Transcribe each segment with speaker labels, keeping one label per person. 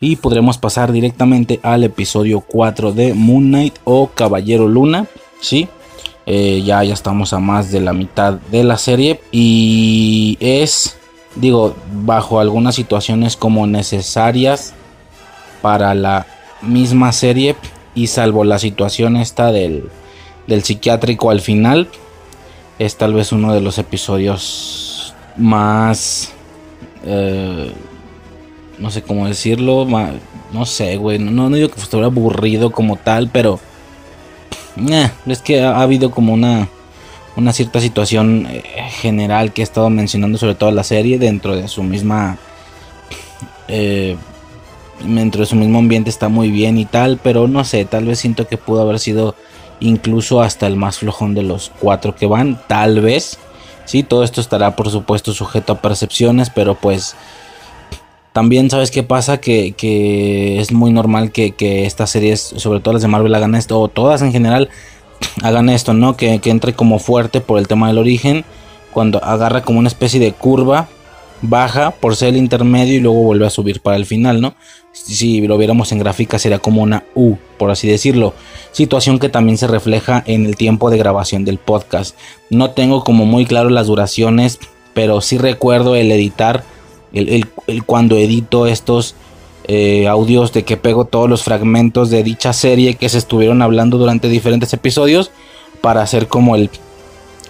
Speaker 1: y podremos pasar directamente al episodio 4 de Moon Knight o Caballero Luna. Sí, eh, ya, ya estamos a más de la mitad de la serie y es, digo, bajo algunas situaciones como necesarias para la misma serie y salvo la situación esta del, del psiquiátrico al final, es tal vez uno de los episodios más... Eh, no sé cómo decirlo, no sé, güey, no, no digo que estuviera aburrido como tal, pero eh, es que ha, habido como una, una cierta situación eh, general que he estado mencionando sobre todo la serie dentro de su misma... Eh, dentro de su mismo ambiente está muy bien y tal, pero no sé, tal vez siento que pudo haber sido incluso hasta el más flojón de los cuatro que van, tal vez. Sí, todo esto estará por supuesto sujeto a percepciones, pero pues también sabes qué pasa, que, es muy normal que, estas series, sobre todo las de Marvel, hagan esto, o todas en general, hagan esto, ¿no? Que, entre como fuerte por el tema del origen, cuando agarra como una especie de curva, baja por ser el intermedio y luego vuelve a subir para el final, ¿no? Si lo viéramos en gráfica sería como una U, por así decirlo. Situación que también se refleja en el tiempo de grabación del podcast. No tengo como muy claro las duraciones, pero sí recuerdo el editar el, cuando edito estos eh, audios de que pego todos los fragmentos de dicha serie que se estuvieron hablando durante diferentes episodios para hacer como el,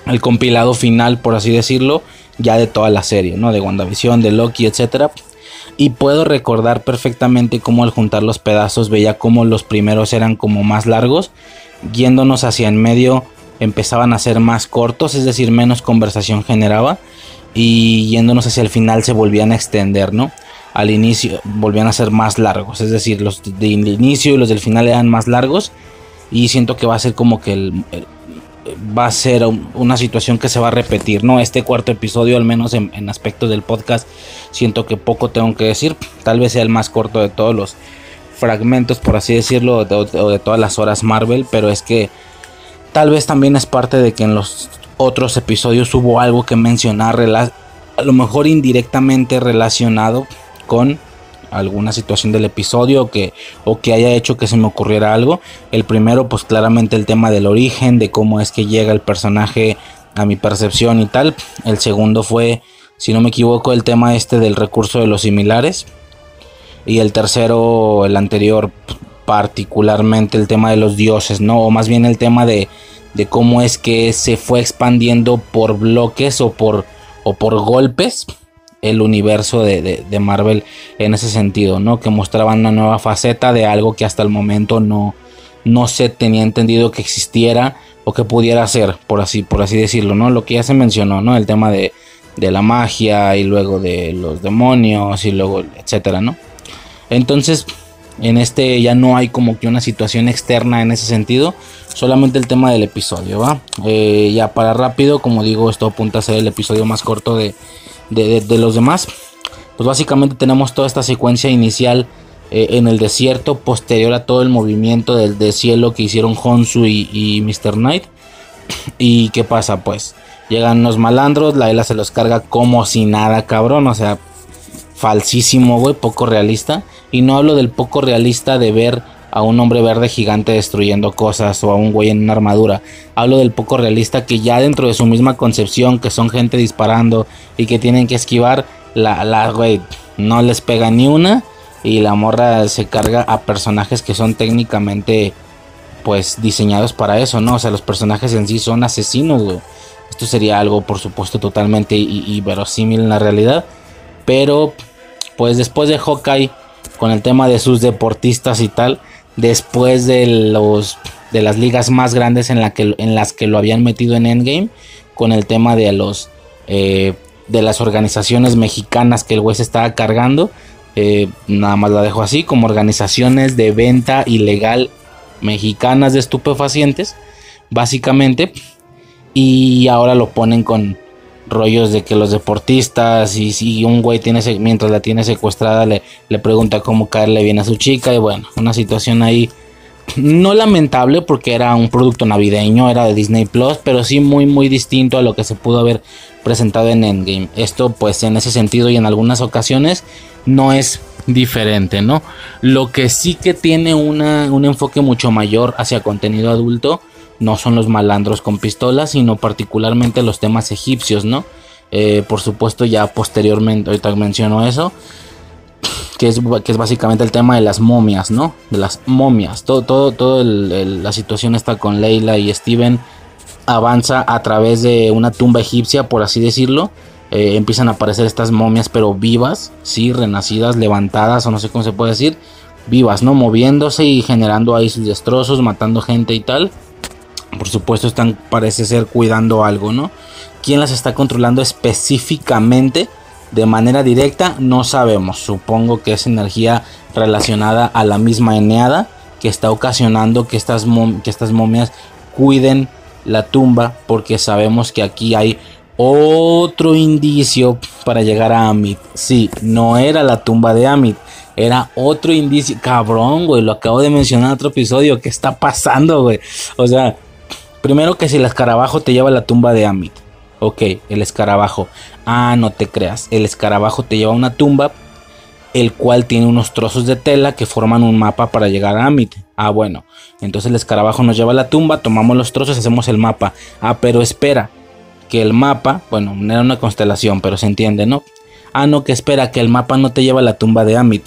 Speaker 1: el compilado final, por así decirlo, ya de toda la serie, ¿no? De WandaVision, de Loki, etc. Y puedo recordar perfectamente cómo al juntar los pedazos veía como los primeros eran como más largos, yéndonos hacia en medio empezaban a ser más cortos, es decir, menos conversación generaba y yéndonos hacia el final se volvían a extender, ¿no? Al inicio volvían a ser más largos, es decir, los del inicio y los del final eran más largos y siento que va a ser como que el, va a ser una situación que se va a repetir, ¿no? Este cuarto episodio, al menos en, aspectos del podcast, siento que poco tengo que decir, tal vez sea el más corto de todos los fragmentos, por así decirlo, o de todas las horas Marvel, pero es que tal vez también es parte de que en los otros episodios hubo algo que mencionar, a lo mejor indirectamente relacionado con alguna situación del episodio o que, o que haya hecho que se me ocurriera algo. El primero, pues claramente el tema del origen, de cómo es que llega el personaje a mi percepción y tal. El segundo fue, si no me equivoco, el tema este del recurso de los similares. Y el tercero, el anterior, particularmente el tema de los dioses, ¿no? O más bien el tema de de cómo es que se fue expandiendo por bloques o por, o por golpes el universo de, Marvel en ese sentido, ¿no? Que mostraban una nueva faceta de algo que hasta el momento no, no se tenía entendido que existiera o que pudiera ser, por así, por así decirlo, ¿no? Lo que ya se mencionó, ¿no? El tema de, de la magia y luego de los demonios y luego, etcétera, ¿no? Entonces, en este ya no hay como que una situación externa en ese sentido, solamente el tema del episodio, ¿va? Eh, ya para rápido, como digo, esto apunta a ser el episodio más corto de, los demás. Pues básicamente tenemos toda esta secuencia inicial eh, en el desierto, posterior a todo el movimiento del, cielo que hicieron Honsu y, y Mr. Knight. ¿Y qué pasa? Pues llegan los malandros, la Ela se los carga como si nada, cabrón, o sea, falsísimo, güey, poco realista. Y no hablo del poco realista de ver a un hombre verde gigante destruyendo cosas o a un güey en una armadura. Hablo del poco realista que ya dentro de su misma concepción, que son gente disparando y que tienen que esquivar, la, la güey no les pega ni una y la morra se carga a personajes que son técnicamente pues diseñados para eso, ¿no? O sea, los personajes en sí son asesinos. Esto sería algo, por supuesto, totalmente y, en la realidad. Pero, pues después de Hawkeye, con el tema de sus deportistas y tal, después de los de las ligas más grandes en, que, en las que lo habían metido en Endgame con el tema de los eh, de las organizaciones mexicanas que el se estaba cargando eh, nada más la dejo así como organizaciones de venta ilegal mexicanas de estupefacientes básicamente y ahora lo ponen con rollos de que los deportistas y si un güey tiene mientras la tiene secuestrada le, le pregunta cómo caerle bien a su chica y bueno, una situación ahí no lamentable porque era un producto navideño, era de Disney Plus, pero sí muy muy distinto a lo que se pudo haber presentado en Endgame. Esto pues en ese sentido y en algunas ocasiones no es diferente, ¿no? Lo que sí que tiene una, un enfoque mucho mayor hacia contenido adulto no son los malandros con pistolas, sino particularmente los temas egipcios, ¿no? Eh, por supuesto, ya posteriormente, ahorita menciono eso, que es, que es básicamente el tema de las momias, ¿no? De las momias. Todo, todo, todo la situación está con Leila y Steven avanza a través de una tumba egipcia, por así decirlo. Eh, empiezan a aparecer estas momias, pero vivas, sí, renacidas, levantadas, o no sé cómo se puede decir, vivas, ¿no? Moviéndose y generando ahí sus destrozos, matando gente y tal. Por supuesto, están, parece ser, cuidando algo, ¿no? ¿Quién las está controlando específicamente? De manera directa, no sabemos. Supongo que es energía relacionada a la misma Eneada que está ocasionando que estas, que estas momias cuiden la tumba, porque sabemos que aquí hay otro indicio para llegar a Amit. Sí, no era la tumba de Amit. Era otro indicio. Cabrón, güey. Lo acabo de mencionar en otro episodio. ¿Qué está pasando, güey? O sea, Primero que si el escarabajo te lleva a la tumba de Amit. Ok, el escarabajo. Ah, no te creas. El escarabajo te lleva a una tumba, el cual tiene unos trozos de tela que forman un mapa para llegar a Amit. Ah, bueno. Entonces el escarabajo nos lleva a la tumba, tomamos los trozos, hacemos el mapa. Ah, pero espera. Que el mapa, bueno, no era una constelación, pero se entiende, ¿no? Ah, no, que espera, que el mapa no te lleva a la tumba de Amit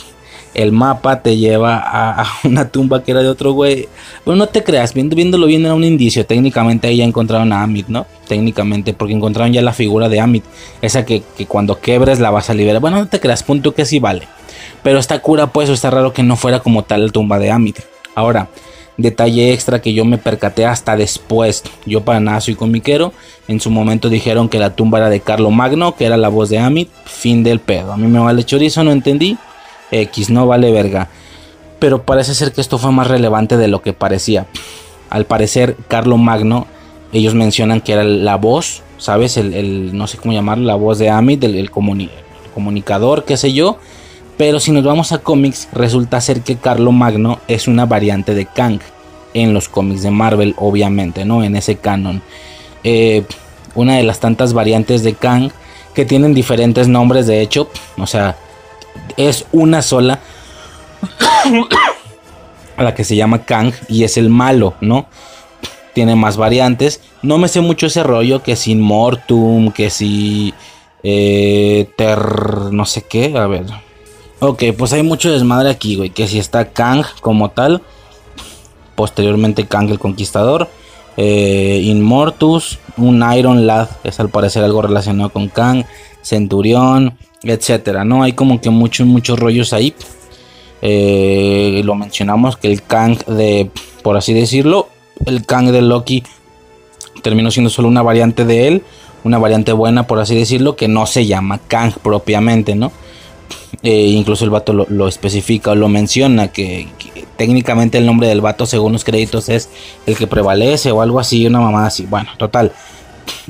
Speaker 1: el mapa te lleva a, una tumba que era de otro güey. Bueno, no te creas, viéndolo bien era un indicio. Técnicamente ahí ya encontraron a Amit, ¿no? Técnicamente, porque encontraron ya la figura de Amit. Esa que, cuando quebres la vas a liberar. Bueno, no te creas, punto que sí vale. Pero está cura, pues, está raro que no fuera como tal la tumba de Amit. Ahora, detalle extra que yo me percaté hasta después. Yo para nada soy comiquero. En su momento dijeron que la tumba era de Carlo Magno, que era la voz de Amit. Fin del pedo. A mí me vale chorizo, no entendí. X, no vale verga. Pero parece ser que esto fue más relevante de lo que parecía. Al parecer, Carlo Magno, ellos mencionan que era la voz, ¿sabes? El, no sé cómo llamarlo, la voz de Amit, el, comunicador, qué sé yo. Pero si nos vamos a cómics, resulta ser que Carlo Magno es una variante de Kang. En los cómics de Marvel, obviamente, ¿no? En ese canon. Eh, una de las tantas variantes de Kang que tienen diferentes nombres, de hecho. O sea, es una sola a la que se llama Kang y es el malo, ¿no? Tiene más variantes. No me sé mucho ese rollo que si Mortum, que si eh, ter no sé qué, a ver. Ok, pues hay mucho desmadre aquí, güey, que si está Kang como tal, posteriormente Kang el Conquistador, eh, Inmortus, un Iron Lad, es al parecer algo relacionado con Kang, Centurión, etcétera, ¿no? Hay como que muchos, muchos rollos ahí. Eh, lo mencionamos que el Kang de, por así decirlo, el Kang de Loki terminó siendo solo una variante de él, una variante buena, por así decirlo, que no se llama Kang propiamente, ¿no? Eh, incluso el vato lo, especifica o lo menciona, que, técnicamente el nombre del vato, según los créditos, es el que prevalece o algo así, una mamá así. Bueno, total.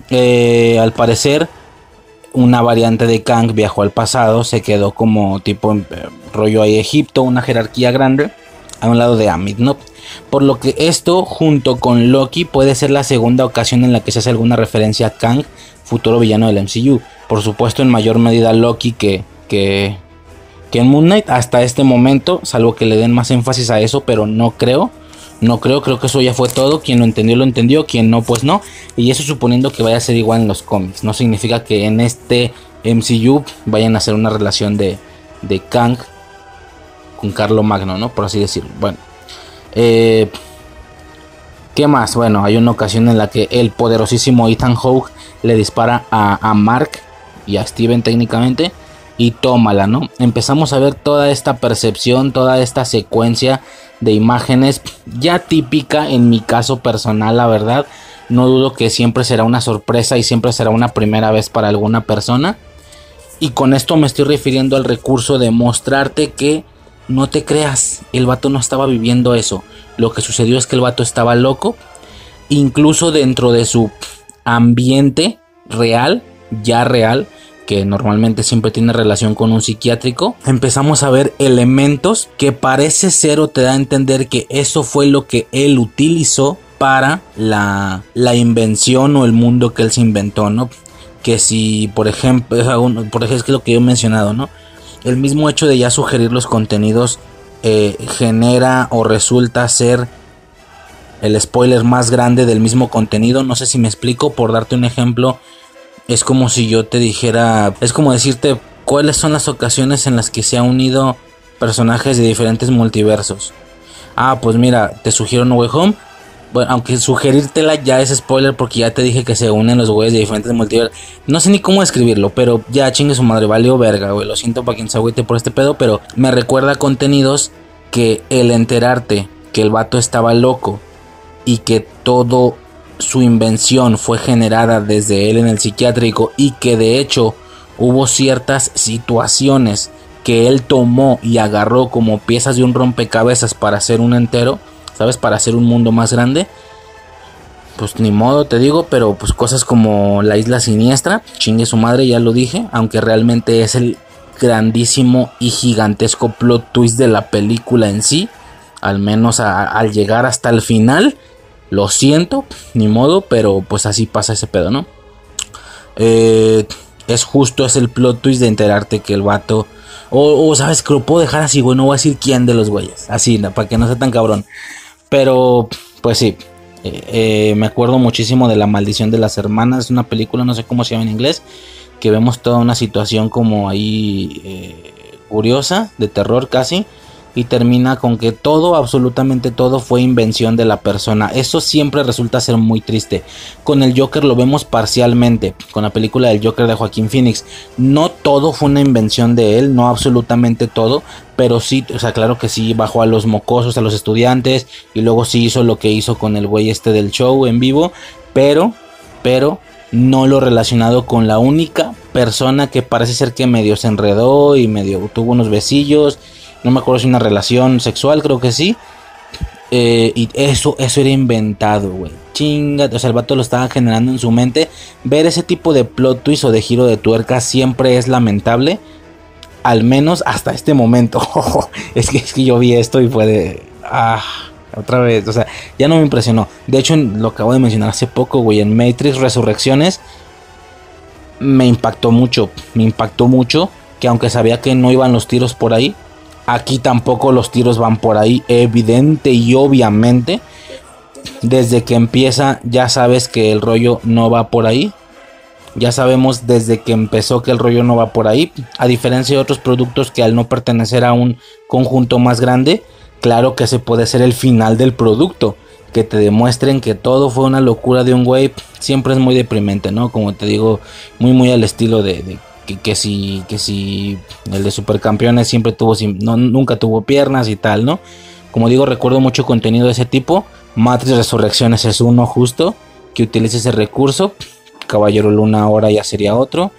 Speaker 1: Eh, al parecer, una variante de Kang viajó al pasado, se quedó como tipo eh, rollo ahí Egipto, una jerarquía grande, a un lado de Amit, ¿no? Por lo que esto, junto con Loki, puede ser la segunda ocasión en la que se hace alguna referencia a Kang, futuro villano del MCU. Por supuesto, en mayor medida Loki que, que, que en Moon Knight hasta este momento, salvo que le den más énfasis a eso, pero no creo. No creo, creo que eso ya fue todo. Quien lo entendió, lo entendió. Quien no, pues no. Y eso suponiendo que vaya a ser igual en los cómics. No significa que en este MCU vayan a hacer una relación de, de Kang con Carlo Magno, ¿no? Por así decirlo. Bueno. Eh, ¿Qué más? Bueno, hay una ocasión en la que el poderosísimo Ethan Hawke le dispara a, a Mark y a Steven técnicamente y tómala, ¿no? Empezamos a ver toda esta percepción, toda esta secuencia de imágenes ya típica en mi caso personal, la verdad. No dudo que siempre será una sorpresa y siempre será una primera vez para alguna persona. Y con esto me estoy refiriendo al recurso de mostrarte que no te creas, el vato no estaba viviendo eso. Lo que sucedió es que el vato estaba loco. Incluso dentro de su ambiente real, ya real, que normalmente siempre tiene relación con un psiquiátrico, empezamos a ver elementos que parece ser o te da a entender que eso fue lo que él utilizó para la, la invención o el mundo que él se inventó, ¿no? Que si, por ejemplo, por ejemplo, es lo que yo he mencionado, ¿no? el mismo hecho de ya sugerir los contenidos eh, genera o resulta ser el spoiler más grande del mismo contenido. No sé si me explico, por darte un ejemplo, es como si yo te dijera, es como decirte cuáles son las ocasiones en las que se han unido personajes de diferentes multiversos. Ah, pues mira, te sugiero No Way Home. Bueno, aunque sugerírtela ya es spoiler porque ya te dije que se unen los güeyes de diferentes multiversos. No sé ni cómo describirlo, pero ya chingue su madre, valió verga, güey. Lo siento para quien se agüite por este pedo, pero me recuerda contenidos que el enterarte que el vato estaba loco y que todo su invención fue generada desde él en el psiquiátrico y que de hecho hubo ciertas situaciones que él tomó y agarró como piezas de un rompecabezas para hacer un entero, ¿sabes? Para hacer un mundo más grande. Pues ni modo, te digo, pero pues cosas como la isla siniestra, chingue su madre, ya lo dije, aunque realmente es el grandísimo y gigantesco plot twist de la película en sí, al menos al llegar hasta el final, lo siento, ni modo, pero pues así pasa ese pedo, ¿no? Eh, es justo, es el plot twist de enterarte que el vato. O, sabes que lo puedo dejar así, güey. No voy a decir quién de los güeyes. Así, para que no sea tan cabrón. Pero, pues sí. Eh, eh, me acuerdo muchísimo de La Maldición de las Hermanas. Es una película, no sé cómo se llama en inglés. Que vemos toda una situación como ahí curiosa, de terror casi y termina con que todo, absolutamente todo fue invención de la persona. Eso siempre resulta ser muy triste. Con el Joker lo vemos parcialmente, con la película del Joker de Joaquín Phoenix. No todo fue una invención de él, no absolutamente todo, pero sí, o sea, claro que sí, bajó a los mocosos, a los estudiantes, y luego sí hizo lo que hizo con el güey este del show en vivo, pero, pero, no lo relacionado con la única persona que parece ser que medio se enredó y medio tuvo unos besillos no me acuerdo si una relación sexual, creo que sí. Eh, y eso, eso era inventado, güey. Chinga, o sea, el vato lo estaba generando en su mente. Ver ese tipo de plot twist o de giro de tuerca siempre es lamentable. Al menos hasta este momento. es, que, es que yo vi esto y fue de. Ah, otra vez. O sea, ya no me impresionó. De hecho, lo acabo de mencionar hace poco, güey. En Matrix Resurrecciones. Me impactó mucho. Me impactó mucho. Que aunque sabía que no iban los tiros por ahí Aquí tampoco los tiros van por ahí, evidente y obviamente. Desde que empieza ya sabes que el rollo no va por ahí. Ya sabemos desde que empezó que el rollo no va por ahí. A diferencia de otros productos que al no pertenecer a un conjunto más grande, claro que se puede ser el final del producto. Que te demuestren que todo fue una locura de un güey. Siempre es muy deprimente, ¿no? Como te digo, muy muy al estilo de, que, si, que si el de supercampeones siempre tuvo, no, nunca tuvo piernas y tal, ¿no? Como digo, recuerdo mucho contenido de ese tipo. Matrix Resurrecciones es uno justo que utiliza ese recurso. Caballero Luna ahora ya sería otro.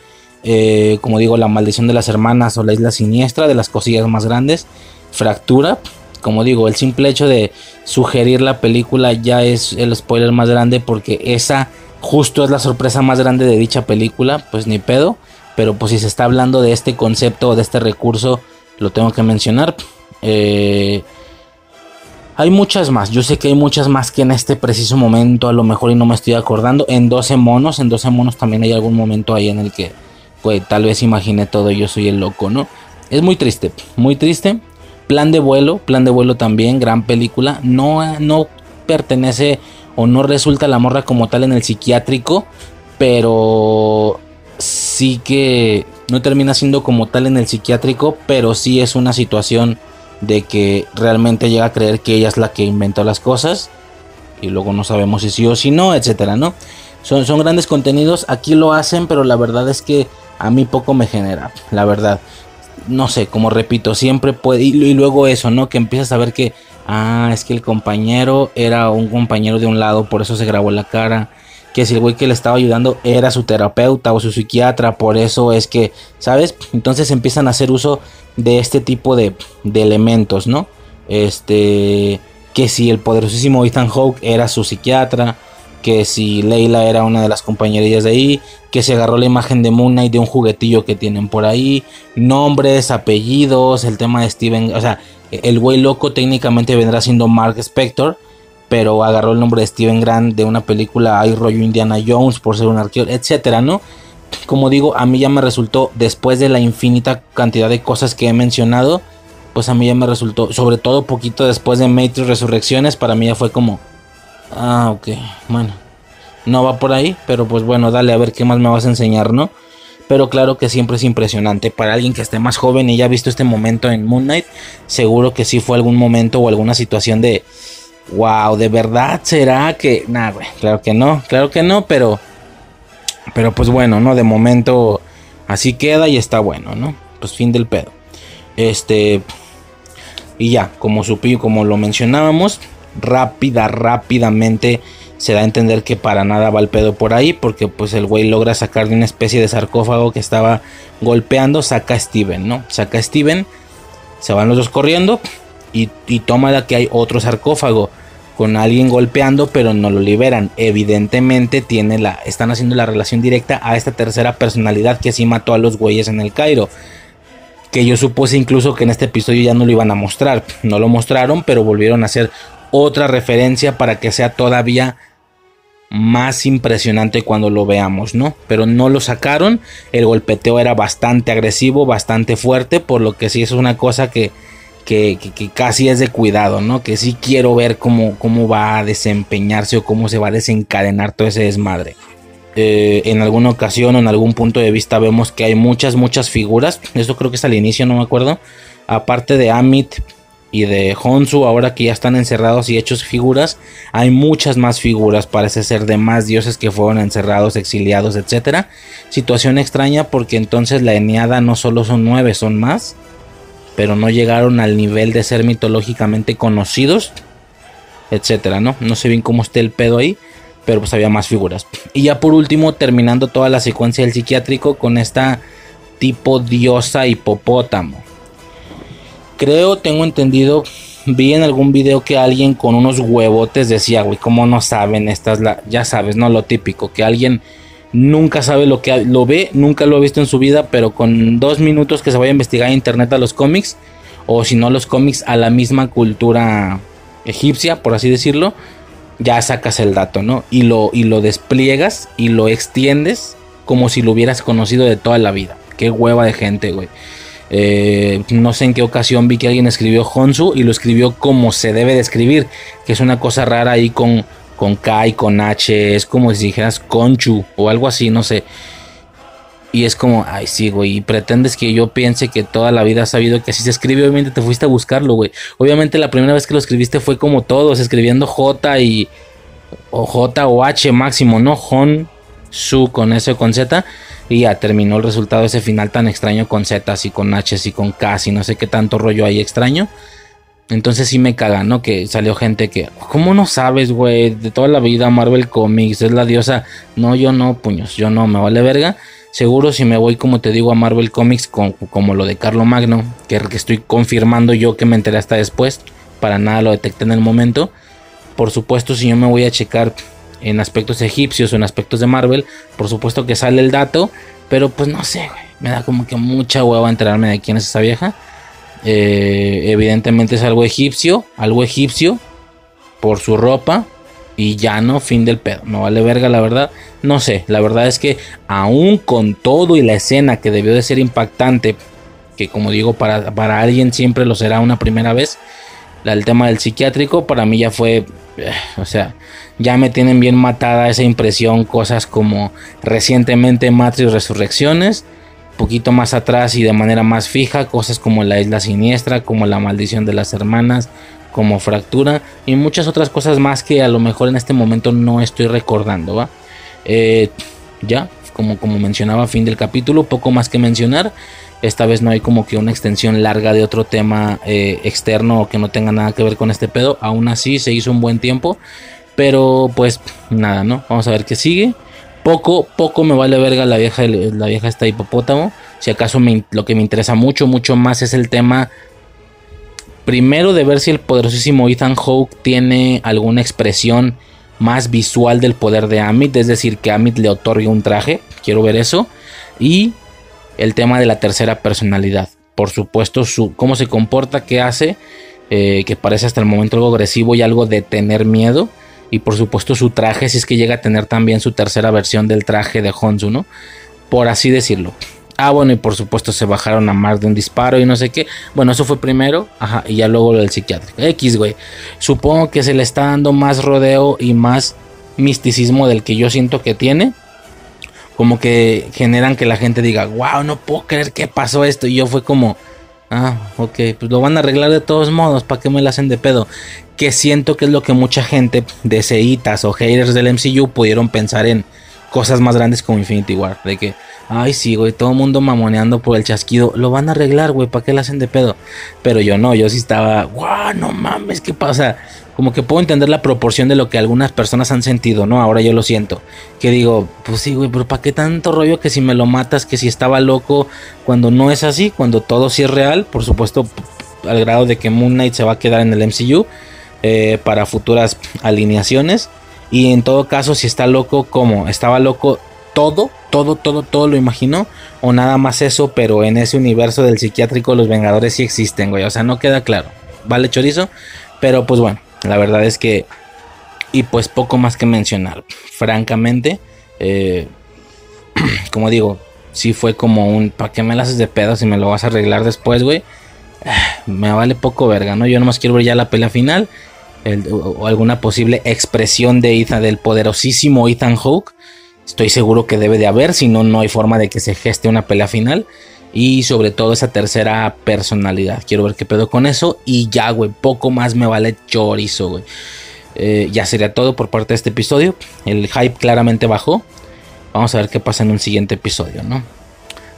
Speaker 1: Eh, como digo, La Maldición de las Hermanas o La Isla Siniestra, de las cosillas más grandes. Fractura. Como digo, el simple hecho de sugerir la película ya es el spoiler más grande porque esa justo es la sorpresa más grande de dicha película. Pues ni pedo. Pero pues si se está hablando de este concepto o de este recurso, lo tengo que mencionar. Eh, hay muchas más, yo sé que hay muchas más que en este preciso momento a lo mejor y no me estoy acordando. En 12 monos, en 12 monos también hay algún momento ahí en el que pues tal vez imaginé todo, yo soy el loco, ¿no? Es muy triste, muy triste. Plan de vuelo, plan de vuelo también, gran película. No, no pertenece o no resulta la morra como tal en el psiquiátrico, pero sí que no termina siendo como tal en el psiquiátrico, pero sí es una situación de que realmente llega a creer que ella es la que inventó las cosas y luego no sabemos si sí o si no, etcétera, ¿no? Son, son grandes contenidos, aquí lo hacen, pero la verdad es que a mí poco me genera, la verdad. No sé, como repito, siempre puede. Y, y luego eso, ¿no? Que empiezas a ver que. Ah, es que el compañero era un compañero de un lado, por eso se grabó la cara que si el güey que le estaba ayudando era su terapeuta o su psiquiatra, por eso es que, ¿sabes? Entonces empiezan a hacer uso de este tipo de, elementos, ¿no? Este, que si el poderosísimo Ethan Hawke era su psiquiatra, que si Leila era una de las compañerillas de ahí, que se agarró la imagen de Moon Knight de un juguetillo que tienen por ahí, nombres, apellidos, el tema de Steven, o sea, el güey loco técnicamente vendrá siendo Mark Spector, pero agarró el nombre de Steven Grant de una película hay rollo Indiana Jones por ser un arqueólogo, etcétera, ¿no? como digo, a mí ya me resultó, después de la infinita cantidad de cosas que he mencionado, pues a mí ya me resultó, sobre todo poquito después de Matrix Resurrecciones, para mí ya fue como, ah, ok, bueno, no va por ahí, pero pues bueno, dale a ver qué más me vas a enseñar, ¿no? Pero claro que siempre es impresionante. Para alguien que esté más joven y ya ha visto este momento en Moon Knight, seguro que sí fue algún momento o alguna situación de, wow, ¿de verdad será que... Nah, güey, claro que no, claro que no, pero... Pero pues bueno, ¿no? De momento así queda y está bueno, ¿no? Pues fin del pedo. Este... Y ya, como supí, como lo mencionábamos, rápida, rápidamente se da a entender que para nada va el pedo por ahí, porque pues el güey logra sacar de una especie de sarcófago que estaba golpeando, saca a Steven, ¿no? Saca a Steven, se van los dos corriendo y, y toma la que hay otro sarcófago con alguien golpeando, pero no lo liberan. Evidentemente tiene la, están haciendo la relación directa a esta tercera personalidad que sí mató a los güeyes en el Cairo. Que yo supuse incluso que en este episodio ya no lo iban a mostrar. No lo mostraron, pero volvieron a hacer otra referencia para que sea todavía más impresionante cuando lo veamos, ¿no? Pero no lo sacaron, el golpeteo era bastante agresivo, bastante fuerte, por lo que sí es una cosa que, que, casi es de cuidado, ¿no? Que sí quiero ver cómo, cómo va a desempeñarse o cómo se va a desencadenar todo ese desmadre. Eh, en alguna ocasión o en algún punto de vista vemos que hay muchas, muchas figuras. Esto creo que es al inicio, no me acuerdo. Aparte de Amit, y de Honsu, ahora que ya están encerrados y hechos figuras, hay muchas más figuras, parece ser de más dioses que fueron encerrados, exiliados, etc. Situación extraña porque entonces la Eniada no solo son nueve, son más, pero no llegaron al nivel de ser mitológicamente conocidos, etc. ¿no? no sé bien cómo esté el pedo ahí, pero pues había más figuras. Y ya por último, terminando toda la secuencia del psiquiátrico con esta tipo diosa hipopótamo creo, tengo entendido, vi en algún video que alguien con unos huevotes decía, güey, ¿cómo no saben estas, la, ya sabes, no lo típico, que alguien nunca sabe lo que lo ve, nunca lo ha visto en su vida, pero con dos minutos que se vaya a investigar en internet a los cómics, o si no los cómics a la misma cultura egipcia, por así decirlo, ya sacas el dato, ¿no? Y lo, y lo despliegas y lo extiendes como si lo hubieras conocido de toda la vida. Qué hueva de gente, güey. Eh, no sé en qué ocasión vi que alguien escribió Honsu y lo escribió como se debe de escribir, que es una cosa rara ahí con, con K y con H, es como si dijeras Conchu o algo así, no sé. Y es como, ay, sí, güey, y pretendes que yo piense que toda la vida has sabido que así se escribe, obviamente te fuiste a buscarlo, güey. Obviamente la primera vez que lo escribiste fue como todos, escribiendo J y... o J o H máximo, ¿no? Hon, Su con S o con Z y ya terminó el resultado ese final tan extraño con Z y con H y con K y no sé qué tanto rollo hay extraño. Entonces sí me caga, ¿no? Que salió gente que, ¿cómo no sabes, güey? De toda la vida Marvel Comics es la diosa. No, yo no, puños, yo no, me vale verga. Seguro si me voy, como te digo, a Marvel Comics con, como lo de Carlo Magno, que, que estoy confirmando yo que me enteré hasta después, para nada lo detecté en el momento. Por supuesto, si yo me voy a checar en aspectos egipcios o en aspectos de Marvel, por supuesto que sale el dato, pero pues no sé, güey, me da como que mucha hueva enterarme de quién es esa vieja. Eh, evidentemente es algo egipcio, algo egipcio por su ropa y ya no, fin del pedo. No vale verga, la verdad. No sé, la verdad es que aún con todo y la escena que debió de ser impactante, que como digo, para, para alguien siempre lo será una primera vez, el tema del psiquiátrico para mí ya fue, eh, o sea, ya me tienen bien matada esa impresión, cosas como recientemente Matrix Resurrecciones, poquito más atrás y de manera más fija, cosas como la isla siniestra, como la maldición de las hermanas, como fractura y muchas otras cosas más que a lo mejor en este momento no estoy recordando, ¿va? Eh, ya, como, como mencionaba, fin del capítulo, poco más que mencionar. Esta vez no hay como que una extensión larga de otro tema eh, externo que no tenga nada que ver con este pedo. Aún así se hizo un buen tiempo. Pero pues nada, ¿no? Vamos a ver qué sigue. Poco, poco me vale verga la vieja, la vieja esta hipopótamo. Si acaso lo que me interesa mucho, mucho más es el tema. Primero de ver si el poderosísimo Ethan Hawke tiene alguna expresión más visual del poder de Amit. Es decir, que Amit le otorgue un traje. Quiero ver eso. Y el tema de la tercera personalidad. Por supuesto, su, cómo se comporta, qué hace, eh, que parece hasta el momento algo agresivo y algo de tener miedo. Y por supuesto su traje, si es que llega a tener también su tercera versión del traje de Honsu, ¿no? por así decirlo. Ah, bueno, y por supuesto se bajaron a más de un disparo y no sé qué. Bueno, eso fue primero, ajá, y ya luego lo del psiquiátrico. X, güey. Supongo que se le está dando más rodeo y más misticismo del que yo siento que tiene. Como que generan que la gente diga, wow, no puedo creer que pasó esto. Y yo fue como, ah, ok, pues lo van a arreglar de todos modos, ¿para qué me la hacen de pedo? Que siento que es lo que mucha gente de ceitas o haters del MCU pudieron pensar en cosas más grandes como Infinity War. De que, ay, sí, güey, todo el mundo mamoneando por el chasquido. Lo van a arreglar, güey, ¿para qué la hacen de pedo? Pero yo no, yo sí estaba, guau, no mames, ¿qué pasa? Como que puedo entender la proporción de lo que algunas personas han sentido, ¿no? Ahora yo lo siento. Que digo, pues sí, güey, pero ¿para qué tanto rollo que si me lo matas, que si estaba loco, cuando no es así, cuando todo sí es real? Por supuesto, al grado de que Moon Knight se va a quedar en el MCU eh, para futuras alineaciones. Y en todo caso, si está loco, ¿cómo? ¿Estaba loco todo? ¿Todo, todo, todo lo imaginó? ¿O nada más eso, pero en ese universo del psiquiátrico los Vengadores sí existen, güey? O sea, no queda claro. ¿Vale, chorizo? Pero pues bueno, la verdad es que... Y pues poco más que mencionar. Francamente, eh, como digo, si fue como un... ¿Para qué me la haces de pedo si me lo vas a arreglar después, güey? Me vale poco verga, ¿no? Yo nomás quiero ver ya la pelea final o, alguna posible expresión de Ethan, del poderosísimo Ethan Hawke. Estoy seguro que debe de haber, si no, no hay forma de que se geste una pelea final. Y sobre todo esa tercera personalidad. Quiero ver qué pedo con eso. Y ya, güey, poco más me vale chorizo, güey. Eh, ya sería todo por parte de este episodio. El hype claramente bajó. Vamos a ver qué pasa en un siguiente episodio, ¿no?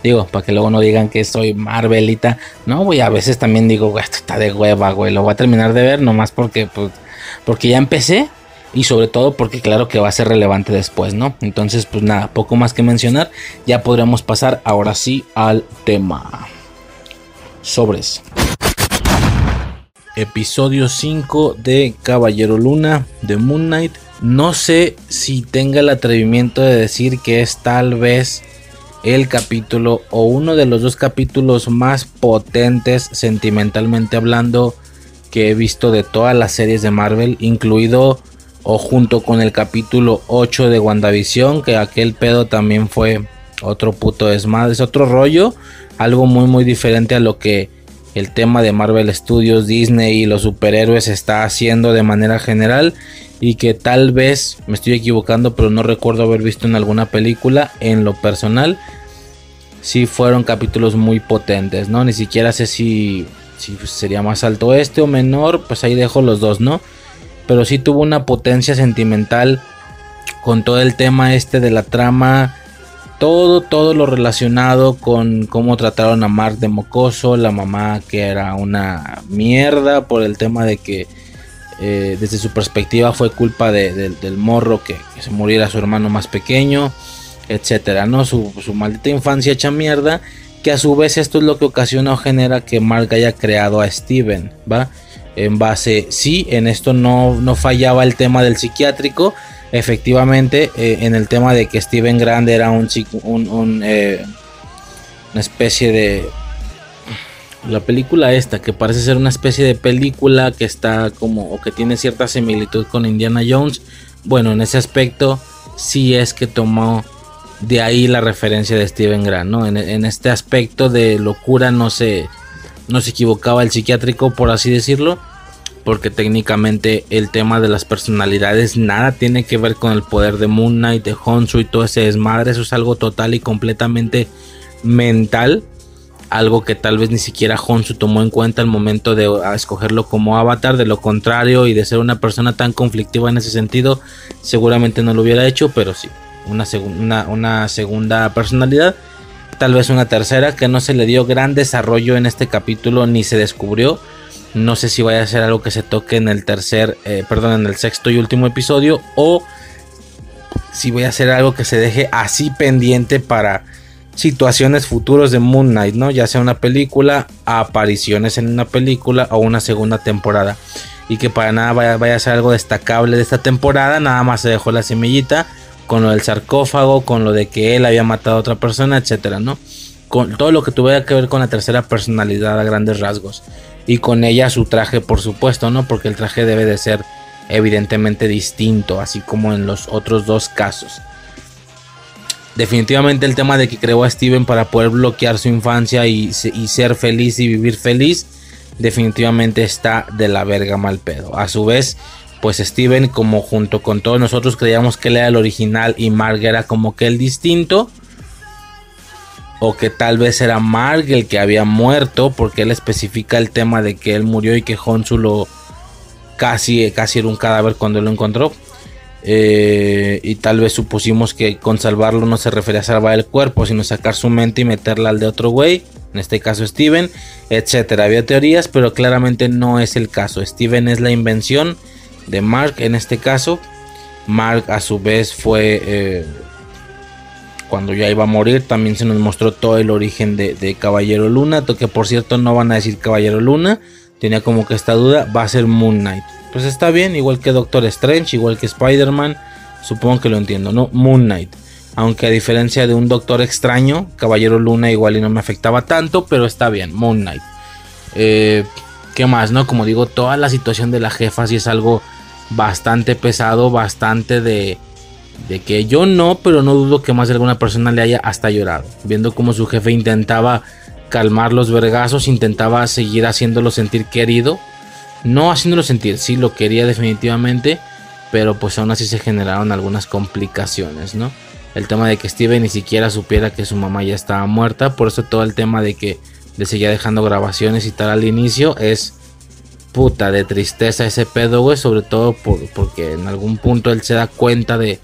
Speaker 1: Digo, para que luego no digan que soy Marvelita. No, güey, a veces también digo, güey, esto está de hueva, güey. Lo voy a terminar de ver nomás porque, pues, porque ya empecé. Y sobre todo porque claro que va a ser relevante después, ¿no? Entonces, pues nada, poco más que mencionar. Ya podríamos pasar ahora sí al tema. Sobres. Episodio 5 de Caballero Luna de Moon Knight. No sé si tenga el atrevimiento de decir que es tal vez el capítulo o uno de los dos capítulos más potentes sentimentalmente hablando que he visto de todas las series de Marvel, incluido o junto con el capítulo 8 de WandaVision, que aquel pedo también fue otro puto desmadre, es otro rollo, algo muy muy diferente a lo que el tema de Marvel Studios, Disney y los superhéroes está haciendo de manera general y que tal vez me estoy equivocando, pero no recuerdo haber visto en alguna película. En lo personal, sí fueron capítulos muy potentes, ¿no? Ni siquiera sé si, si sería más alto este o menor, pues ahí dejo los dos, ¿no? Pero sí tuvo una potencia sentimental con todo el tema este de la trama. Todo, todo lo relacionado con cómo trataron a Mark de Mocoso, la mamá que era una mierda por el tema de que eh, desde su perspectiva fue culpa del morro que, se muriera su hermano más pequeño, etcétera, ¿no? Su, maldita infancia hecha mierda, que a su vez esto es lo que ocasiona o genera que Mark haya creado a Steven, ¿va? En base, sí, en esto no, no fallaba el tema del psiquiátrico, efectivamente, eh, en el tema de que Steven Grande era un, un, eh, una especie de la película esta, que parece ser una especie de película que está como, o que tiene cierta similitud con Indiana Jones, bueno, en ese aspecto sí es que tomó de ahí la referencia de Steven Grant, ¿no? En, este aspecto de locura no se, no se equivocaba el psiquiátrico, por así decirlo, porque técnicamente el tema de las personalidades nada tiene que ver con el poder de Moon Knight, de Honsu y todo ese desmadre, eso es algo total y completamente mental algo que tal vez ni siquiera Honsu tomó en cuenta al momento de escogerlo como avatar, de lo contrario y de ser una persona tan conflictiva en ese sentido, seguramente no lo hubiera hecho, pero sí, una segunda personalidad, tal vez una tercera que no se le dio gran desarrollo en este capítulo ni se descubrió. No sé si vaya a ser algo que se toque en el tercer, eh, perdón, en el sexto y último episodio o si voy a hacer algo que se deje así pendiente para situaciones futuros de Moon Knight, ¿no? Ya sea una película, apariciones en una película o una segunda temporada. Y que para nada vaya, a ser algo destacable de esta temporada, nada más se dejó la semillita con lo del sarcófago, con lo de que él había matado a otra persona, etcétera, ¿no? Con todo lo que tuviera que ver con la tercera personalidad a grandes rasgos. Y con ella su traje, por supuesto, ¿no? Porque el traje debe de ser evidentemente distinto, así como en los otros dos casos. Definitivamente el tema de que creó a Steven para poder bloquear su infancia y, ser feliz y vivir feliz, definitivamente está de la verga mal pedo. A su vez, pues Steven, como junto con todos nosotros creíamos que él era el original y Mark era como que el distinto. O que tal vez era Mark el que había muerto, porque él especifica el tema de que él murió y que Honsu lo casi, casi era un cadáver cuando lo encontró. Eh, y tal vez supusimos que con salvarlo no se refería a salvar el cuerpo, sino sacar su mente y meterla al de otro güey, en este caso Steven, etcétera. Había teorías, pero claramente no es el caso. Steven es la invención de Mark en este caso. Mark a su vez fue eh, cuando ya iba a morir, también se nos mostró todo el origen de, Caballero Luna, que por cierto no van a decir Caballero Luna, tenía como que esta duda, va a ser Moon Knight pues está bien, igual que Doctor Strange, igual que Spider-Man, supongo que lo entiendo, ¿no? Moon Knight. Aunque a diferencia de un Doctor Extraño, Caballero Luna igual y no me afectaba tanto, pero está bien, Moon Knight. Eh, ¿Qué más, no? Como digo, toda la situación de la jefa sí es algo bastante pesado, bastante de, de que yo no, pero no dudo que más de alguna persona le haya hasta llorado. Viendo cómo su jefe intentaba calmar los vergazos, intentaba seguir haciéndolo sentir querido no haciéndolo sentir, sí lo quería definitivamente, pero pues aún así se generaron algunas complicaciones, ¿no? El tema de que Steven ni siquiera supiera que su mamá ya estaba muerta, por eso todo el tema de que le seguía dejando grabaciones y tal al inicio es puta de tristeza ese pedo, güey, sobre todo porque en algún punto él se da cuenta de,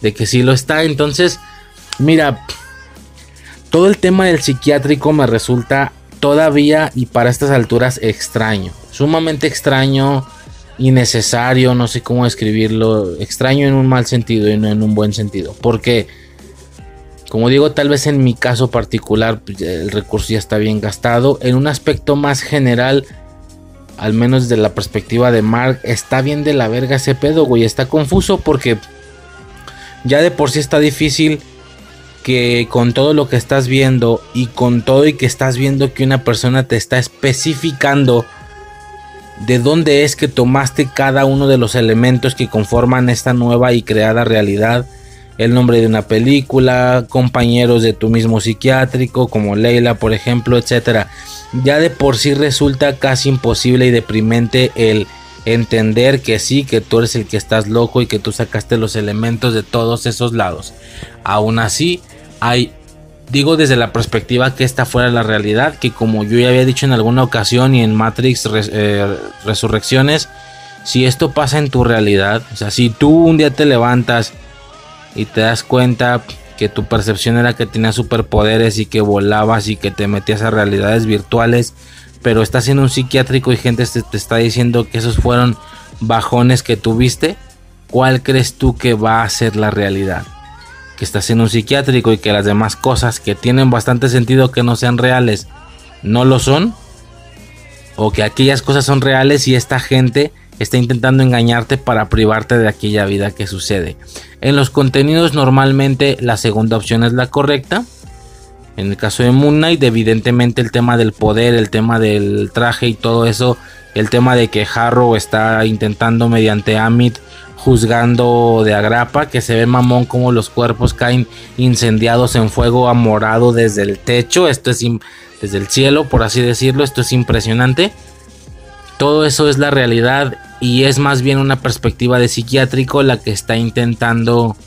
Speaker 1: de que sí lo está, entonces, mira, todo el tema del psiquiátrico me resulta todavía y para estas alturas extraño sumamente extraño, innecesario, no sé cómo describirlo, extraño en un mal sentido y no en un buen sentido. Porque, como digo, tal vez en mi caso particular pues, el recurso ya está bien gastado. En un aspecto más general, al menos desde la perspectiva de Mark, está bien de la verga ese pedo, güey. Está confuso porque ya de por sí está difícil que con todo lo que estás viendo y con todo y que estás viendo que una persona te está especificando de dónde es que tomaste cada uno de los elementos que conforman esta nueva y creada realidad. El nombre de una película, compañeros de tu mismo psiquiátrico, como Leila, por ejemplo, etc. Ya de por sí resulta casi imposible y deprimente el entender que sí, que tú eres el que estás loco y que tú sacaste los elementos de todos esos lados. Aún así, hay digo desde la perspectiva que esta fuera la realidad, que como yo ya había dicho en alguna ocasión y en Matrix eh, Resurrecciones, si esto pasa en tu realidad, o sea, si tú un día te levantas y te das cuenta que tu percepción era que tenías superpoderes y que volabas y que te metías a realidades virtuales, pero estás en un psiquiátrico y gente te, te está diciendo que esos fueron bajones que tuviste, ¿cuál crees tú que va a ser la realidad? que estás en un psiquiátrico y que las demás cosas que tienen bastante sentido que no sean reales no lo son, o que aquellas cosas son reales y esta gente está intentando engañarte para privarte de aquella vida que sucede. En los contenidos normalmente la segunda opción es la correcta. En el caso de Moon Knight, evidentemente el tema del poder, el tema del traje y todo eso, el tema de que Harrow está intentando mediante Amit juzgando de agrapa, que se ve mamón como los cuerpos caen incendiados en fuego amorado desde el techo, esto es desde el cielo, por así decirlo, esto es impresionante. Todo eso es la realidad y es más bien una perspectiva de psiquiátrico la que está intentando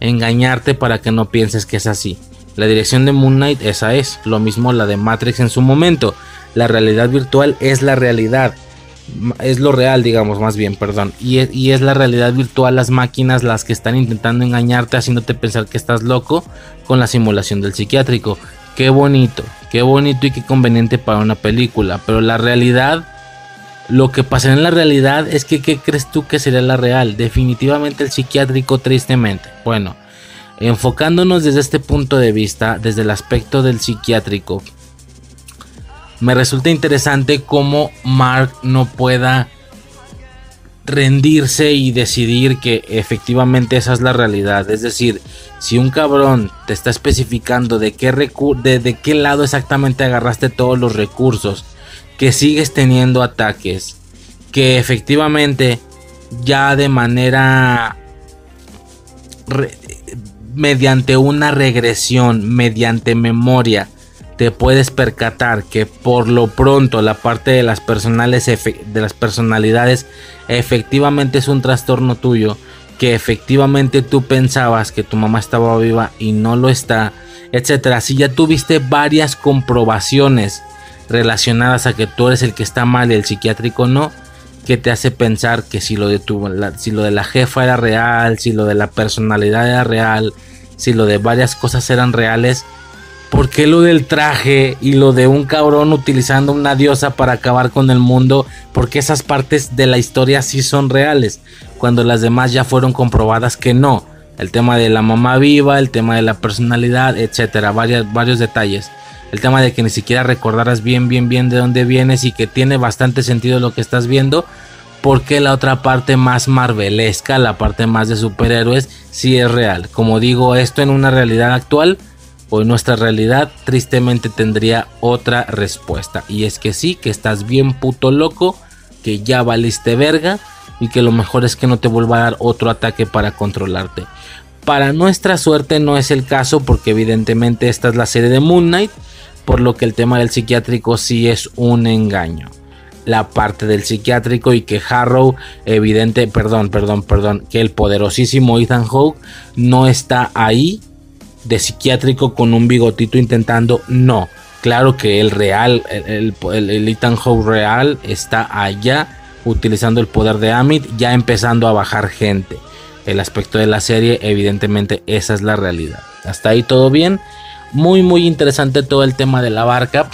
Speaker 1: engañarte para que no pienses que es así. La dirección de Moon Knight esa es, lo mismo la de Matrix en su momento. La realidad virtual es la realidad es lo real, digamos, más bien, perdón. Y es, y es, la realidad virtual, las máquinas las que están intentando engañarte, haciéndote pensar que estás loco con la simulación del psiquiátrico. Qué bonito, qué bonito y qué conveniente para una película. Pero la realidad, lo que pasa en la realidad es que, ¿qué crees tú que sería la real? Definitivamente el psiquiátrico, tristemente. Bueno, enfocándonos desde este punto de vista, desde el aspecto del psiquiátrico, me resulta interesante cómo Mark no pueda rendirse y decidir que efectivamente esa es la realidad. Es decir, si un cabrón te está especificando de qué, de, qué lado exactamente agarraste todos los recursos, que sigues teniendo ataques, que efectivamente ya de manera mediante una regresión, mediante memoria, te puedes percatar que por lo pronto la parte de las, personales de las personalidades efectivamente es un trastorno tuyo, que efectivamente tú pensabas que tu mamá estaba viva y no lo está, etcétera. Si ya tuviste varias comprobaciones relacionadas a que tú eres el que está mal y el psiquiátrico no, que te hace pensar que si lo de tu, si lo de la jefa era real, si lo de la personalidad era real, si lo de varias cosas eran reales, ¿por qué lo del traje y lo de un cabrón utilizando una diosa para acabar con el mundo? Porque esas partes de la historia sí son reales, cuando las demás ya fueron comprobadas que no. El tema de la mamá viva, el tema de la personalidad, etcétera, varios, varios detalles. El tema de que ni siquiera recordaras bien, bien, bien de dónde vienes y que tiene bastante sentido lo que estás viendo. Porque la otra parte más marvelesca, la parte más de superhéroes, sí es real. Como digo, esto en una realidad actual o en nuestra realidad tristemente tendría otra respuesta. Y es que sí, que estás bien puto loco, que ya valiste verga y que lo mejor es que no te vuelva a dar otro ataque para controlarte. Para nuestra suerte no es el caso porque evidentemente esta es la serie de Moon Knight, por lo que el tema del psiquiátrico sí es un engaño. La parte del psiquiátrico y que Harrow, evidente, perdón, perdón, perdón, que el poderosísimo Ethan Hawke no está ahí de psiquiátrico con un bigotito intentando. No, claro que el real, el, Ethan Hawke real está allá utilizando el poder de Amit, ya empezando a bajar gente. El aspecto de la serie, evidentemente, esa es la realidad. Hasta ahí todo bien. Muy, muy interesante todo el tema de la barca.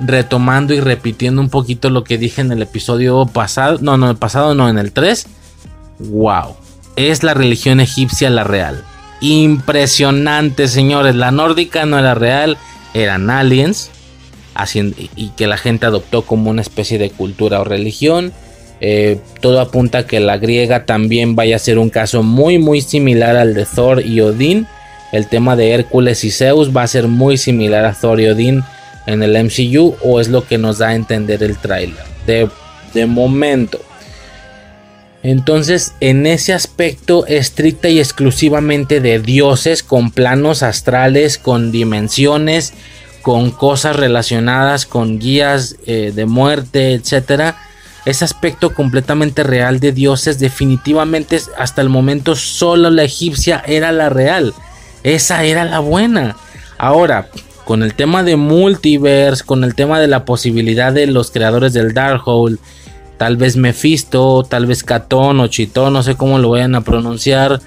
Speaker 1: Retomando y repitiendo un poquito lo que dije en el episodio pasado. No, no, el pasado no, en el 3. Wow. Es la religión egipcia la real impresionante, señores. La nórdica no era real, eran aliens. y que la gente adoptó como una especie de cultura o religión. Eh, todo apunta a que la griega también vaya a ser un caso muy muy similar al de Thor y Odín. El tema de Hércules y Zeus va a ser muy similar a Thor y Odín en el MCU o es lo que nos da a entender el tráiler. De, de momento. Entonces, en ese aspecto estricta y exclusivamente de dioses, con planos astrales, con dimensiones, con cosas relacionadas con guías eh, de muerte, etcétera. Ese aspecto completamente real de dioses, definitivamente hasta el momento solo la egipcia era la real. Esa era la buena. Ahora, con el tema de multiverse, con el tema de la posibilidad de los creadores del Darkhold tal vez Mephisto, tal vez Catón o Chitón, no sé cómo lo vayan a pronunciar,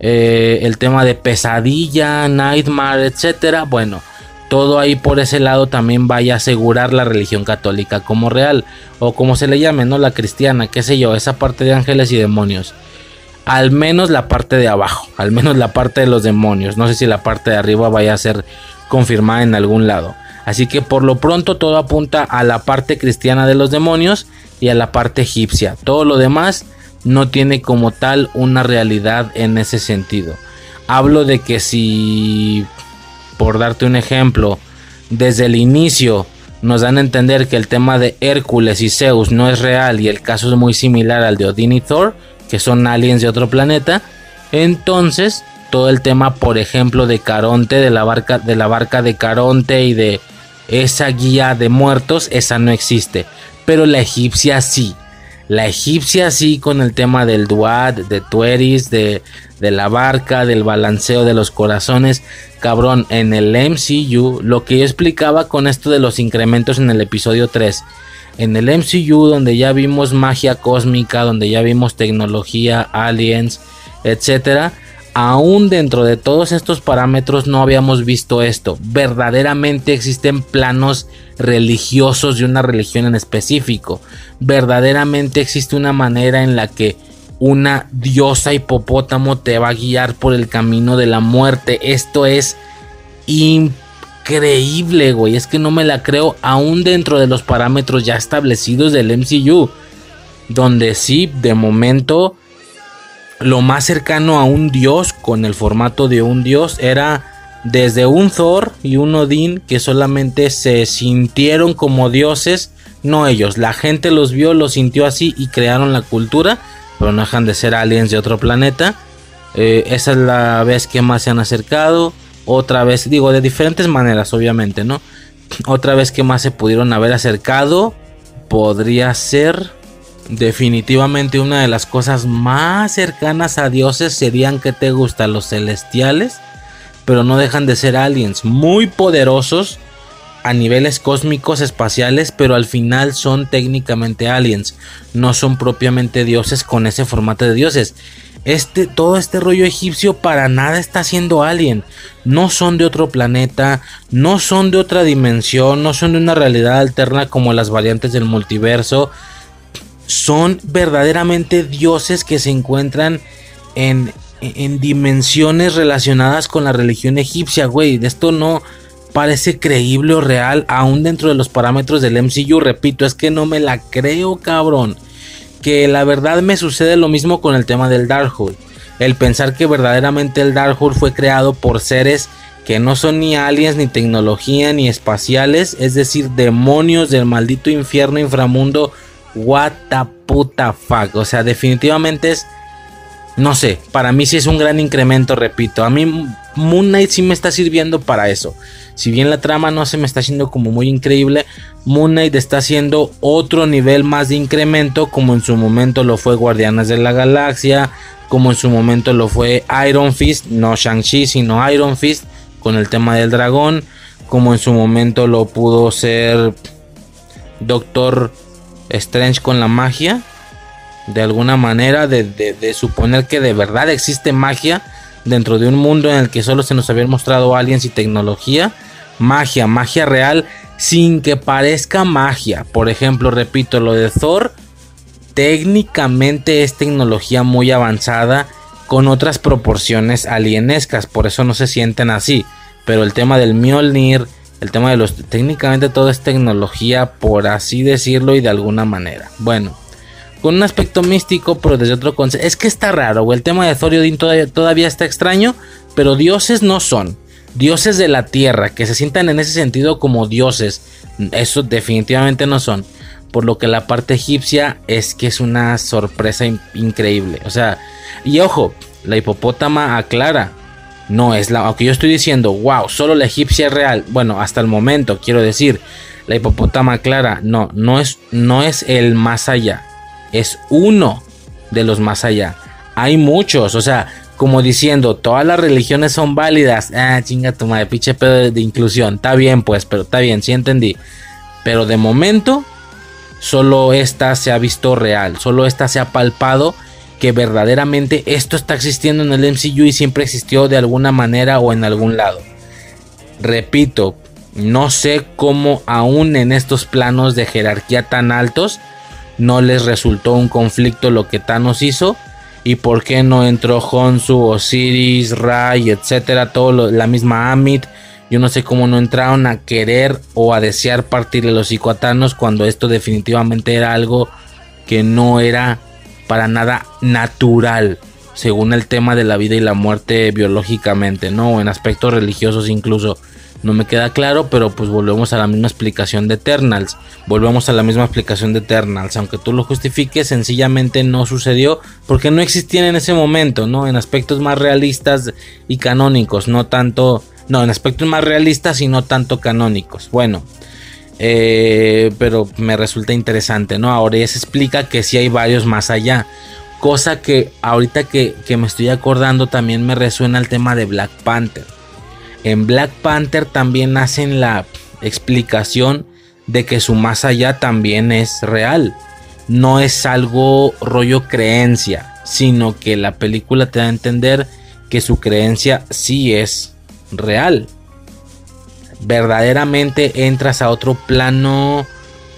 Speaker 1: eh, el tema de pesadilla, nightmare, etcétera. Bueno, todo ahí por ese lado también vaya a asegurar la religión católica como real, o como se le llame, ¿no? La cristiana, qué sé yo, esa parte de ángeles y demonios. Al menos la parte de abajo, al menos la parte de los demonios. No sé si la parte de arriba vaya a ser confirmada en algún lado. Así que por lo pronto todo apunta a la parte cristiana de los demonios y a la parte egipcia. Todo lo demás no tiene como tal una realidad en ese sentido. Hablo de que si, por darte un ejemplo, desde el inicio nos dan a entender que el tema de Hércules y Zeus no es real y el caso es muy similar al de Odin y Thor, que son aliens de otro planeta, entonces todo el tema, por ejemplo, de Caronte, de la barca, de la barca de Caronte y de esa guía de muertos, esa no existe pero la egipcia sí. La egipcia sí con el tema del duat, de Tueris, de, de la barca, del balanceo de los corazones. Cabrón, en el MCU, lo que yo explicaba con esto de los incrementos en el episodio 3. En el MCU, donde ya vimos magia cósmica, donde ya vimos tecnología, aliens, etcétera aún dentro de todos estos parámetros no habíamos visto esto. Verdaderamente existen planos religiosos de una religión en específico. Verdaderamente existe una manera en la que una diosa hipopótamo te va a guiar por el camino de la muerte. Esto es increíble, güey. Es que no me la creo aún dentro de los parámetros ya establecidos del MCU. Donde sí, de momento lo más cercano a un dios con el formato de un dios era desde un Thor y un Odín que solamente se sintieron como dioses, no ellos, la gente los vio, los sintió así y crearon la cultura, pero no dejan de ser aliens de otro planeta. Eh, esa es la vez que más se han acercado. Otra vez, digo, de diferentes maneras, obviamente, ¿no? Otra vez que más se pudieron haber acercado. Podría ser definitivamente una de las cosas más cercanas a dioses serían que te gustan los celestiales, pero no dejan de ser aliens muy poderosos a niveles cósmicos espaciales, pero al final son técnicamente aliens, no son propiamente dioses con ese formato de dioses. Este, todo este rollo egipcio para nada está siendo alien. No son de otro planeta, no son de otra dimensión, no son de una realidad alterna como las variantes del multiverso. Son verdaderamente dioses que se encuentran en, en dimensiones relacionadas con la religión egipcia, güey. Esto no, parece creíble o real aún dentro de los parámetros del MCU. Repito, es que no me la creo, cabrón. Que la verdad me sucede lo mismo con el tema del Darkhold. El pensar que verdaderamente el Darkhold fue creado por seres que no son ni aliens, ni tecnología, ni espaciales, es decir, demonios del maldito infierno inframundo. What the puta fuck. O sea, definitivamente es. No sé, para mí sí es un gran incremento, repito. A mí Moon Knight sí me está sirviendo para eso. Si bien la trama no se me está haciendo como muy increíble, Moon Knight está haciendo otro nivel más de incremento, como en su momento lo fue Guardianes de la Galaxia, como en su momento lo fue Iron Fist, no Shang-Chi, sino Iron Fist, con el tema del dragón, como en su momento lo pudo ser Doctor Strange con la magia, de alguna manera, de, de suponer que de verdad existe magia dentro de un mundo en el que solo se nos habían mostrado aliens y tecnología, magia, magia real, sin que parezca magia. Por ejemplo, repito, lo de Thor técnicamente es tecnología muy avanzada con otras proporciones alienescas, por eso no se sienten así. Pero el tema del Mjolnir, el tema de los técnicamente todo es tecnología por así decirlo y de alguna manera. Bueno, con un aspecto místico, pero desde otro concepto. Es que está raro, güey. El tema de Thor y todavía, todavía está extraño, pero dioses no son. Dioses de la tierra, que se sientan en ese sentido como dioses. Eso definitivamente no son. Por lo que la parte egipcia es que es una sorpresa increíble. O sea, y ojo, la hipopótama aclara. No es la. Aunque yo estoy diciendo, wow, solo la egipcia es real. Bueno, hasta el momento, quiero decir. La hipopótama aclara. No, no es, no es el más allá es uno de los más allá. Hay muchos, o sea, como diciendo, todas las religiones son válidas. Ah, chinga tu madre, pinche pedo de, inclusión. Está bien, pues, pero está bien, sí entendí. Pero de momento, solo esta se ha visto real, solo esta se ha palpado que verdaderamente esto está existiendo en el MCU y siempre existió de alguna manera o en algún lado. Repito, no sé cómo aún en estos planos de jerarquía tan altos no les resultó un conflicto lo que Thanos hizo y por qué no entró Honsu, Osiris, Rai, etcétera, todo la misma Amit. Yo no sé cómo no entraron a querer o a desear partirle los hocico cuando esto definitivamente era algo que no era para nada natural, según el tema de la vida y la muerte biológicamente, ¿no? En aspectos religiosos incluso. No me queda claro, pero pues volvemos a la misma explicación de Eternals. Volvemos a la misma explicación de Eternals. Aunque tú lo justifiques, sencillamente no sucedió porque no existían en ese momento, ¿no? En aspectos más realistas y canónicos, no tanto... No, en aspectos más realistas y no tanto canónicos. Bueno, eh, pero me resulta interesante, ¿no? Ahora ya se explica que sí hay varios más allá. Cosa que ahorita que, que me estoy acordando también me resuena el tema de Black Panther. En Black Panther también hacen la explicación de que su más allá también es real. No es algo rollo creencia, sino que la película te da a entender que su creencia sí es real. Verdaderamente entras a otro plano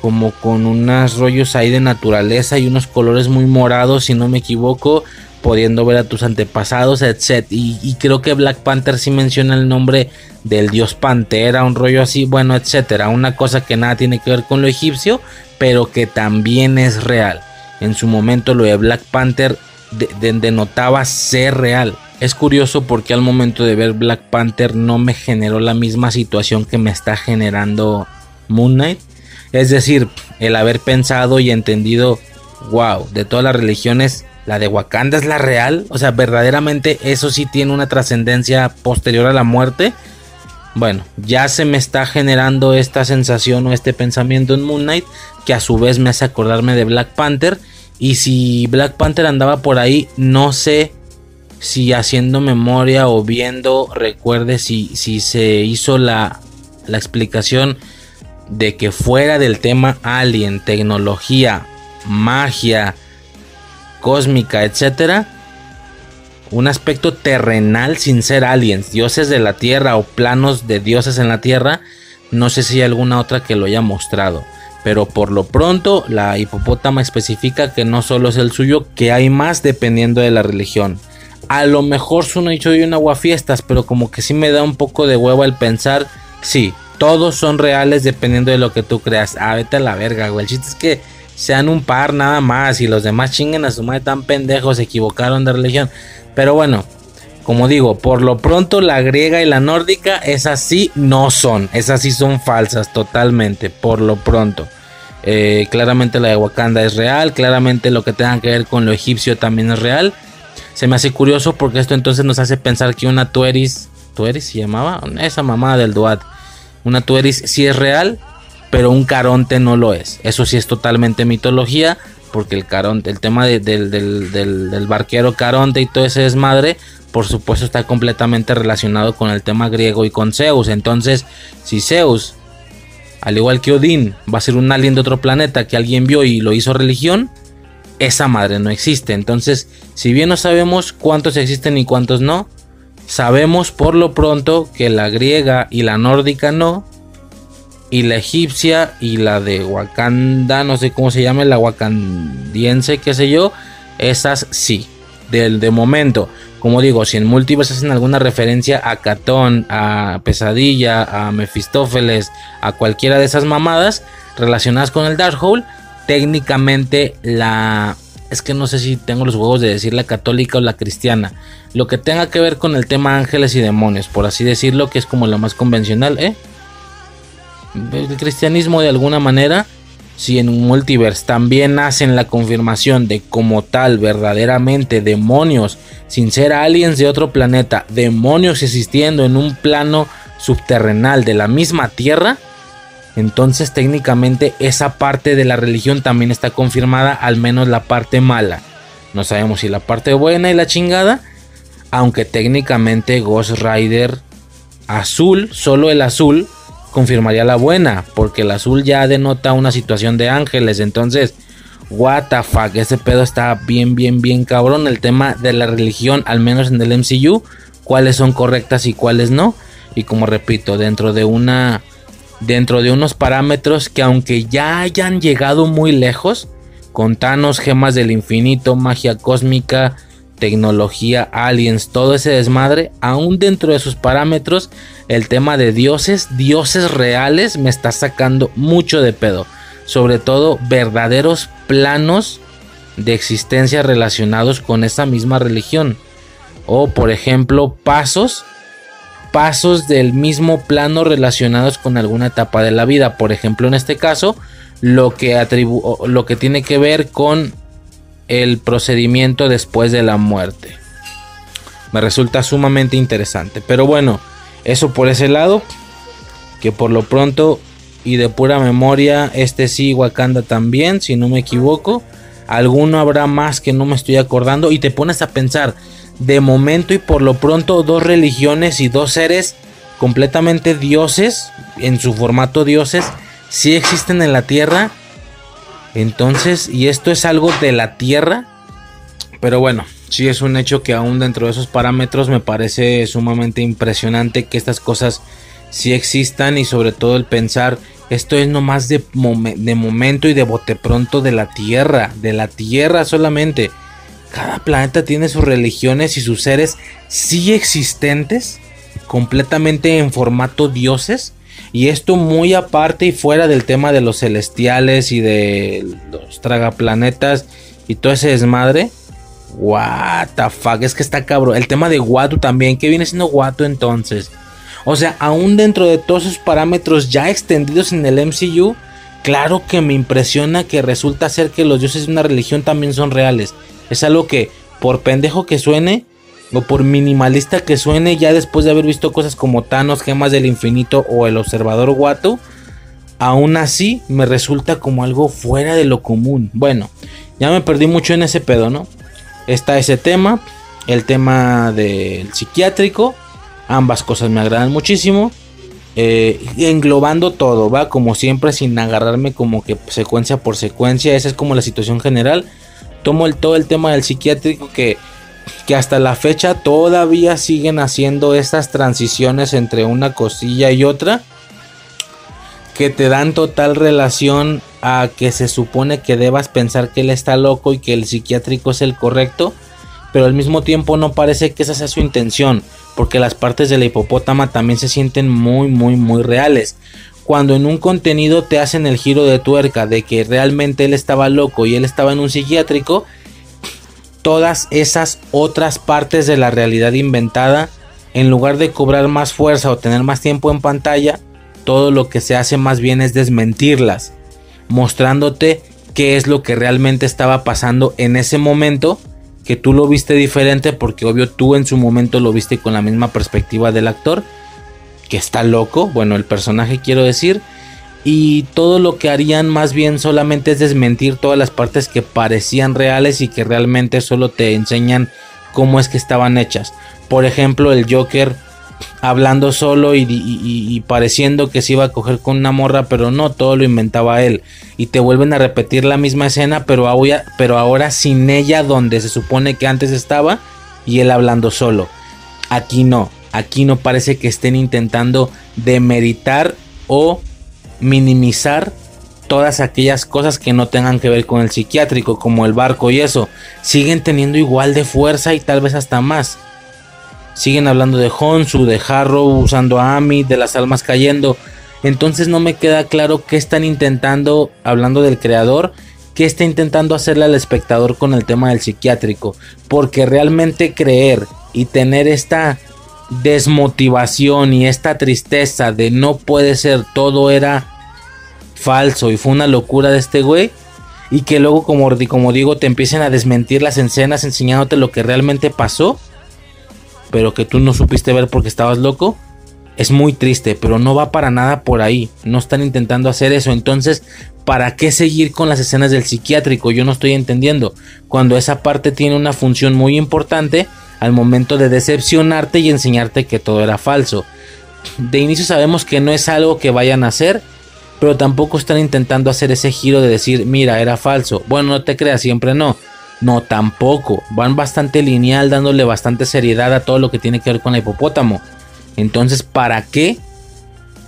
Speaker 1: como con unos rollos ahí de naturaleza y unos colores muy morados, si no me equivoco, pudiendo ver a tus antepasados, etc. Y, creo que Black Panther sí menciona el nombre del dios Pantera, un rollo así, bueno, etcétera. Una cosa que nada tiene que ver con lo egipcio, pero que también es real. En su momento lo de Black Panther denotaba ser real. Es curioso porque al momento de ver Black Panther no me generó la misma situación que me está generando Moon Knight. Es decir, el haber pensado y entendido, wow, de todas las religiones la de Wakanda es la real, o sea, verdaderamente eso sí tiene una trascendencia posterior a la muerte. Bueno, ya se me está generando esta sensación o este pensamiento en Moon Knight que a su vez me hace acordarme de Black Panther. Y si Black Panther andaba por ahí, no sé si haciendo memoria o viendo, recuerde si, si se hizo la, la explicación de que fuera del tema alien, tecnología, magia, cósmica, etcétera, un aspecto terrenal sin ser aliens, dioses de la tierra o planos de dioses en la tierra, no sé si hay alguna otra que lo haya mostrado. Pero por lo pronto, la hipopótama especifica que no solo es el suyo, que hay más dependiendo de la religión. A lo mejor suena dicho de un aguafiestas, pero como que sí me da un poco de huevo el pensar, sí, todos son reales dependiendo de lo que tú creas. Ah, vete a la verga, güey. El chiste es que sean un par nada más y los demás chinguen a su madre tan pendejos, se equivocaron de religión. Pero bueno, como digo, por lo pronto la griega y la nórdica, esas sí no son, esas sí son falsas totalmente, por lo pronto. Eh, claramente la de Wakanda es real, claramente lo que tenga que ver con lo egipcio también es real. Se me hace curioso porque esto entonces nos hace pensar que una Tueris, Tueris se llamaba, esa mamá del Duat, una Tueris sí es real, pero un Caronte no lo es. Eso sí es totalmente mitología, porque el Caronte, el tema del, del, barquero Caronte y todo ese desmadre, por supuesto está completamente relacionado con el tema griego y con Zeus. Entonces, si Zeus, al igual que Odín, va a ser un alien de otro planeta que alguien vio y lo hizo religión, esa madre no existe. Entonces, si bien no sabemos cuántos existen y cuántos no, sabemos por lo pronto que la griega y la nórdica no, y la egipcia y la de Wakanda, no sé cómo se llama, la wakandiense, qué sé yo, esas sí, del de momento. Como digo, si en Multiverse hacen alguna referencia a Catón, a Pesadilla, a Mefistófeles, a cualquiera de esas mamadas relacionadas con el Darkhold, técnicamente la es que no sé si tengo los huevos de decir la católica o la cristiana. Lo que tenga que ver con el tema ángeles y demonios, por así decirlo, que es como lo más convencional, ¿eh? El cristianismo de alguna manera, si en un multiverse también hacen la confirmación de como tal verdaderamente demonios, sin ser aliens de otro planeta, demonios existiendo en un plano subterrenal de la misma tierra, entonces técnicamente esa parte de la religión también está confirmada, al menos la parte mala. No sabemos si la parte buena y la chingada, aunque técnicamente Ghost Rider azul, solo el azul, confirmaría la buena, porque el azul ya denota una situación de ángeles, entonces, what the fuck, ese pedo está bien, bien, bien cabrón, el tema de la religión, al menos en el MCU, cuáles son correctas y cuáles no, y como repito, dentro de una, dentro de unos parámetros que aunque ya hayan llegado muy lejos, con Thanos, gemas del infinito, magia cósmica, tecnología, aliens, todo ese desmadre, aún dentro de sus parámetros, el tema de dioses, dioses reales, me está sacando mucho de pedo. Sobre todo verdaderos planos de existencia relacionados con esa misma religión. O por ejemplo, pasos, pasos del mismo plano relacionados con alguna etapa de la vida. Por ejemplo, en este caso, lo que, lo que tiene que ver con el procedimiento después de la muerte. Me resulta sumamente interesante. Pero bueno, eso por ese lado. Que por lo pronto y de pura memoria, este sí, Wakanda también, si no me equivoco. Alguno habrá más que no me estoy acordando. Y te pones a pensar, de momento y por lo pronto, dos religiones y dos seres completamente dioses, en su formato dioses, sí existen en la tierra entonces, y esto es algo de la Tierra, pero bueno, sí es un hecho que aún dentro de esos parámetros me parece sumamente impresionante que estas cosas sí existan y sobre todo el pensar, esto es nomás de, de momento y de bote pronto de la Tierra, de la Tierra solamente. Cada planeta tiene sus religiones y sus seres sí existentes, completamente en formato dioses y esto muy aparte y fuera del tema de los celestiales y de los tragaplanetas y todo ese desmadre. What the fuck, es que está cabrón. El tema de Watu también, ¿qué viene siendo Watu entonces? O sea, aún dentro de todos esos parámetros ya extendidos en el MCU, claro que me impresiona que resulta ser que los dioses de una religión también son reales. Es algo que, por pendejo que suene, o por minimalista que suene, ya después de haber visto cosas como Thanos, Gemas del Infinito o El Observador Watu, aún así me resulta como algo fuera de lo común. Bueno, ya me perdí mucho en ese pedo, ¿no? Está ese tema, el tema del psiquiátrico, ambas cosas me agradan muchísimo. Eh, englobando todo, va como siempre sin agarrarme como que secuencia por secuencia, esa es como la situación general. Tomo el, todo el tema del psiquiátrico que, que hasta la fecha todavía siguen haciendo estas transiciones entre una cosilla y otra que te dan total relación a que se supone que debas pensar que él está loco y que el psiquiátrico es el correcto, pero al mismo tiempo no parece que esa sea su intención, porque las partes de la hipopótama también se sienten muy muy muy reales. Cuando en un contenido te hacen el giro de tuerca de que realmente él estaba loco y él estaba en un psiquiátrico, todas esas otras partes de la realidad inventada, en lugar de cobrar más fuerza o tener más tiempo en pantalla, todo lo que se hace más bien es desmentirlas, mostrándote qué es lo que realmente estaba pasando en ese momento, que tú lo viste diferente porque obvio tú en su momento lo viste con la misma perspectiva del actor, que está loco, bueno, el personaje quiero decir, y todo lo que harían más bien solamente es desmentir todas las partes que parecían reales y que realmente solo te enseñan cómo es que estaban hechas. Por ejemplo, el Joker hablando solo y, pareciendo que se iba a coger con una morra, pero no, todo lo inventaba él. Y te vuelven a repetir la misma escena, pero ahora, pero ahora sin ella donde se supone que antes estaba y él hablando solo. Aquí no, aquí no parece que estén intentando demeritar o minimizar todas aquellas cosas que no tengan que ver con el psiquiátrico, como el barco y eso. Siguen teniendo igual de fuerza y tal vez hasta más. Siguen hablando de Honsu, de Harrow usando a Ami, de las almas cayendo. Entonces no me queda claro qué están intentando, hablando del creador, qué está intentando hacerle al espectador con el tema del psiquiátrico. Porque realmente creer y tener esta desmotivación y esta tristeza de no puede ser, todo era falso y fue una locura de este güey. Y que luego, como, como digo, te empiecen a desmentir las escenas enseñándote lo que realmente pasó pero que tú no supiste ver porque estabas loco, es muy triste, pero no va para nada por ahí. No están intentando hacer eso. Entonces, ¿para qué seguir con las escenas del psiquiátrico? Yo no estoy entendiendo. Cuando esa parte tiene una función muy importante al momento de decepcionarte y enseñarte que todo era falso. De inicio sabemos que no es algo que vayan a hacer, pero tampoco están intentando hacer ese giro de decir, mira, era falso. Bueno, no te creas, siempre no. No, tampoco. Van bastante lineal, dándole bastante seriedad a todo lo que tiene que ver con el hipopótamo. Entonces, ¿para qué?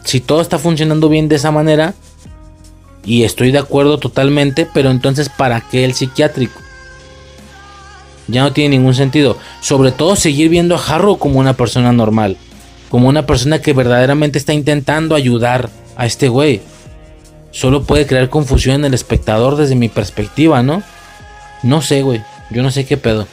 Speaker 1: Si todo está funcionando bien de esa manera, y estoy de acuerdo totalmente, pero entonces, ¿para qué el psiquiátrico? Ya no tiene ningún sentido. Sobre todo seguir viendo a Harrow como una persona normal. Como una persona que verdaderamente está intentando ayudar a este güey. Solo puede crear confusión en el espectador desde mi perspectiva, ¿no? No sé, güey. Yo no sé qué pedo.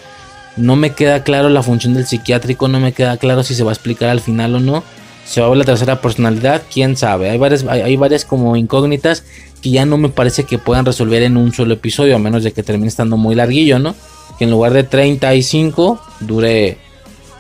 Speaker 1: No me queda claro la función del psiquiátrico. No me queda claro si se va a explicar al final o no. Se va a ver la tercera personalidad. Quién sabe. Hay varias, hay, varias como incógnitas que ya no me parece que puedan resolver en un solo episodio. A menos de que termine estando muy larguillo, ¿no? Que en lugar de 35 dure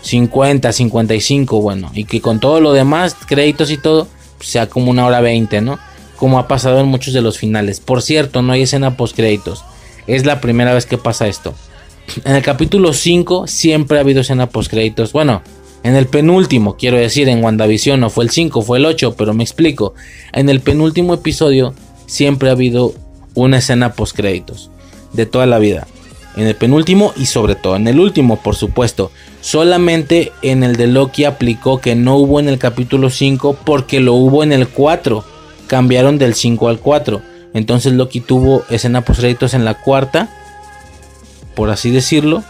Speaker 1: 50, 55, bueno. Y que con todo lo demás, créditos y todo, sea como una hora 20, ¿no? Como ha pasado en muchos de los finales. Por cierto, no hay escena post créditos. Es la primera vez que pasa esto. En el capítulo 5 siempre ha habido escena post créditos. Bueno, en el penúltimo, quiero decir, en WandaVision no fue el 5, fue el 8, pero me explico. En el penúltimo episodio siempre ha habido una escena post créditos de toda la vida. En el penúltimo y sobre todo en el último, por supuesto. Solamente en el de Loki aplicó que no hubo en el capítulo 5 porque lo hubo en el 4. Cambiaron del 5 al 4. Entonces Loki tuvo escena post créditos en la cuarta, por así decirlo,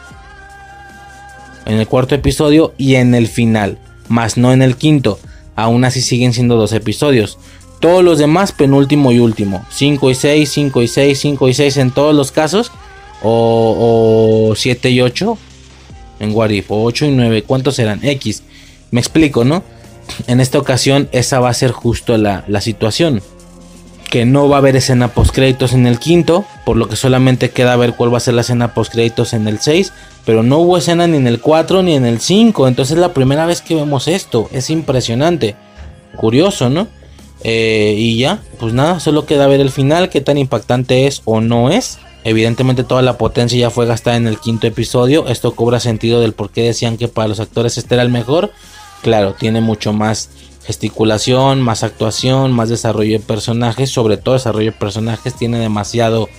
Speaker 1: en el cuarto episodio y en el final, más no en el quinto. Aún así siguen siendo dos episodios. Todos los demás, penúltimo y último. 5 y 6, 5 y 6, 5 y 6 en todos los casos. O 7 y 8 en Warif. O 8 y 9. ¿Cuántos serán? X. Me explico, ¿no? En esta ocasión esa va a ser justo la, la situación que no va a haber escena post créditos en el quinto, por lo que solamente queda ver cuál va a ser la escena post créditos en el 6, pero no hubo escena ni en el 4 ni en el 5, entonces es la primera vez que vemos esto, es impresionante, curioso, ¿no? Eh, y ya, pues nada, solo queda ver el final, qué tan impactante es o no es. Evidentemente toda la potencia ya fue gastada en el quinto episodio, esto cobra sentido del por qué decían que para los actores este era el mejor. Claro, tiene mucho más gesticulación, más actuación, más desarrollo de personajes, sobre todo desarrollo de personajes, tiene demasiado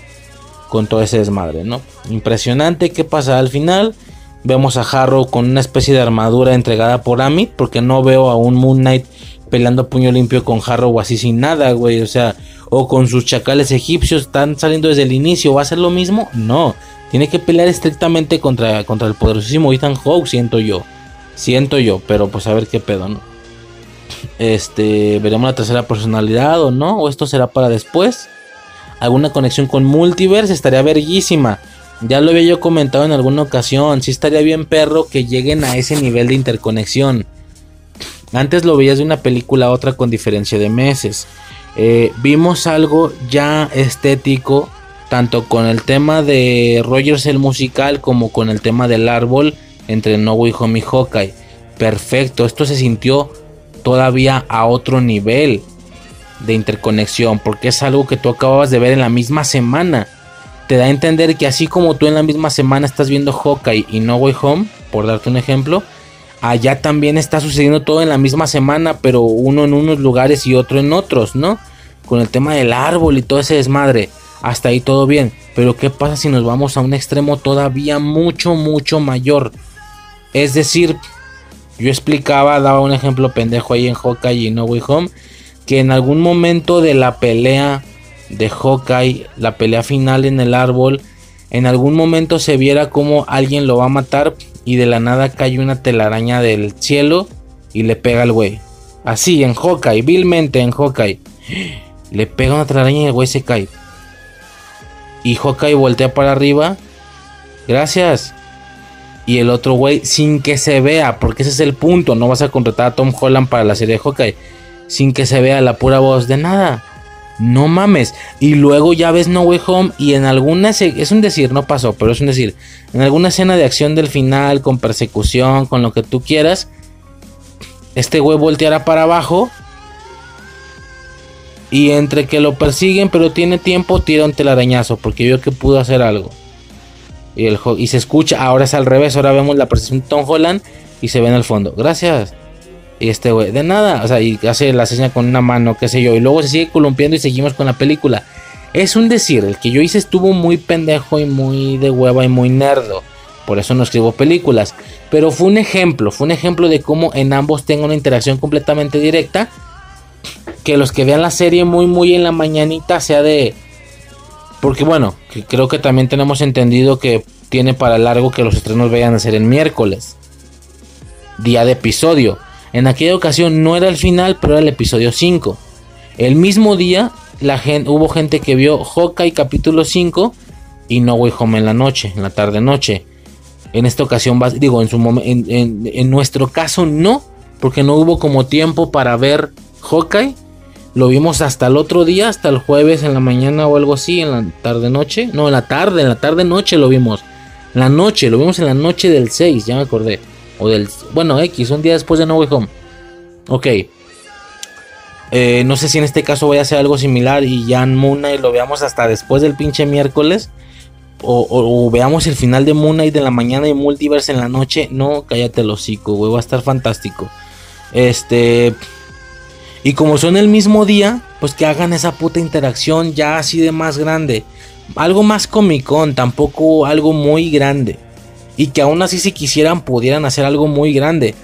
Speaker 1: con todo ese desmadre, ¿no? Impresionante, ¿qué pasa al final? Vemos a Harrow con una especie de armadura entregada por Amit, porque no veo a un Moon Knight peleando puño limpio con Harrow así sin nada, güey, o sea, o con sus chacales egipcios, están saliendo desde el inicio, ¿va a ser lo mismo? No, tiene que pelear estrictamente contra, contra el poderosísimo Ethan Hawke, siento yo, siento yo, pero pues a ver qué pedo, ¿no? Este, veremos la tercera personalidad o no, o esto será para después. Alguna conexión con Multiverse estaría verguísima. Ya lo había yo comentado en alguna ocasión. Si estaría bien, perro, que lleguen a ese nivel de interconexión. Antes lo veías de una película a otra con diferencia de meses. Eh, vimos algo ya estético, tanto con el tema de Rogers el musical como con el tema del árbol entre No Way Home y Hawkeye. Perfecto, esto se sintió todavía a otro nivel de interconexión, porque es algo que tú acababas de ver en la misma semana. Te da a entender que así como tú en la misma semana estás viendo Hawkeye y No Way Home, por darte un ejemplo, allá también está sucediendo todo en la misma semana, pero uno en unos lugares y otro en otros, ¿no? Con el tema del árbol y todo ese desmadre. Hasta ahí todo bien. Pero ¿qué pasa si nos vamos a un extremo todavía mucho, mucho mayor? Es decir, yo explicaba, daba un ejemplo pendejo ahí en Hawkeye y No Way Home, que en algún momento de la pelea de Hawkeye, la pelea final en el árbol, en algún momento se viera como alguien lo va a matar y de la nada cae una telaraña del cielo y le pega al güey. Así, en Hawkeye, vilmente en Hawkeye. Le pega una telaraña y el güey se cae. Y Hawkeye voltea para arriba. Gracias y el otro güey sin que se vea, porque ese es el punto, no vas a contratar a Tom Holland para la serie de Hawkeye, sin que se vea la pura voz de nada. No mames. Y luego ya ves No Way Home y en alguna es un decir, no pasó, pero es un decir, en alguna escena de acción del final con persecución, con lo que tú quieras, este güey volteará para abajo y entre que lo persiguen, pero tiene tiempo, tira un telarañazo porque vio que pudo hacer algo. Y, el, y se escucha, ahora es al revés, ahora vemos la presentación de Tom Holland y se ve en el fondo. Gracias. Y este güey, de nada, o sea, y hace la señal con una mano, qué sé yo, y luego se sigue columpiando y seguimos con la película. Es un decir, el que yo hice estuvo muy pendejo y muy de hueva y muy nerdo. Por eso no escribo películas. Pero fue un ejemplo, fue un ejemplo de cómo en ambos tengo una interacción completamente directa. Que los que vean la serie muy, muy en la mañanita sea de porque bueno, creo que también tenemos entendido que tiene para largo que los estrenos vayan a ser el miércoles. Día de episodio. En aquella ocasión no era el final, pero era el episodio 5. El mismo día hubo gente que vio Hawkeye capítulo 5 y No Way Home en la noche, en la tarde noche. En esta ocasión, digo, en, su en, en nuestro caso no, porque no hubo como tiempo para ver Hawkeye lo vimos hasta el otro día, hasta el jueves en la mañana o algo así, en la tarde noche. No, en la tarde, en la tarde noche lo vimos. La noche, lo vimos en la noche del 6, ya me acordé. O del, bueno, X, un día después de No Way Home. Ok. Eh, no sé si en este caso voy a hacer algo similar y ya en Moon Knight lo veamos hasta después del pinche miércoles. O, veamos el final de Moon Knight de la mañana y Multiverse en la noche. No, cállate el hocico, güey. Va a estar fantástico. Este. Y como son el mismo día, pues que hagan esa puta interacción ya así de más grande. Algo más comicón, tampoco algo muy grande. Y que aún así si quisieran pudieran hacer algo muy grande.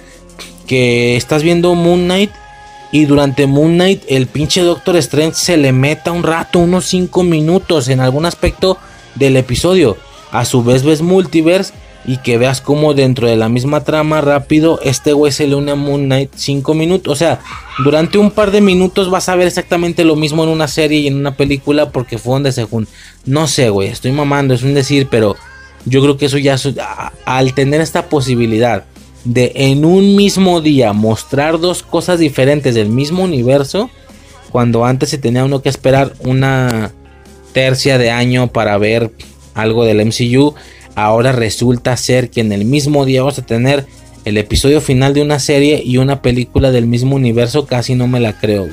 Speaker 1: Que estás viendo Moon Knight y durante Moon Knight el pinche Doctor Strange se le meta un rato, unos 5 minutos en algún aspecto del episodio. A su vez ves Multiverse y que veas como dentro de la misma trama rápido este güey se le une a Moon Knight 5 minutos. O sea, durante un par de minutos vas a ver exactamente lo mismo en una serie y en una película porque fue donde se juntan. No sé, güey, estoy mamando, es un decir, pero yo creo que eso ya al tener esta posibilidad de en un mismo día mostrar dos cosas diferentes del mismo universo, Cuando antes se tenía uno que esperar una tercia de año para ver algo del MCU, ahora resulta ser que en el mismo día vamos a tener el episodio final de una serie y una película del mismo universo, casi no me la creo,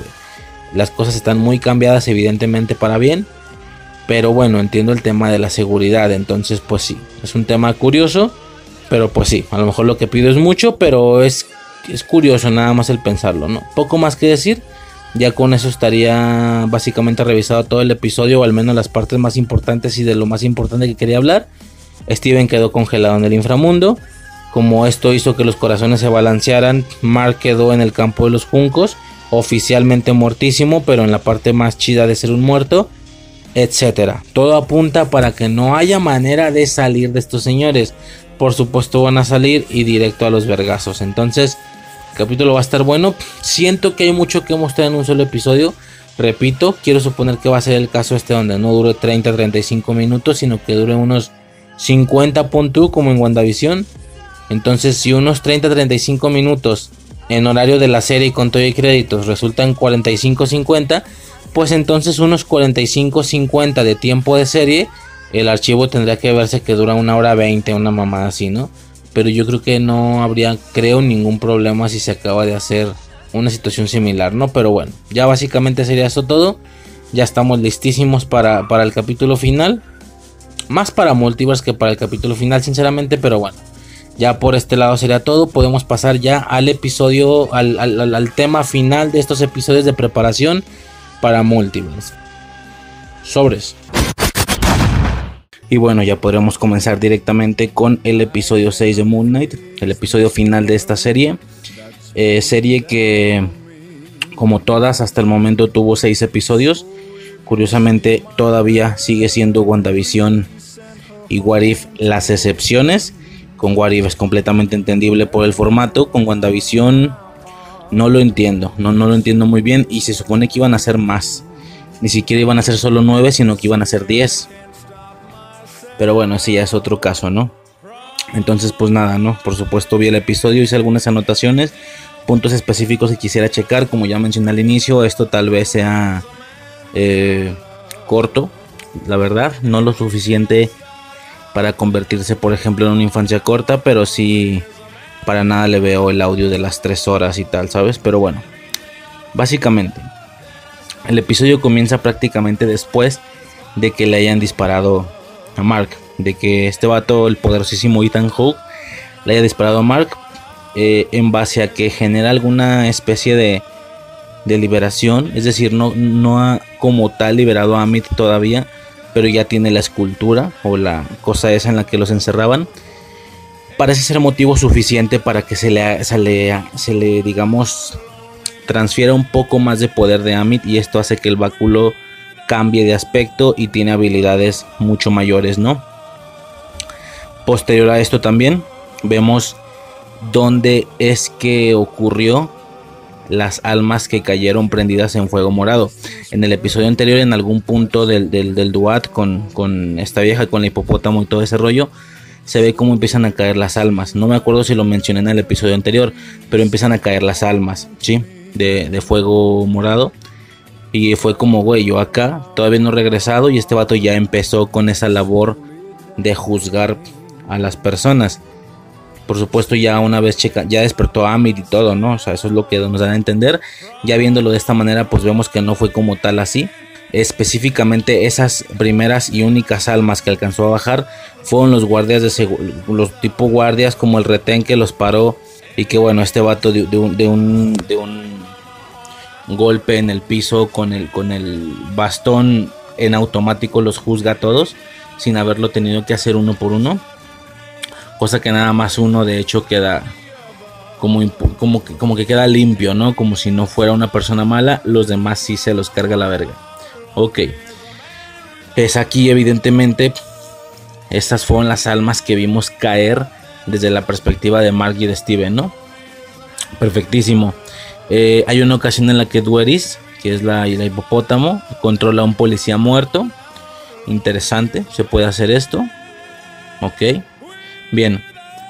Speaker 1: Las cosas están muy cambiadas evidentemente para bien. Pero bueno, entiendo el tema de la seguridad. Entonces, pues sí, es un tema curioso. Pero pues sí, a lo mejor lo que pido es mucho, pero es, curioso nada más el pensarlo, ¿no? Poco más que decir. Ya con eso estaría básicamente revisado todo el episodio, o al menos las partes más importantes y de lo más importante que quería hablar. Steven quedó congelado en el inframundo. Como esto hizo que los corazones se balancearan, Mark quedó en el campo de los juncos, oficialmente muertísimo, pero en la parte más chida de ser un muerto, etcétera. Todo apunta para que no haya manera de salir de estos señores. Por supuesto van a salir y directo a los vergazos. Entonces, el capítulo va a estar bueno. Siento que hay mucho que mostrar en un solo episodio. Repito, quiero suponer que va a ser el caso este donde no dure 30-35 minutos, sino que dure unos 50 puntos como en WandaVision. Entonces, si unos 30-35 minutos en horario de la serie con todo y créditos resultan 45-50, pues entonces unos 45-50 de tiempo de serie, el archivo tendría que verse que dura una hora 20, una mamada así, ¿no? Pero yo creo que no habría, creo, ningún problema si se acaba de hacer una situación similar, ¿no? Pero bueno, ya básicamente sería eso todo. Ya estamos listísimos para, para el capítulo final. Más para Multiverse que para el capítulo final, sinceramente, pero bueno. Ya por este lado sería todo. Podemos pasar ya al episodio, al, tema final de estos episodios de preparación para Multiverse. Sobres. Y bueno, ya podremos comenzar directamente con el episodio 6 de Moon Knight, el episodio final de esta serie. Eh, serie que, como todas, hasta el momento tuvo 6 episodios. Curiosamente, todavía sigue siendo WandaVision y What If las excepciones. Con What es completamente entendible por el formato. Con WandaVision no lo entiendo. No, no lo entiendo muy bien. Y se supone que iban a ser más. Ni siquiera iban a ser solo 9, sino que iban a ser 10. Pero bueno, ese ya es otro caso, ¿no? Entonces, pues nada, ¿no? Por supuesto vi el episodio, hice algunas anotaciones, puntos específicos que quisiera checar. Como ya mencioné al inicio, esto tal vez sea eh, corto, la verdad, no lo suficiente para convertirse, por ejemplo, en una infancia corta, pero sí para nada le veo el audio de las 3 horas y tal, ¿sabes? Pero bueno, básicamente, el episodio comienza prácticamente después de que le hayan disparado a Mark, de que este vato, el poderosísimo Ethan Hawke, le haya disparado a Mark eh, en base a que genera alguna especie de, de liberación, es decir, no, no ha como tal liberado a Amit todavía, pero ya tiene la escultura o la cosa esa en la que los encerraban. Parece ser motivo suficiente para que se le, se le, digamos, transfiera un poco más de poder de Amit y esto hace que el báculo cambie de aspecto y tiene habilidades mucho mayores, ¿no? Posterior a esto también vemos dónde es que ocurrió las almas que cayeron prendidas en fuego morado. En el episodio anterior, en algún punto del, del, Duat con, con, esta vieja, con la hipopótamo y todo ese rollo, se ve cómo empiezan a caer las almas. No me acuerdo si lo mencioné en el episodio anterior, pero empiezan a caer las almas, ¿sí? De, de fuego morado. Y fue como, güey, yo acá todavía no he regresado y este vato ya empezó con esa labor de juzgar a las personas por supuesto ya una vez checa, ya despertó a Amit y todo, ¿no? O sea, eso es lo que nos dan a entender. Ya viéndolo de esta manera, pues vemos que no fue como tal así. Específicamente esas primeras y únicas almas que alcanzó a bajar fueron los guardias de los tipo guardias como el retén que los paró y que bueno, este vato de, un, de, un, de un golpe en el piso con el, con el bastón en automático los juzga a todos sin haberlo tenido que hacer uno por uno cosa que nada más uno de hecho queda como, como, que, como que queda limpio, ¿no? Como si no fuera una persona mala, los demás sí se los carga la verga. Ok. Es aquí evidentemente, estas fueron las almas que vimos caer desde la perspectiva de Mark y de Steven, ¿no? Perfectísimo. Eh, hay una ocasión en la que Dueris, que es la, hipopótamo, controla a un policía muerto. Interesante, se puede hacer esto. Ok. Bien.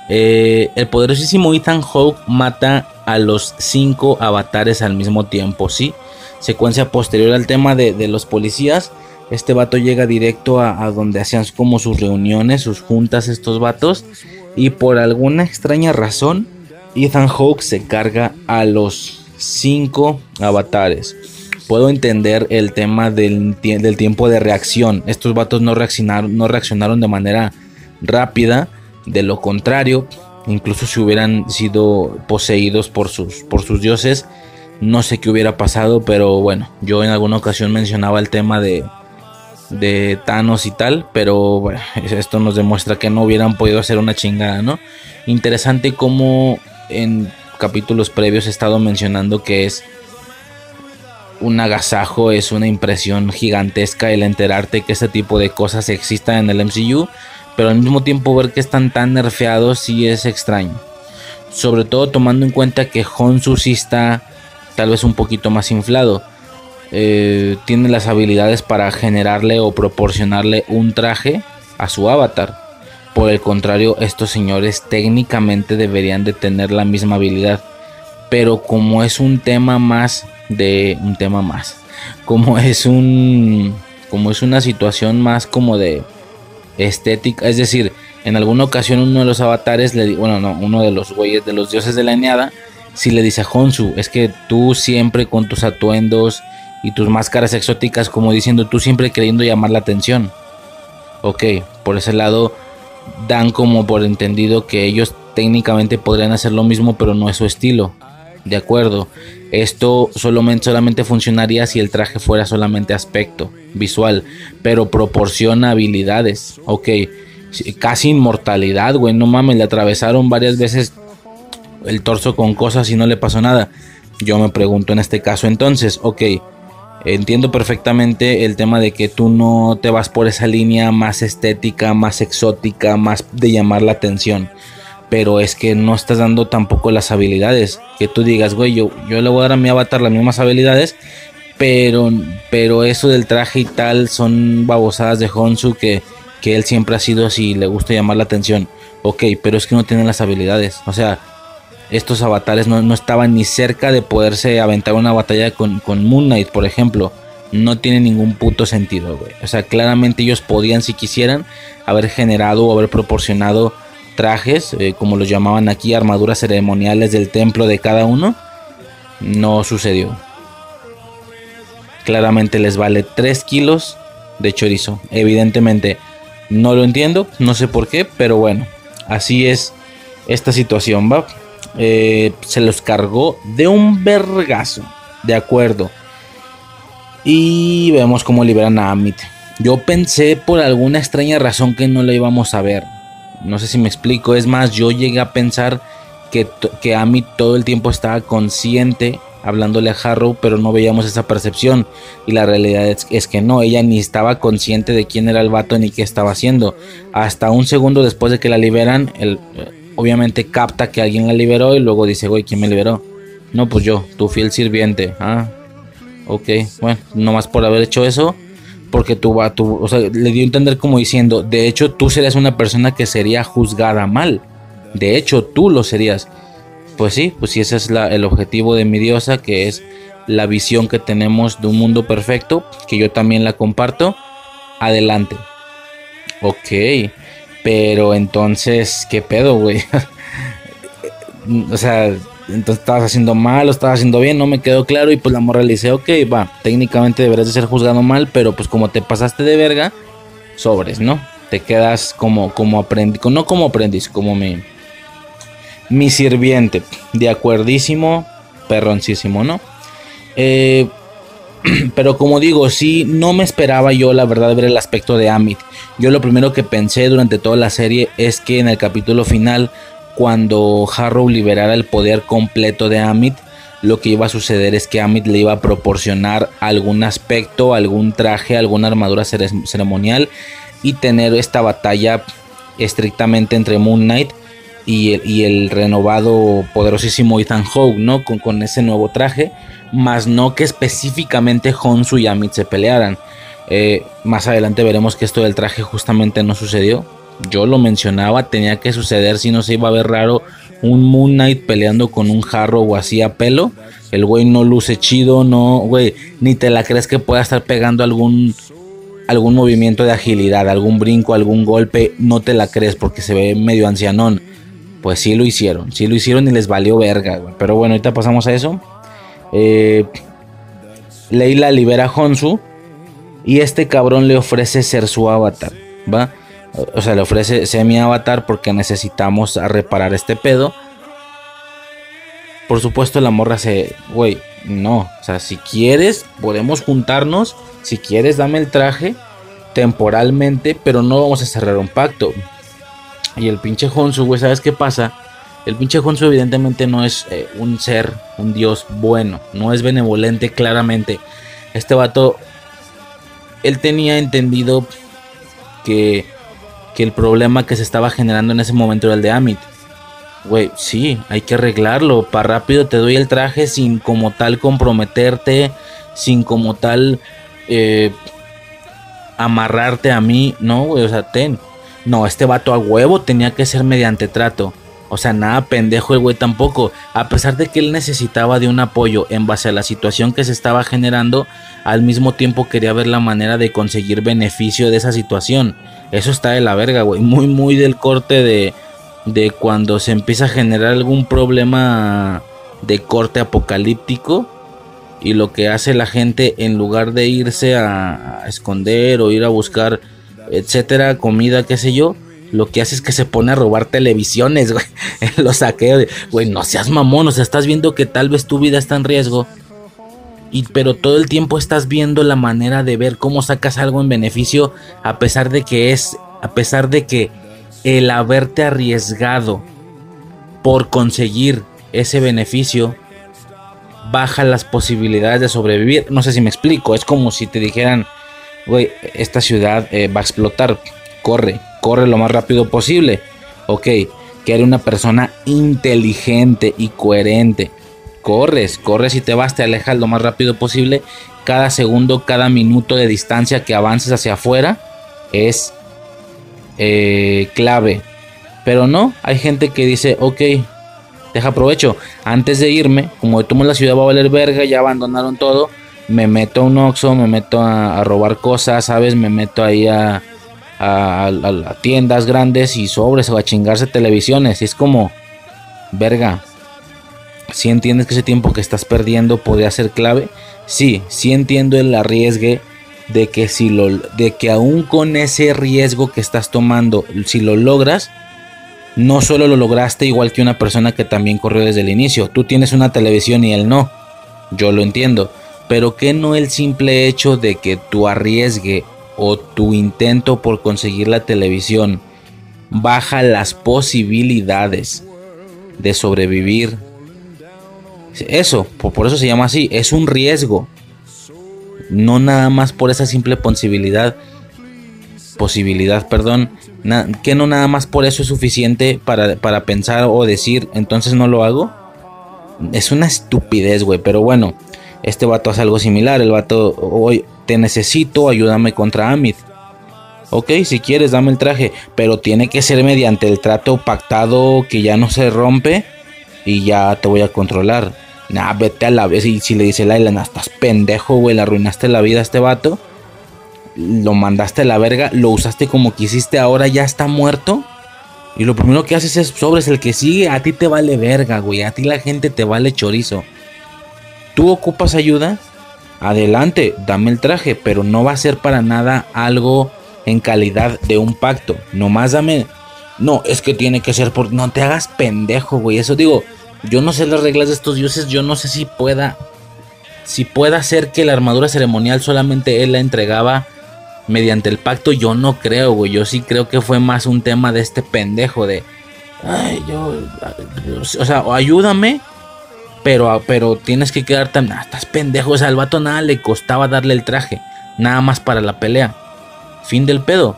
Speaker 1: Eh, el poderosísimo Ethan Hawke mata a los cinco avatares al mismo tiempo, ¿sí? Secuencia posterior al tema de, los policías. Este vato llega directo a, a, donde hacían como sus reuniones, sus juntas estos vatos. Y por alguna extraña razón, Ethan Hawke se carga a los cinco avatares. Puedo entender el tema del, del tiempo de reacción. Estos vatos no reaccionaron, no reaccionaron de manera rápida. De lo contrario, incluso si hubieran sido poseídos por sus, por sus dioses, no sé qué hubiera pasado, pero bueno, yo en alguna ocasión mencionaba el tema de, de Thanos y tal, pero bueno, esto nos demuestra que no hubieran podido hacer una chingada, ¿no? Interesante como en capítulos previos he estado mencionando que es un agasajo, es una impresión gigantesca el enterarte que este tipo de cosas existan en el MCU, pero al mismo tiempo ver que están tan nerfeados sí es extraño. Sobre todo tomando en cuenta que Honsu sí está tal vez un poquito más inflado. Eh, tiene las habilidades para generarle o proporcionarle un traje a su avatar. Por el contrario, estos señores técnicamente deberían de tener la misma habilidad. Pero como es un tema más de un tema más, como es un como es una situación más como de estética, es decir, en alguna ocasión uno de los avatares le bueno, no, uno de los güeyes de los dioses de la Eneada si le dice a Honsu, es que tú siempre con tus atuendos y tus máscaras exóticas como diciendo tú siempre queriendo llamar la atención. Ok, por ese lado dan como por entendido que ellos técnicamente podrían hacer lo mismo, pero no es su estilo. De acuerdo, esto solamente, solamente funcionaría si el traje fuera solamente aspecto visual, pero proporciona habilidades. Ok, casi inmortalidad, güey, no mames, le atravesaron varias veces el torso con cosas y no le pasó nada. Yo me pregunto en este caso entonces, ok, Entiendo perfectamente el tema de que tú no te vas por esa línea más estética, más exótica, más de llamar la atención. Pero es que no estás dando tampoco las habilidades. Que tú digas, güey, yo, yo le voy a dar a mi avatar las mismas habilidades. Pero, pero eso del traje y tal son babosadas de Honsu que, que él siempre ha sido así, le gusta llamar la atención. Ok, pero es que no tienen las habilidades. O sea, estos avatares no, estaban ni cerca de poderse aventar una batalla con, con Moon Knight, por ejemplo. No tiene ningún puto sentido, güey. O sea, claramente ellos podían, si quisieran, haber generado o haber proporcionado trajes, eh, como los llamaban aquí, armaduras ceremoniales del templo de cada uno. No sucedió. Claramente les vale 3 kilos de chorizo. Evidentemente, no lo entiendo, no sé por qué, pero bueno, así es esta situación, va. Eh, se los cargó de un vergazo. De acuerdo. Y vemos cómo liberan a Amit. Yo pensé por alguna extraña razón que no la íbamos a ver. No sé si me explico. Es más, yo llegué a pensar que, que Amit todo el tiempo estaba consciente hablándole a Harrow, pero no veíamos esa percepción. Y la realidad es, es, que no, ella ni estaba consciente de quién era el vato ni qué estaba haciendo. Hasta un segundo después de que la liberan, el, obviamente capta que alguien la liberó y luego dice, güey, ¿quién me liberó? No, pues yo, tu fiel sirviente. Ah, ok, bueno, nomás por haber hecho eso, porque tú va, tú, o sea, le dio a entender como diciendo, de hecho, tú serías una persona que sería juzgada mal. De hecho, tú lo serías. Pues sí, pues sí, ese es la, el objetivo de mi diosa, que es la visión que tenemos de un mundo perfecto, que yo también la comparto. Adelante. Ok. Pero entonces, ¿qué pedo, güey? o sea, entonces estabas haciendo mal o estabas haciendo bien, no me quedó claro. Y pues la morra le dice, ok, va, técnicamente deberías de ser juzgado mal, pero pues como te pasaste de verga, sobres, ¿no? Te quedas como, como aprendiz, no como aprendiz, como mi, mi sirviente. De acuerdísimo, perroncísimo, ¿no? Eh, pero como digo, sí, no me esperaba yo la verdad ver el aspecto de Amit. Yo lo primero que pensé durante toda la serie es que en el capítulo final, cuando Harrow liberara el poder completo de Amit, lo que iba a suceder es que Amit le iba a proporcionar algún aspecto, algún traje, alguna armadura ceremonial y tener esta batalla estrictamente entre Moon Knight y el, renovado poderosísimo Ethan Hawke, ¿no? Con, con ese nuevo traje más no que específicamente Honsu y Amit se pelearan. Eh, más adelante veremos que esto del traje justamente no sucedió. Yo lo mencionaba, tenía que suceder si no se iba a ver raro un Moon Knight peleando con un jarro o así a pelo. El güey no luce chido, no, güey, ni te la crees que pueda estar pegando algún algún movimiento de agilidad, algún brinco, algún golpe, no te la crees porque se ve medio ancianón. Pues sí lo hicieron, sí lo hicieron y les valió verga, güey. Pero bueno, ahorita pasamos a eso. Eh, Leila libera a Honsu y este cabrón le ofrece ser su avatar, ¿va? O sea, le ofrece ser mi avatar porque necesitamos reparar este pedo. Por supuesto, la morra se, güey, no. O sea, si quieres, podemos juntarnos. Si quieres, dame el traje temporalmente, pero no vamos a cerrar un pacto. Y el pinche Honsu, güey, ¿sabes qué pasa? El pinche Honsu evidentemente no es eh, un ser, un dios bueno, no es benevolente claramente. Este vato, él tenía entendido que, que el problema que se estaba generando en ese momento era el de Amit. Güey, sí, hay que arreglarlo. Para rápido te doy el traje sin como tal comprometerte, sin como tal eh, amarrarte a mí. No, güey, o sea, ten. No, este vato a huevo tenía que ser mediante trato. O sea, nada pendejo el güey tampoco. A pesar de que él necesitaba de un apoyo en base a la situación que se estaba generando, al mismo tiempo quería ver la manera de conseguir beneficio de esa situación. Eso está de la verga, güey. Muy, muy del corte de, de cuando se empieza a generar algún problema de corte apocalíptico. Y lo que hace la gente en lugar de irse a, a esconder o ir a buscar, etcétera, comida, qué sé yo lo que hace es que se pone a robar televisiones, güey. Los saqueos, güey, no seas mamón, o sea, estás viendo que tal vez tu vida está en riesgo. Y, pero todo el tiempo estás viendo la manera de ver cómo sacas algo en beneficio, a pesar de que es, a pesar de que el haberte arriesgado por conseguir ese beneficio baja las posibilidades de sobrevivir. No sé si me explico, es como si te dijeran, güey, esta ciudad eh, va a explotar, corre corre lo más rápido posible. Ok, que eres una persona inteligente y coherente. Corres, corres y te vas, te alejas lo más rápido posible. Cada segundo, cada minuto de distancia que avances hacia afuera es eh, clave. Pero no, hay gente que dice, ok, deja aprovecho. Antes de irme, como tomo la ciudad va a valer verga, ya abandonaron todo. Me meto a un Oxxo, me meto a robar cosas, ¿sabes? Me meto ahí a, tiendas grandes y sobres o a chingarse televisiones. Y es como, verga, si entiendes que ese tiempo que estás perdiendo podría ser clave, sí, sí entiendo el arriesgue de que si lo, de que aún con ese riesgo que estás tomando, si lo logras, no solo lo lograste igual que una persona que también corrió desde el inicio. Tú tienes una televisión y él no. Yo lo entiendo. Pero que no el simple hecho de que tu arriesgue o tu intento por conseguir la televisión baja las posibilidades de sobrevivir. Eso, por eso se llama así, es un riesgo. No nada más por esa simple posibilidad, posibilidad, perdón, que no nada más por eso es suficiente para, para pensar o decir, entonces no lo hago. Es una estupidez, güey, pero bueno, este vato hace algo similar, el vato hoy te necesito, ayúdame contra Amit. Ok, si quieres, dame el traje, pero tiene que ser mediante el trato pactado que ya no se rompe y ya te voy a controlar. Nah, vete a la vez. Y si le dice Laila, nah, estás pendejo, güey, le arruinaste la vida a este vato. Lo mandaste a la verga, lo usaste como quisiste, ahora ya está muerto. Y lo primero que haces es sobres el que sigue, a ti te vale verga, güey, a ti la gente te vale chorizo. ¿Tú ocupas ayuda? adelante, dame el traje, pero no va a ser para nada algo en calidad de un pacto. Nomás dame. No, es que tiene que ser por. No te hagas pendejo, güey. Eso digo, yo no sé las reglas de estos dioses. Yo no sé si pueda. Si pueda ser que la armadura ceremonial solamente él la entregaba mediante el pacto. Yo no creo, güey. Yo sí creo que fue más un tema de este pendejo de. Ay, yo. O sea, ayúdame pero, pero tienes que quedarte. tan estás pendejo. O sea, al vato nada le costaba darle el traje. Nada más para la pelea. Fin del pedo.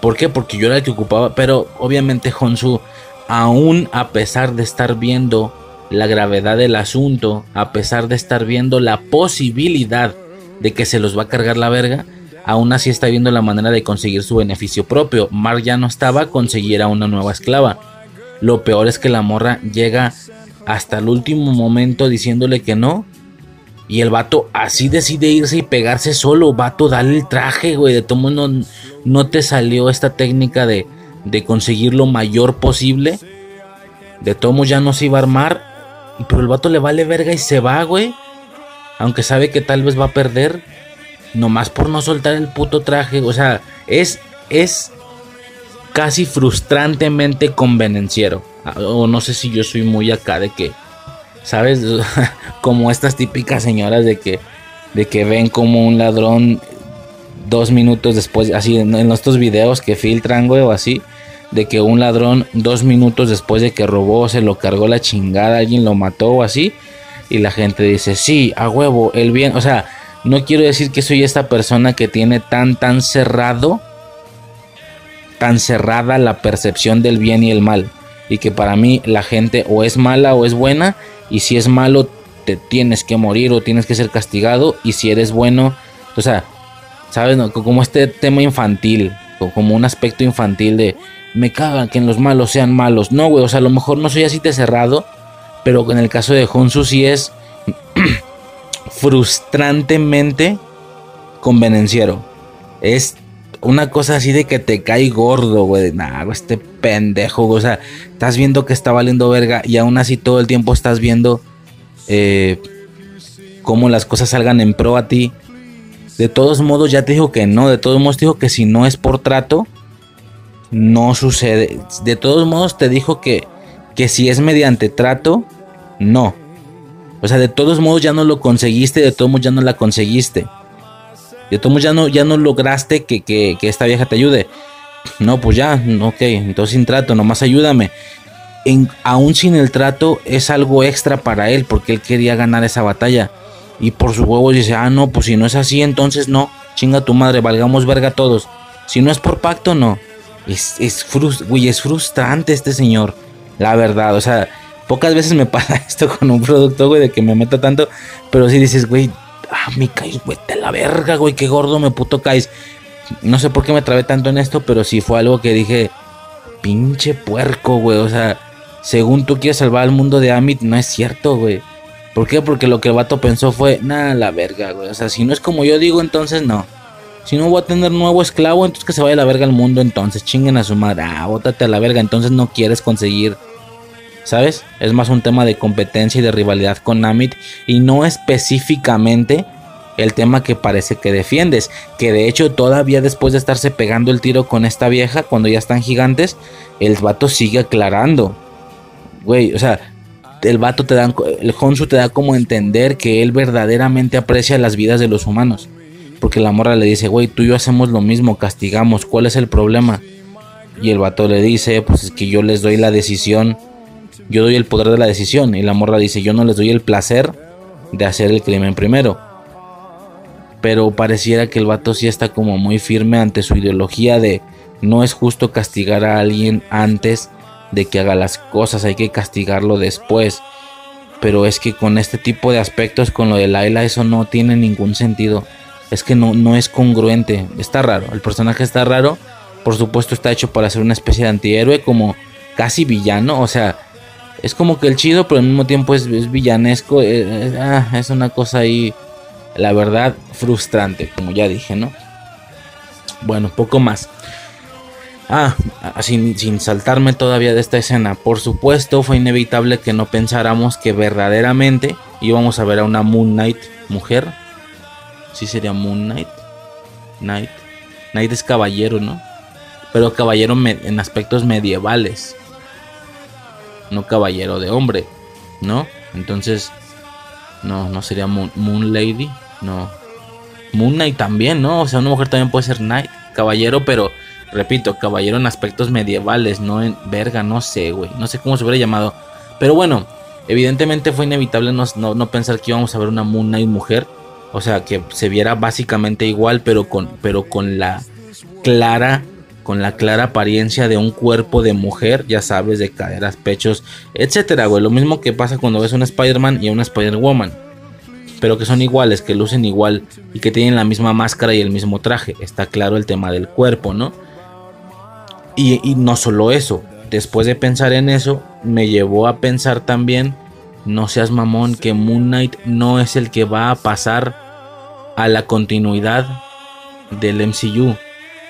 Speaker 1: ¿Por qué? Porque yo era el que ocupaba. Pero obviamente Honsu, aún a pesar de estar viendo la gravedad del asunto, a pesar de estar viendo la posibilidad de que se los va a cargar la verga, aún así está viendo la manera de conseguir su beneficio propio. Mar ya no estaba, conseguir a una nueva esclava. Lo peor es que la morra llega hasta el último momento diciéndole que no. Y el vato así decide irse y pegarse solo. Vato, dale el traje, güey. De todo no, no te salió esta técnica de, de conseguir lo mayor posible. De tomo ya no se iba a armar. Pero el vato le vale verga y se va, güey. Aunque sabe que tal vez va a perder. Nomás por no soltar el puto traje. O sea, es, es casi frustrantemente convenenciero. Ah, o no sé si yo soy muy acá de que ¿sabes? como estas típicas señoras de que, de que ven como un ladrón dos minutos después, así en, estos videos que filtran, güey, o así, de que un ladrón dos minutos después de que robó se lo cargó la chingada, alguien lo mató o así, y la gente dice, sí, a huevo, el bien, o sea, no quiero decir que soy esta persona que tiene tan, tan cerrado, tan cerrada la percepción del bien y el mal, y que para mí la gente o es mala o es buena, y si es malo, te tienes que morir o tienes que ser castigado. Y si eres bueno, o sea, ¿sabes? Como este tema infantil, como un aspecto infantil de me cagan que los malos sean malos. No, güey, o sea, a lo mejor no soy así de cerrado, pero en el caso de Honsu sí es frustrantemente convenenciero. Es una cosa así de que te cae gordo, güey. Nah, este pendejo, O sea, estás viendo que está valiendo verga y aún así todo el tiempo estás viendo eh, cómo las cosas salgan en pro a ti. De todos modos, ya te dijo que no. De todos modos, te dijo que si no es por trato, no sucede. De todos modos, te dijo que, que si es mediante trato, no. O sea, de todos modos ya no lo conseguiste, de todos modos ya no la conseguiste. De todos ya no, ya no lograste que, esta vieja te ayude. No, pues ya, ok, entonces sin trato, nomás ayúdame. En, aún sin el trato es algo extra para él porque él quería ganar esa batalla. Y por su huevo dice, ah, no, pues si no es así, entonces no. Chinga tu madre, valgamos verga todos. Si no es por pacto, no. Es, es, es frustrante este señor. La verdad, o sea, pocas veces me pasa esto con un producto, güey, de que me meto tanto. Pero si dices, güey, ah, me caes, güey, te la verga, güey, qué gordo me puto caes. No sé por qué me trabé tanto en esto, pero sí fue algo que dije, pinche puerco, güey, o sea, según tú quieres salvar al mundo de Amit, no es cierto, güey. ¿Por qué? Porque lo que el vato pensó fue, nada, la verga, güey. O sea, si no es como yo digo, entonces no. Si no voy a tener nuevo esclavo, entonces que se vaya a la verga al mundo, entonces chinguen a su madre. Ah, bótate a la verga, entonces no quieres conseguir. ¿Sabes? Es más un tema de competencia y de rivalidad con Amit y no específicamente el tema que parece que defiendes. Que de hecho todavía después de estarse pegando el tiro con esta vieja, cuando ya están gigantes, el vato sigue aclarando. Güey, o sea, el vato te da, el Honsu te da como entender que él verdaderamente aprecia las vidas de los humanos. Porque la morra le dice, güey, tú y yo hacemos lo mismo, castigamos, ¿cuál es el problema? Y el vato le dice, pues es que yo les doy la decisión, yo doy el poder de la decisión. Y la morra dice, yo no les doy el placer de hacer el crimen primero. Pero pareciera que el vato sí está como muy firme ante su ideología de no es justo castigar a alguien antes de que haga las cosas, hay que castigarlo después. Pero es que con este tipo de aspectos, con lo de Laila, eso no tiene ningún sentido. Es que no, no es congruente. Está raro. El personaje está raro. Por supuesto está hecho para ser una especie de antihéroe, como casi villano. O sea, es como que el chido, pero al mismo tiempo es, villanesco. Eh, eh, ah, es una cosa ahí la verdad, frustrante, como ya dije, ¿no? Bueno, poco más. Ah, sin, sin, saltarme todavía de esta escena. Por supuesto, fue inevitable que no pensáramos que verdaderamente íbamos a ver a una Moon Knight mujer. Sí sería Moon Knight. Knight. Knight es caballero, ¿no? Pero caballero en aspectos medievales. No caballero de hombre, ¿no? Entonces, no, no sería Moon, Lady. No. Moon Knight también, ¿no? O sea, una mujer también puede ser Knight, caballero, pero repito, caballero en aspectos medievales, no en verga, no sé, güey. No sé cómo se hubiera llamado. Pero bueno, evidentemente fue inevitable no, no, pensar que íbamos a ver una Moon Knight mujer. O sea, que se viera básicamente igual, pero con, pero con la clara con la clara apariencia de un cuerpo de mujer, ya sabes, de caderas, pechos, etcétera, güey. Lo mismo que pasa cuando ves a un Spider-Man y a una Spider-Woman. Pero que son iguales, que lucen igual y que tienen la misma máscara y el mismo traje. Está claro el tema del cuerpo, ¿no? Y, y no solo eso. Después de pensar en eso, me llevó a pensar también no seas mamón, que Moon Knight no es el que va a pasar a la continuidad del MCU.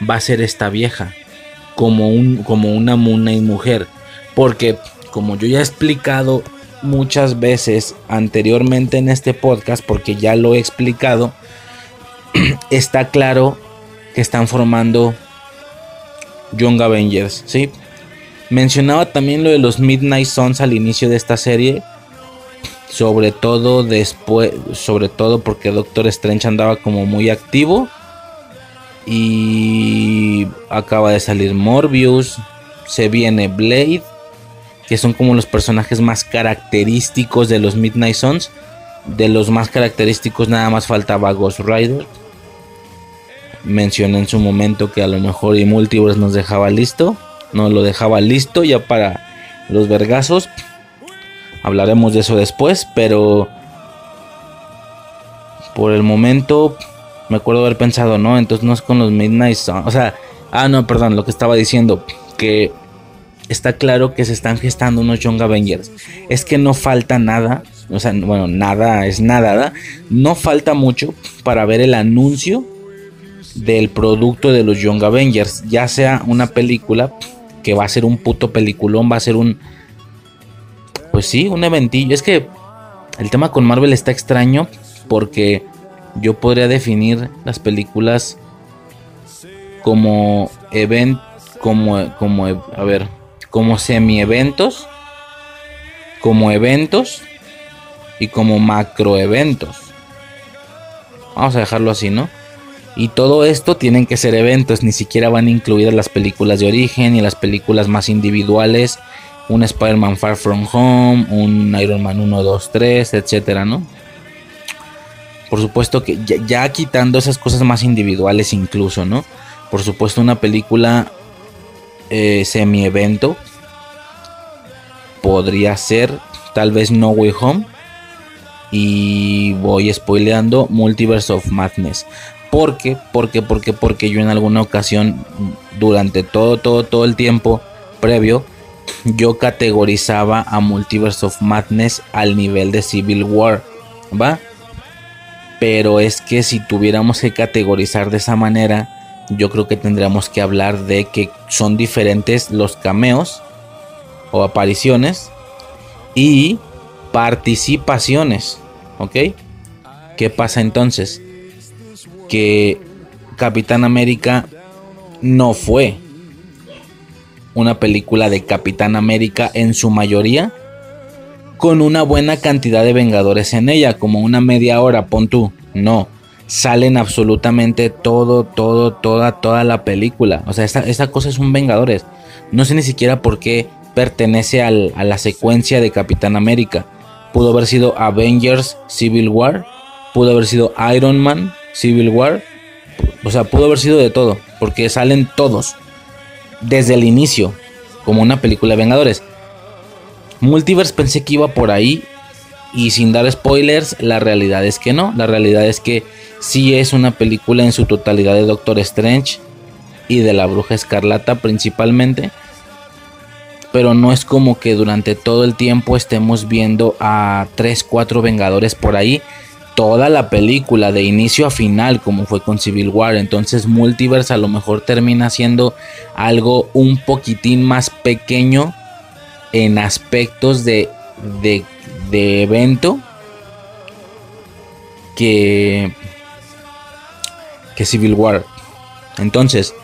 Speaker 1: Va a ser esta vieja, como, un, como una Moon Knight mujer. Porque, como yo ya he explicado muchas veces anteriormente en este podcast, porque ya lo he explicado, está claro que están formando Young Avengers, ¿sí? Mencionaba también lo de los Midnight Suns al inicio de esta serie. Sobre todo después. Sobre todo porque Doctor Strange andaba como muy activo. Y acaba de salir Morbius. Se viene Blade. Que son como los personajes más característicos de los Midnight Suns. De los más característicos nada más faltaba Ghost Rider. Mencioné en su momento que a lo mejor y Multiverse nos dejaba listo no lo dejaba listo ya para los vergazos. Hablaremos de eso después, pero por el momento me acuerdo haber pensado, no, entonces no es con los Midnight O sea, ah, no, perdón, lo que estaba diciendo, que está claro que se están gestando unos Young Avengers. Es que no falta nada, o sea, bueno, nada es nada, ¿verdad? No falta mucho para ver el anuncio del producto de los Young Avengers, ya sea una película que va a ser un puto peliculón, va a ser un... Pues sí, un eventillo. Es que el tema con Marvel está extraño porque yo podría definir las películas como event como como a ver, como semi eventos, como eventos y como macro eventos. Vamos a dejarlo así, ¿no? Y todo esto tienen que ser eventos, ni siquiera van incluidas las películas de origen y las películas más individuales, un Spider-Man Far From Home, un Iron Man 1, 2, 3, etcétera, ¿no? Por supuesto que ya, quitando esas cosas más individuales incluso, ¿no? Por supuesto una película eh, semi-evento podría ser tal vez No Way Home y voy spoileando Multiverse of Madness. ¿Por qué? Porque, porque, porque yo en alguna ocasión, durante todo, todo, todo el tiempo previo, yo categorizaba a Multiverse of Madness al nivel de Civil War, ¿va? Pero es que si tuviéramos que categorizar de esa manera, yo creo que tendríamos que hablar de que son diferentes los cameos o apariciones y participaciones, ¿ok? ¿Qué pasa entonces? que Capitán América no fue una película de Capitán América en su mayoría con una buena cantidad de Vengadores en ella, como una media hora, pon tú. No, salen absolutamente todo, todo, toda, toda la película. O sea, esta, cosa es un Vengadores. No sé ni siquiera por qué pertenece a la secuencia de Capitán América. Pudo haber sido Avengers Civil War, pudo haber sido Iron Man, Civil War. O sea, pudo haber sido de todo, porque salen todos desde el inicio, como una película de Vengadores. Multiverse pensé que iba por ahí y sin dar spoilers, la realidad es que no. La realidad es que sí es una película en su totalidad de Doctor Strange y de la Bruja Escarlata principalmente. Pero no es como que durante todo el tiempo estemos viendo a 3, 4 Vengadores por ahí toda la película de inicio a final como fue con Civil War. Entonces Multiverse a lo mejor termina siendo algo un poquitín más pequeño en aspectos de, de, evento que, que Civil War. Entonces,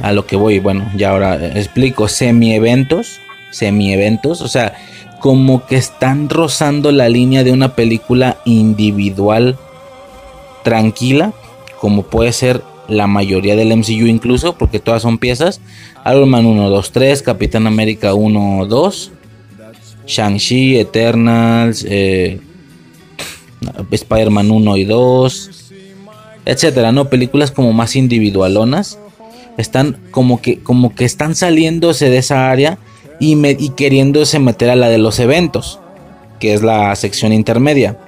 Speaker 1: a lo que voy, bueno, ya ahora explico, semi eventos, semi eventos, o sea, como que están rozando la línea de una película individual tranquila, como puede ser la mayoría del MCU incluso, porque todas son piezas. Iron Man 1, 2, 3, Capitán América 1, 2, Shang-Chi, Eternals, eh, Spider-Man 1 y 2, etcétera, ¿no? Películas como más individualonas. Están como que, como que están saliéndose de esa área y, queriéndose meter a la de los eventos, que es la sección intermedia.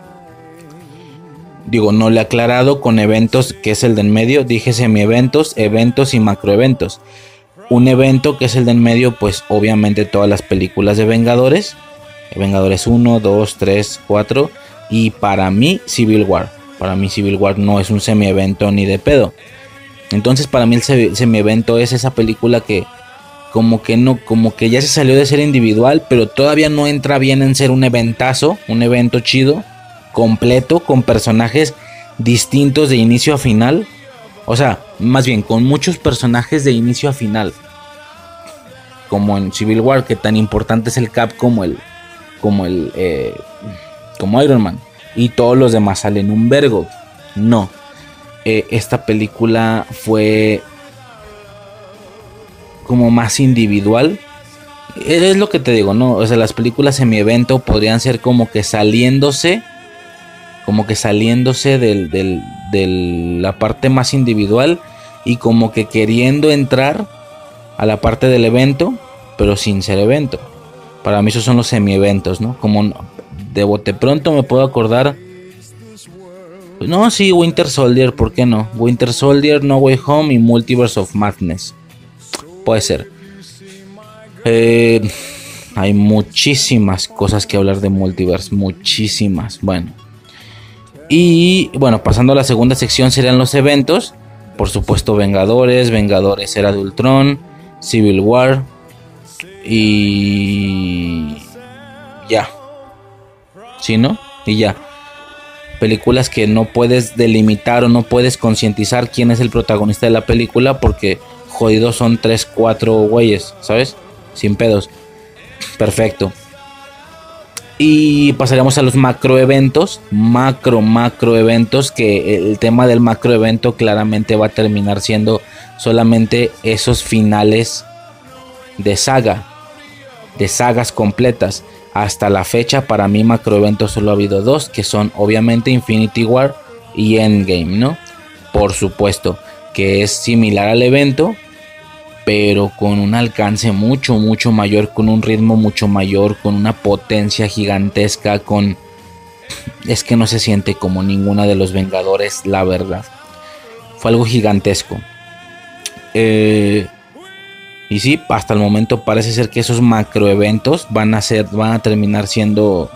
Speaker 1: Digo, no le he aclarado con eventos, que es el de en medio, dije semi-eventos, eventos y macroeventos. Un evento que es el de en medio, pues obviamente todas las películas de Vengadores. Vengadores 1, 2, 3, 4 y para mí Civil War. Para mí Civil War no es un semi-evento ni de pedo. Entonces para mí el semi-evento es esa película que como que no, como que ya se salió de ser individual, pero todavía no entra bien en ser un eventazo, un evento chido, completo, con personajes distintos de inicio a final. O sea, más bien, con muchos personajes de inicio a final. Como en Civil War, que tan importante es el Cap como el. como el. Eh, como Iron Man. Y todos los demás salen un vergo. No. Eh, esta película fue como más individual. Es lo que te digo, ¿no? O sea, las películas en mi evento podrían ser como que saliéndose, como que saliéndose del, de la parte más individual y como que queriendo entrar a la parte del evento, pero sin ser evento. Para mí esos son los semi-eventos, ¿no? Como de bote pronto me puedo acordar. No, sí, Winter Soldier, ¿por qué no? Winter Soldier, No Way Home y Multiverse of Madness. Puede ser. Eh, hay muchísimas cosas que hablar de Multiverse, muchísimas. Bueno. Y bueno, pasando a la segunda sección serían los eventos. Por supuesto, Vengadores, Vengadores Era de Ultron, Civil War. Y ya. ¿Sí, no? Y ya. Películas que no puedes delimitar o no puedes concientizar quién es el protagonista de la película porque jodidos son 3, 4 güeyes, ¿sabes? Sin pedos. Perfecto. Y pasaremos a los macro eventos. Macro, macro eventos. Que el tema del macro evento claramente va a terminar siendo solamente esos finales de saga. De sagas completas. Hasta la fecha, para mí, macro eventos solo ha habido dos. Que son obviamente Infinity War y Endgame, ¿no? Por supuesto. Que es similar al evento pero con un alcance mucho, mucho mayor, con un ritmo mucho mayor, con una potencia gigantesca, con... Es que no se siente como ninguna de los Vengadores, la verdad. Fue algo gigantesco. Eh, y sí, hasta el momento parece ser que esos macroeventos van a ser, van a terminar siendo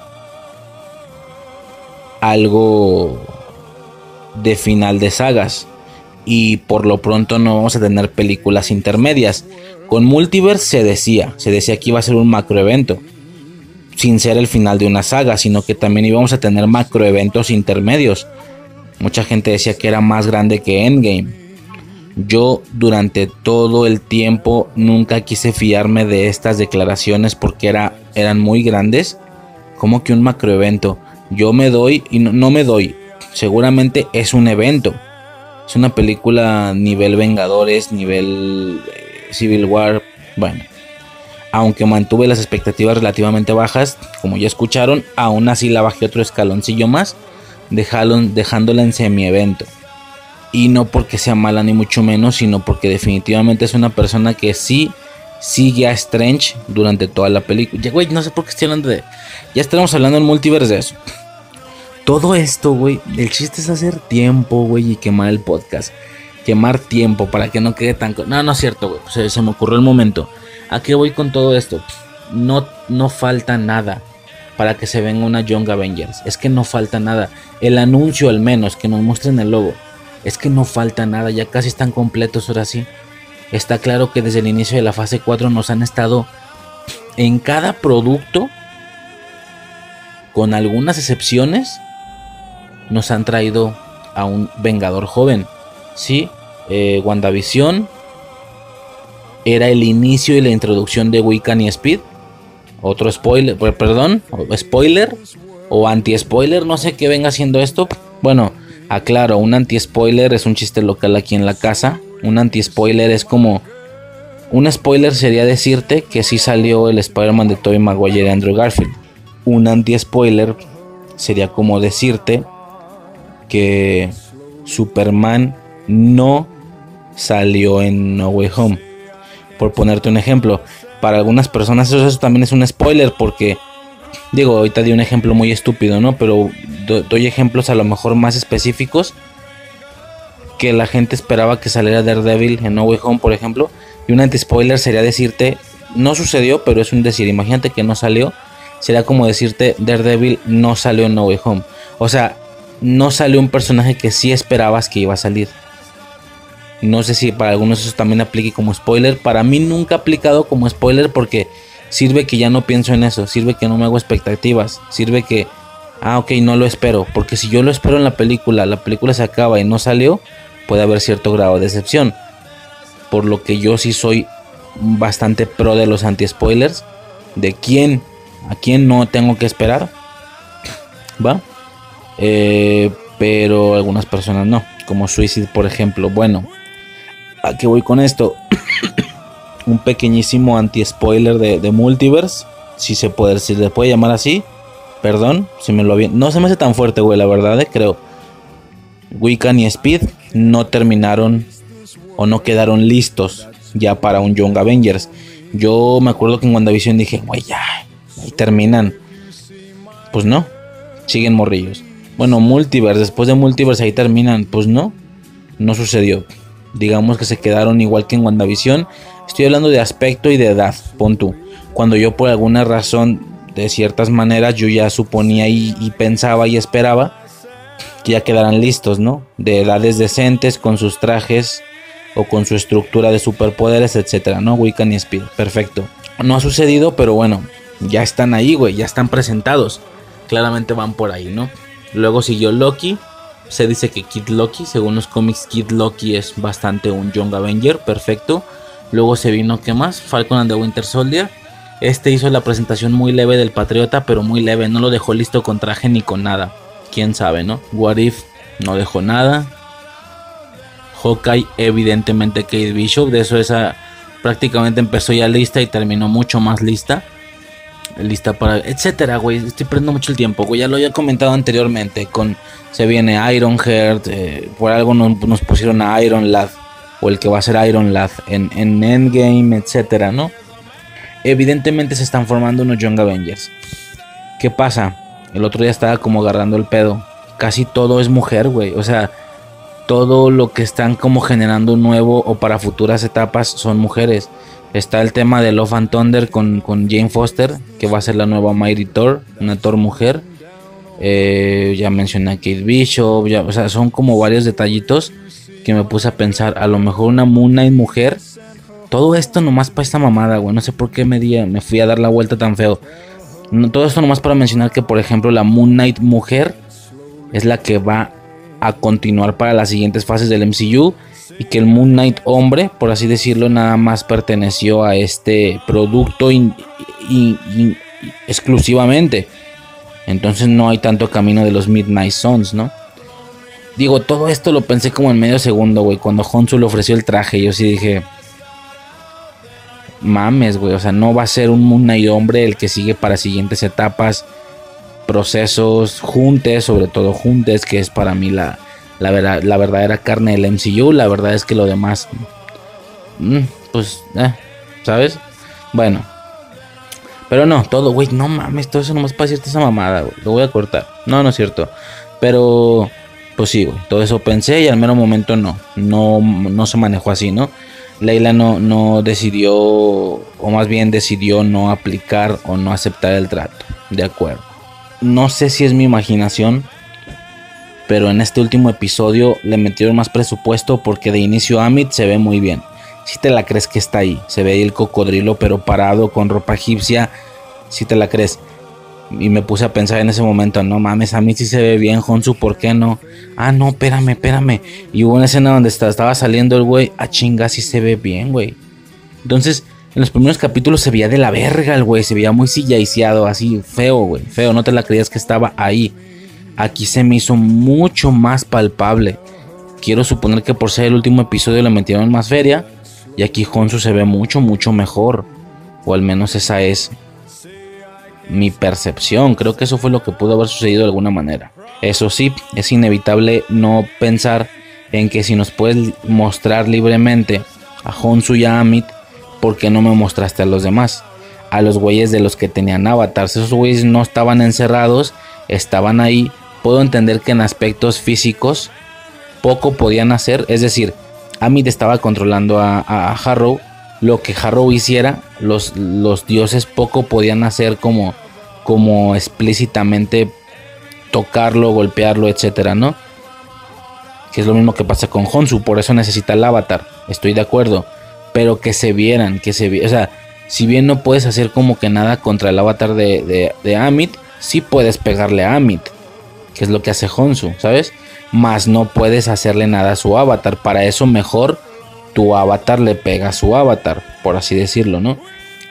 Speaker 1: algo de final de sagas y por lo pronto no vamos a tener películas intermedias. Con Multiverse se decía, se decía que iba a ser un macroevento, sin ser el final de una saga, sino que también íbamos a tener macroeventos intermedios. Mucha gente decía que era más grande que Endgame. Yo durante todo el tiempo nunca quise fiarme de estas declaraciones porque era, eran muy grandes. Como que un macroevento. Yo me doy y no me doy. Seguramente es un evento es una película nivel Vengadores, nivel eh, Civil War. Bueno, aunque mantuve las expectativas relativamente bajas, como ya escucharon, aún así la bajé otro escaloncillo más, dejándola en semi-evento. Y no porque sea mala ni mucho menos, sino porque definitivamente es una persona que sí sigue a Strange durante toda la película. Ya, güey, no sé por qué estoy hablando de. Ya estamos hablando en multiverse de eso. Todo esto, güey, el chiste es hacer tiempo, güey, y quemar el podcast. Quemar tiempo para que no quede tan... No, no es cierto, güey. Se, me ocurrió el momento. ¿A qué voy con todo esto? No, no falta nada para que se venga una Young Avengers. Es que no falta nada. El anuncio al menos, que nos muestren el logo. Es que no falta nada. Ya casi están completos ahora sí. Está claro que desde el inicio de la fase 4 nos han estado en cada producto, con algunas excepciones, nos han traído a un Vengador joven. Sí, eh, WandaVision era el inicio y la introducción de Wiccan y Speed. Otro spoiler, perdón, spoiler o anti-spoiler, no sé qué venga haciendo esto. Bueno, aclaro, un anti-spoiler es un chiste local aquí en la casa. Un anti-spoiler es como... Un spoiler sería decirte que sí salió el Spider-Man de Tobey Maguire y Andrew Garfield. Un anti-spoiler sería como decirte que Superman no salió en No Way Home. Por ponerte un ejemplo, para algunas personas eso, también es un spoiler porque digo, ahorita di un ejemplo muy estúpido, ¿no? Pero doy ejemplos a lo mejor más específicos que la gente esperaba que saliera Daredevil en No Way Home, por ejemplo. Y un anti-spoiler sería decirte, no sucedió, pero es un decir, imagínate que no salió sería como decirte Daredevil no salió en No Way Home. O sea, no salió un personaje que sí esperabas que iba a salir. No sé si para algunos eso también aplique como spoiler. Para mí nunca ha aplicado como spoiler porque sirve que ya no pienso en eso. Sirve que no me hago expectativas. Sirve que, ah, ok, no lo espero. Porque si yo lo espero en la película, la película se acaba y no salió, puede haber cierto grado de decepción. Por lo que yo sí soy bastante pro de los anti-spoilers. De quién, a quién no tengo que esperar. ¿Va? Eh, pero algunas personas no. Como Suicide, por ejemplo. Bueno, ¿a qué voy con esto? Un pequeñísimo anti-spoiler de, Multiverse. Si se puede decir, le puede llamar así. Perdón, si me lo había. No se me hace tan fuerte, güey, la verdad, eh, creo. Wiccan y Speed no terminaron o no quedaron listos ya para un Young Avengers. Yo me acuerdo que en WandaVision dije, güey, ya, ahí terminan. Pues no, siguen morrillos. Bueno, Multiverse, después de Multiverse ahí terminan. Pues no, no sucedió. Digamos que se quedaron igual que en WandaVision. Estoy hablando de aspecto y de edad, pon tú. Cuando yo por alguna razón, de ciertas maneras, yo ya suponía y, y pensaba y esperaba que ya quedaran listos, ¿no? De edades decentes, con sus trajes o con su estructura de superpoderes, etcétera, ¿no? Wiccan y Speed, perfecto. No ha sucedido, pero bueno, ya están ahí, güey, ya están presentados. Claramente van por ahí, ¿no? Luego siguió Loki. Se dice que Kid Loki, según los cómics, Kid Loki es bastante un Young Avenger, perfecto. Luego se vino, ¿qué más? Falcon and the Winter Soldier. Este hizo la presentación muy leve del Patriota, pero muy leve, no lo dejó listo con traje ni con nada. Quién sabe, ¿no? What If no dejó nada. Hawkeye, evidentemente Kate Bishop, de eso esa prácticamente empezó ya lista y terminó mucho más lista lista para, etcétera, güey. Estoy perdiendo mucho el tiempo, güey. Ya lo había comentado anteriormente. Con se viene Ironheart, eh, por algo nos, pusieron a Iron Lad o el que va a ser Iron Lad en, en Endgame, etcétera, ¿no? Evidentemente se están formando unos Young Avengers. ¿Qué pasa? El otro día estaba como agarrando el pedo. Casi todo es mujer, güey. O sea, todo lo que están como generando nuevo o para futuras etapas son mujeres. Está el tema de Love and Thunder con, Jane Foster, que va a ser la nueva Mighty Thor, una Thor mujer. Eh, ya mencioné a Kate Bishop, ya, o sea, son como varios detallitos que me puse a pensar. A lo mejor una Moon Knight mujer. Todo esto nomás para esta mamada, güey. No sé por qué me, me fui a dar la vuelta tan feo. todo esto nomás para mencionar que, por ejemplo, la Moon Knight mujer es la que va a continuar para las siguientes fases del MCU y que el Moon Knight hombre, por así decirlo, nada más perteneció a este producto exclusivamente. Entonces no hay tanto camino de los Midnight Suns, ¿no? Digo, todo esto lo pensé como en medio segundo, güey. Cuando Honsu le ofreció el traje, yo sí dije... Mames, güey. O sea, no va a ser un Moon Knight hombre el que sigue para siguientes etapas, procesos, juntes, sobre todo juntes, que es para mí la, la, verdad, la verdadera carne del MCU. La verdad es que lo demás, mm, pues, eh, ¿sabes? Bueno, pero no, todo, güey, no mames, todo eso nomás para decirte esa mamada, güey. Lo voy a cortar. No, no es cierto. Pero, pues sí, güey. Todo eso pensé y al menos momento no. No, no se manejó así, ¿no? Leila no, no decidió, o más bien decidió no aplicar o no aceptar el trato. De acuerdo. No sé si es mi imaginación, pero en este último episodio le metieron más presupuesto porque de inicio Amit se ve muy bien. Si te la crees que está ahí, se ve el cocodrilo pero parado con ropa egipcia, si te la crees. Y me puse a pensar en ese momento, no mames, a mí sí se ve bien, Honsu, ¿por qué no? Ah, no, espérame, espérame. Y hubo una escena donde estaba saliendo el güey, a ah, chinga, sí se ve bien, güey. Entonces, en los primeros capítulos se veía de la verga el güey, se veía muy sillaiciado, así feo, güey, feo, no te la creías que estaba ahí aquí se me hizo mucho más palpable. Quiero suponer que por ser el último episodio le metieron más feria. Y aquí Honsu se ve mucho, mucho mejor. O al menos esa es mi percepción. Creo que eso fue lo que pudo haber sucedido de alguna manera. Eso sí, es inevitable no pensar en que si nos puedes mostrar libremente a Honsu y a Amit, ¿por qué no me mostraste a los demás? A los güeyes de los que tenían avatars. Esos güeyes no estaban encerrados, estaban ahí puedo entender que en aspectos físicos poco podían hacer. Es decir, Amit estaba controlando a, Harrow. Lo que Harrow hiciera, los, los dioses poco podían hacer como como explícitamente tocarlo, golpearlo, etcétera, ¿no? Que es lo mismo que pasa con Honsu, por eso necesita el avatar, estoy de acuerdo, pero que se vieran, que se vieran, o sea, si bien no puedes hacer como que nada contra el avatar de, de, Amit, sí puedes pegarle a Amit, que es lo que hace Honsu, ¿sabes? Más no puedes hacerle nada a su avatar, para eso mejor tu avatar le pega a su avatar, por así decirlo, ¿no?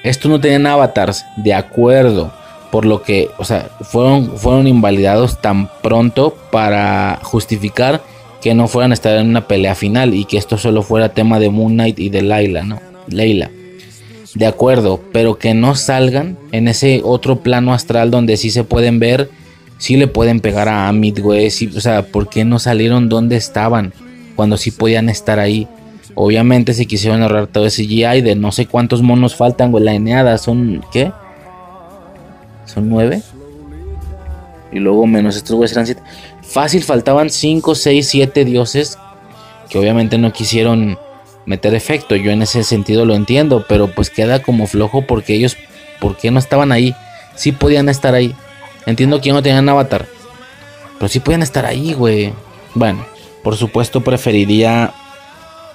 Speaker 1: Estos no tenían avatars, de acuerdo, por lo que, o sea, fueron, fueron invalidados tan pronto para justificar que no fueran a estar en una pelea final y que esto solo fuera tema de Moon Knight y de Layla, ¿no? Leila. De acuerdo, pero que no salgan en ese otro plano astral donde sí se pueden ver, sí le pueden pegar a Amit, güey. o sea, ¿por qué no salieron donde estaban cuando sí podían estar ahí? Obviamente se quisieron ahorrar todo ese GI de no sé cuántos monos faltan, güey. La Eneada son, ¿qué? Son nueve. Y luego menos estos güeyes siete. Fácil faltaban cinco, seis, siete dioses que obviamente no quisieron meter efecto. Yo en ese sentido lo entiendo, pero pues queda como flojo porque ellos, ¿por qué no estaban ahí? Sí podían estar ahí. Entiendo que no tenían avatar, pero sí podían estar ahí, güey. Bueno, por supuesto preferiría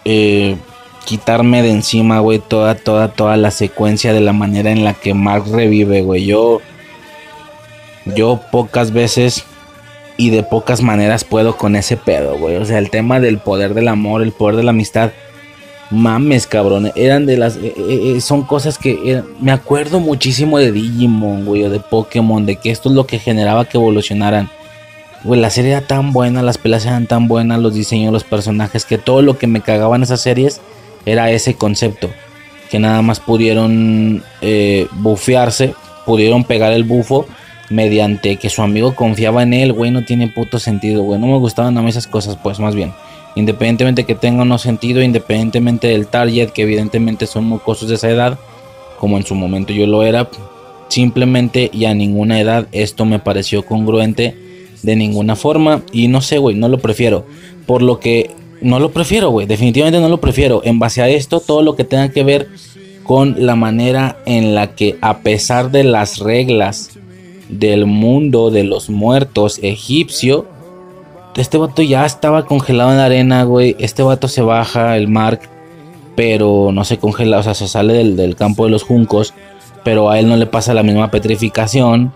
Speaker 1: eh, quitarme de encima, güey, toda, toda, toda la secuencia de la manera en la que Mark revive, güey. Yo, yo pocas veces y de pocas maneras puedo con ese pedo, güey. O sea, el tema del poder del amor, el poder de la amistad. Mames, cabrón. Eran de las. Eh, eh, son cosas que. me acuerdo muchísimo de Digimon, güey, o de Pokémon, de que esto es lo que generaba que evolucionaran. Güey, la serie era tan buena, las peleas eran tan buenas, los diseños los personajes, que todo lo que me cagaban esas series era ese concepto. Que nada más pudieron eh, bufearse, pudieron pegar el bufo mediante que su amigo confiaba en él, güey, no tiene puto sentido, güey. No me gustaban a mí esas cosas, pues, más bien. Independientemente que tenga o no sentido, independientemente del target, que evidentemente son mocosos de esa edad, como en su momento yo lo era, simplemente y a ninguna edad esto me pareció congruente de ninguna forma. Y no sé, güey, no lo prefiero. Por lo que no lo prefiero, güey. Definitivamente no lo prefiero. En base a esto, todo lo que tenga que ver con la manera en la que, a pesar de las reglas del mundo de los muertos egipcio, este vato ya estaba congelado en la arena, güey. Este vato se baja, el Mark, pero no se congela, o sea, se sale del, campo de los juncos, pero a él no le pasa la misma petrificación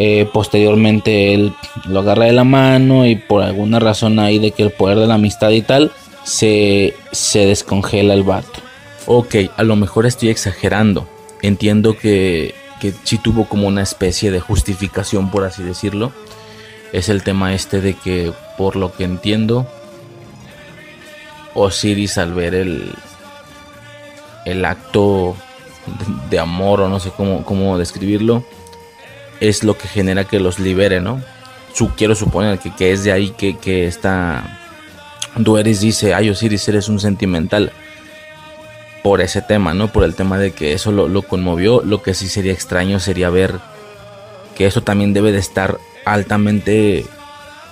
Speaker 1: eh, posteriormente él lo agarra de la mano y por alguna razón ahí de que el poder de la amistad y tal, se, se descongela el vato. Ok, a lo mejor estoy exagerando. Entiendo que, que sí tuvo como una especie de justificación, por así decirlo. Es el tema este de que, por lo que entiendo, Osiris al ver el, el acto de, amor o no sé cómo, cómo describirlo, es lo que genera que los libere, ¿no? Su, quiero suponer que, que, es de ahí que, que esta Dueris dice, ay Osiris, eres un sentimental por ese tema, ¿no? Por el tema de que eso lo, lo conmovió. Lo que sí sería extraño sería ver que eso también debe de estar altamente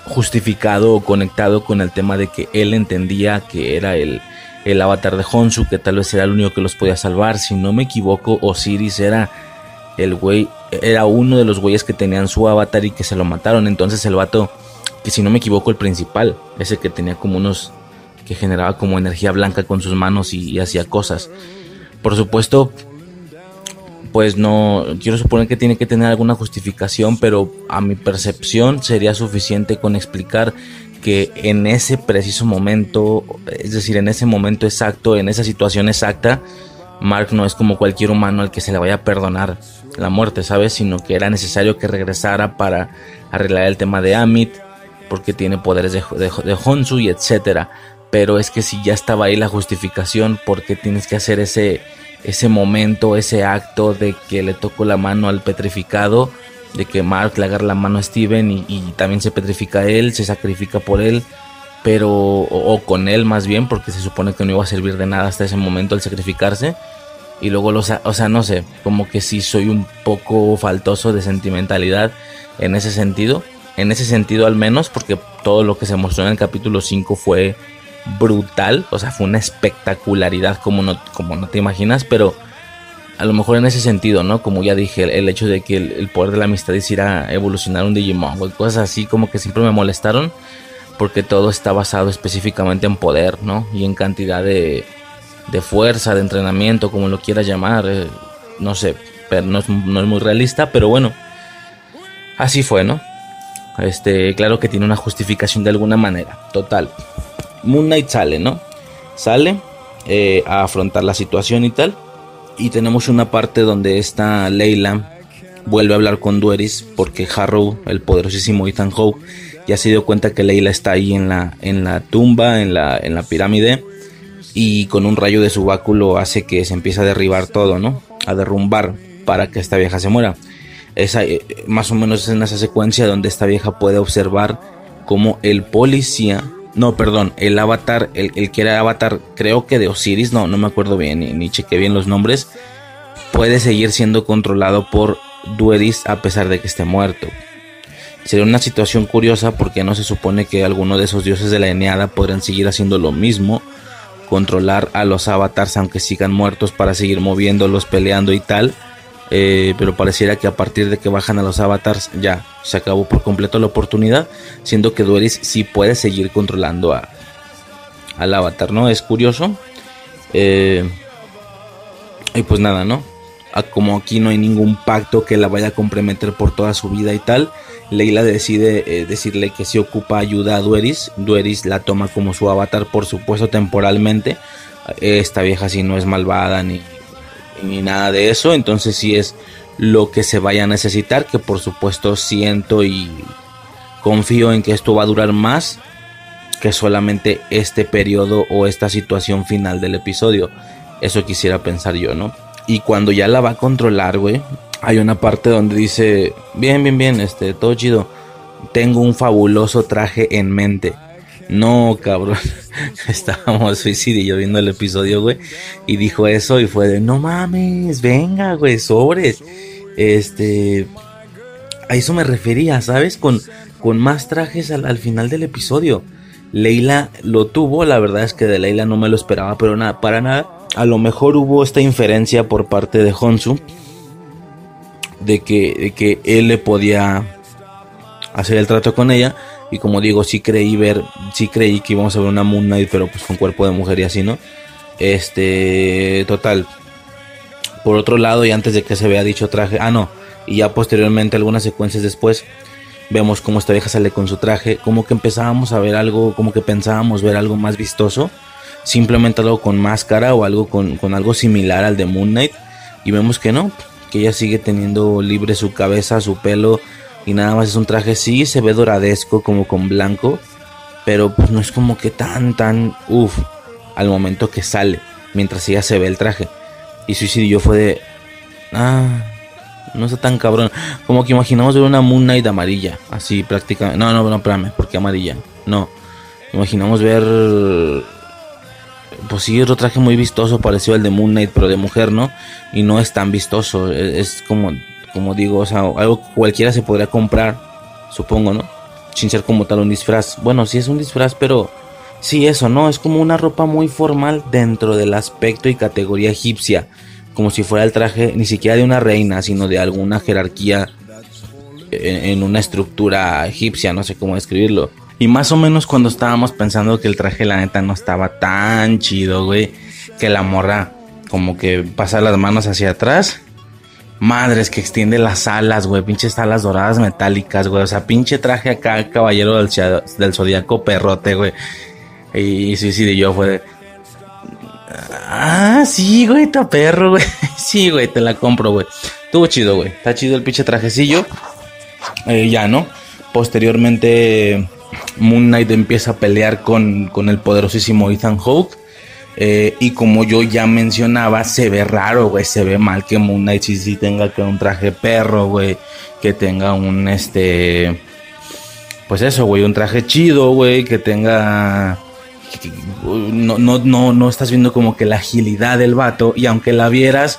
Speaker 1: justificado o conectado con el tema de que él entendía que era el, el avatar de Honsu, que tal vez era el único que los podía salvar. Si no me equivoco, Osiris era el güey era uno de los güeyes que tenían su avatar y que se lo mataron. Entonces el vato, que si no me equivoco, el principal, ese que tenía como unos, que generaba como energía blanca con sus manos y, hacía cosas. Por supuesto, pues no, quiero suponer que tiene que tener alguna justificación, pero a mi percepción sería suficiente con explicar que en ese preciso momento, es decir, en ese momento exacto, en esa situación exacta, Mark no es como cualquier humano al que se le vaya a perdonar la muerte, ¿sabes? Sino que era necesario que regresara para arreglar el tema de Amit, porque tiene poderes de, de, Honsu y etcétera. Pero es que si ya estaba ahí la justificación, ¿por qué tienes que hacer ese, ese momento, ese acto de que le tocó la mano al petrificado? De que Mark le agarra la mano a Steven y, también se petrifica él, se sacrifica por él pero o, con él más bien porque se supone que no iba a servir de nada hasta ese momento al sacrificarse y luego los, o sea, no sé, como que sí soy un poco faltoso de sentimentalidad en ese sentido, en ese sentido al menos, porque todo lo que se mostró en el capítulo 5 fue brutal, o sea, fue una espectacularidad como no, como no te imaginas, pero a lo mejor en ese sentido, ¿no? Como ya dije, el, hecho de que el, poder de la amistad hiciera evolucionar un Digimon, cosas así como que siempre me molestaron, porque todo está basado específicamente en poder, ¿no? Y en cantidad de, de fuerza, de entrenamiento, como lo quieras llamar, eh, no sé, pero no es, no es muy realista, pero bueno, así fue, ¿no? Este, claro que tiene una justificación de alguna manera, total. Moon Knight sale, ¿no? Sale eh, a afrontar la situación y tal. Y tenemos una parte donde está Leila vuelve a hablar con Dueris porque Harrow, el poderosísimo Ethan Howe, ya se dio cuenta que Leila está ahí en la, en la tumba, en la, en la pirámide, y con un rayo de su báculo hace que se empiece a derribar todo, ¿no? A derrumbar para que esta vieja se muera. Esa, eh, más o menos es en esa secuencia donde esta vieja puede observar como el policía, no, perdón, el avatar, el, que era avatar, creo que de Osiris, no, no me acuerdo bien, ni, ni chequé bien los nombres, puede seguir siendo controlado por Dueris a pesar de que esté muerto. Sería una situación curiosa porque no se supone que alguno de esos dioses de la Eneada podrían seguir haciendo lo mismo, controlar a los avatars aunque sigan muertos para seguir moviéndolos, peleando y tal. Eh, pero pareciera que a partir de que bajan a los avatars ya se acabó por completo la oportunidad, siendo que Dueris sí puede seguir controlando a, al avatar, ¿no? Es curioso. Eh, y pues nada, ¿no? como aquí no hay ningún pacto que la vaya a comprometer por toda su vida y tal, Leila decide eh, decirle que si ocupa ayuda a Dueris. Dueris la toma como su avatar, por supuesto, temporalmente. Esta vieja sí no es malvada ni, ni nada de eso. Entonces sí es lo que se vaya a necesitar. Que por supuesto siento y confío en que esto va a durar más que solamente este periodo o esta situación final del episodio. Eso quisiera pensar yo, ¿no? Y cuando ya la va a controlar, güey, hay una parte donde dice, bien, bien, bien, este, todo chido. Tengo un fabuloso traje en mente. No, cabrón. Estábamos suicidio viendo el episodio, güey. Y dijo eso y fue de, no mames, venga, güey, sobres. Este... A eso me refería, ¿sabes? Con, con más trajes al, al final del episodio. Leila lo tuvo, la verdad es que de Leila no me lo esperaba, pero nada, para nada a lo mejor hubo esta inferencia por parte de Honsu de que, que él le podía hacer el trato con ella. Y como digo, sí creí ver, sí creí que íbamos a ver una Moon Knight, pero pues con cuerpo de mujer y así, ¿no? Este, total. Por otro lado, y antes de que se vea dicho traje, ah, no, y ya posteriormente, algunas secuencias después, vemos cómo esta vieja sale con su traje, como que empezábamos a ver algo, como que pensábamos ver algo más vistoso simplemente algo con máscara o algo con, algo similar al de Moon Knight. Y vemos que no, que ella sigue teniendo libre su cabeza, su pelo y nada más es un traje. Sí, se ve doradesco como con blanco, pero pues no es como que tan, tan, uff, al momento que sale, mientras ella se ve el traje. Y Suicidio fue de, ah, no está tan cabrón. Como que imaginamos ver una Moon Knight amarilla, así prácticamente. No, no, no, espérame, porque amarilla. No, imaginamos ver pues sí, otro traje muy vistoso, parecido al de Moon Knight, pero de mujer, ¿no? Y no es tan vistoso, e-, es, como, como digo, o sea, algo que cualquiera se podría comprar, supongo, ¿no? Sin ser como tal un disfraz. Bueno, sí es un disfraz, pero sí eso, ¿no? Es como una ropa muy formal dentro del aspecto y categoría egipcia, como si fuera el traje ni siquiera de una reina, sino de alguna jerarquía en una estructura egipcia, no sé cómo describirlo. Y más o menos cuando estábamos pensando que el traje, la neta, no estaba tan chido, güey. Que la morra, como que pasa las manos hacia atrás. Madres que extiende las alas, güey. Pinches alas doradas metálicas, güey. O sea, pinche traje acá, caballero del, del zodiaco perrote, güey. Y sí, sí, de yo fue. Ah, sí, güey, está perro, güey. Sí, güey, te la compro, güey. Estuvo chido, güey. Está chido el pinche trajecillo. Eh, ya, ¿no? Posteriormente Moon Knight empieza a pelear con, el poderosísimo Ethan Hawke. Eh, y como yo ya mencionaba, se ve raro, güey. Se ve mal que Moon Knight sí, tenga que un traje perro, güey. Que tenga un este. Pues eso, güey. Un traje chido, güey. Que tenga. No, no, no, no estás viendo como que la agilidad del vato. Y aunque la vieras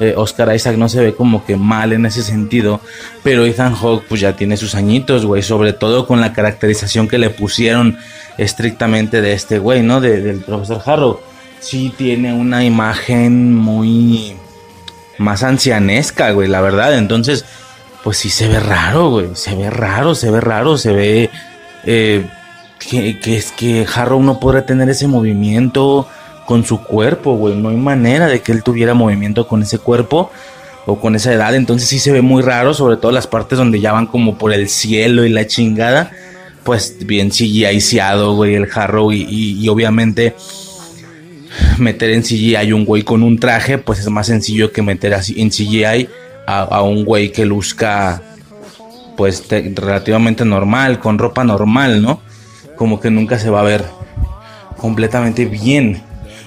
Speaker 1: eh, Oscar Isaac no se ve como que mal en ese sentido, pero Ethan Hawke pues ya tiene sus añitos, güey, sobre todo con la caracterización que le pusieron estrictamente de este güey, ¿no? del profesor Harrow. Sí tiene una imagen muy más ancianesca, güey, la verdad. Entonces, pues sí se ve raro, güey. Se ve raro, se ve raro, se ve eh, que, es que Harrow no podrá tener ese movimiento con su cuerpo, güey. No hay manera de que él tuviera movimiento con ese cuerpo o con esa edad. Entonces sí se ve muy raro, sobre todo las partes donde ya van como por el cielo y la chingada. Pues bien CGI-seado, güey, el Harrow. Y, obviamente meter en CGI un güey con un traje, pues es más sencillo que meter así en CGI a, un güey que luzca pues relativamente normal, con ropa normal, ¿no? Como que nunca se va a ver completamente bien.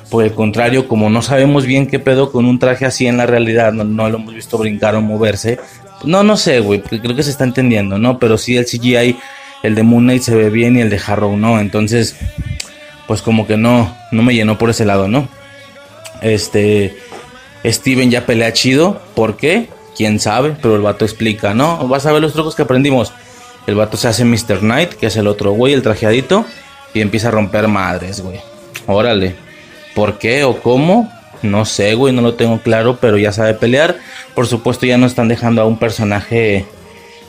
Speaker 1: Por el contrario, como no sabemos bien qué pedo con un traje así en la realidad, no, lo hemos visto brincar o moverse. No, no sé, güey, creo que se está entendiendo, ¿no? Pero sí el CGI, el de Moon Knight se ve bien y el de Harrow no. Entonces, pues como que no, no me llenó por ese lado, ¿no? Este, Steven ya pelea chido, ¿por qué? Quién sabe, pero el vato explica, ¿no? Vas a ver los trucos que aprendimos. El vato se hace Mr. Knight, que es el otro güey, el trajeadito, y empieza a romper madres, güey. Órale. ¿Por qué o cómo? No sé, güey, no lo tengo claro, pero ya sabe pelear. Por supuesto, ya no están dejando a un personaje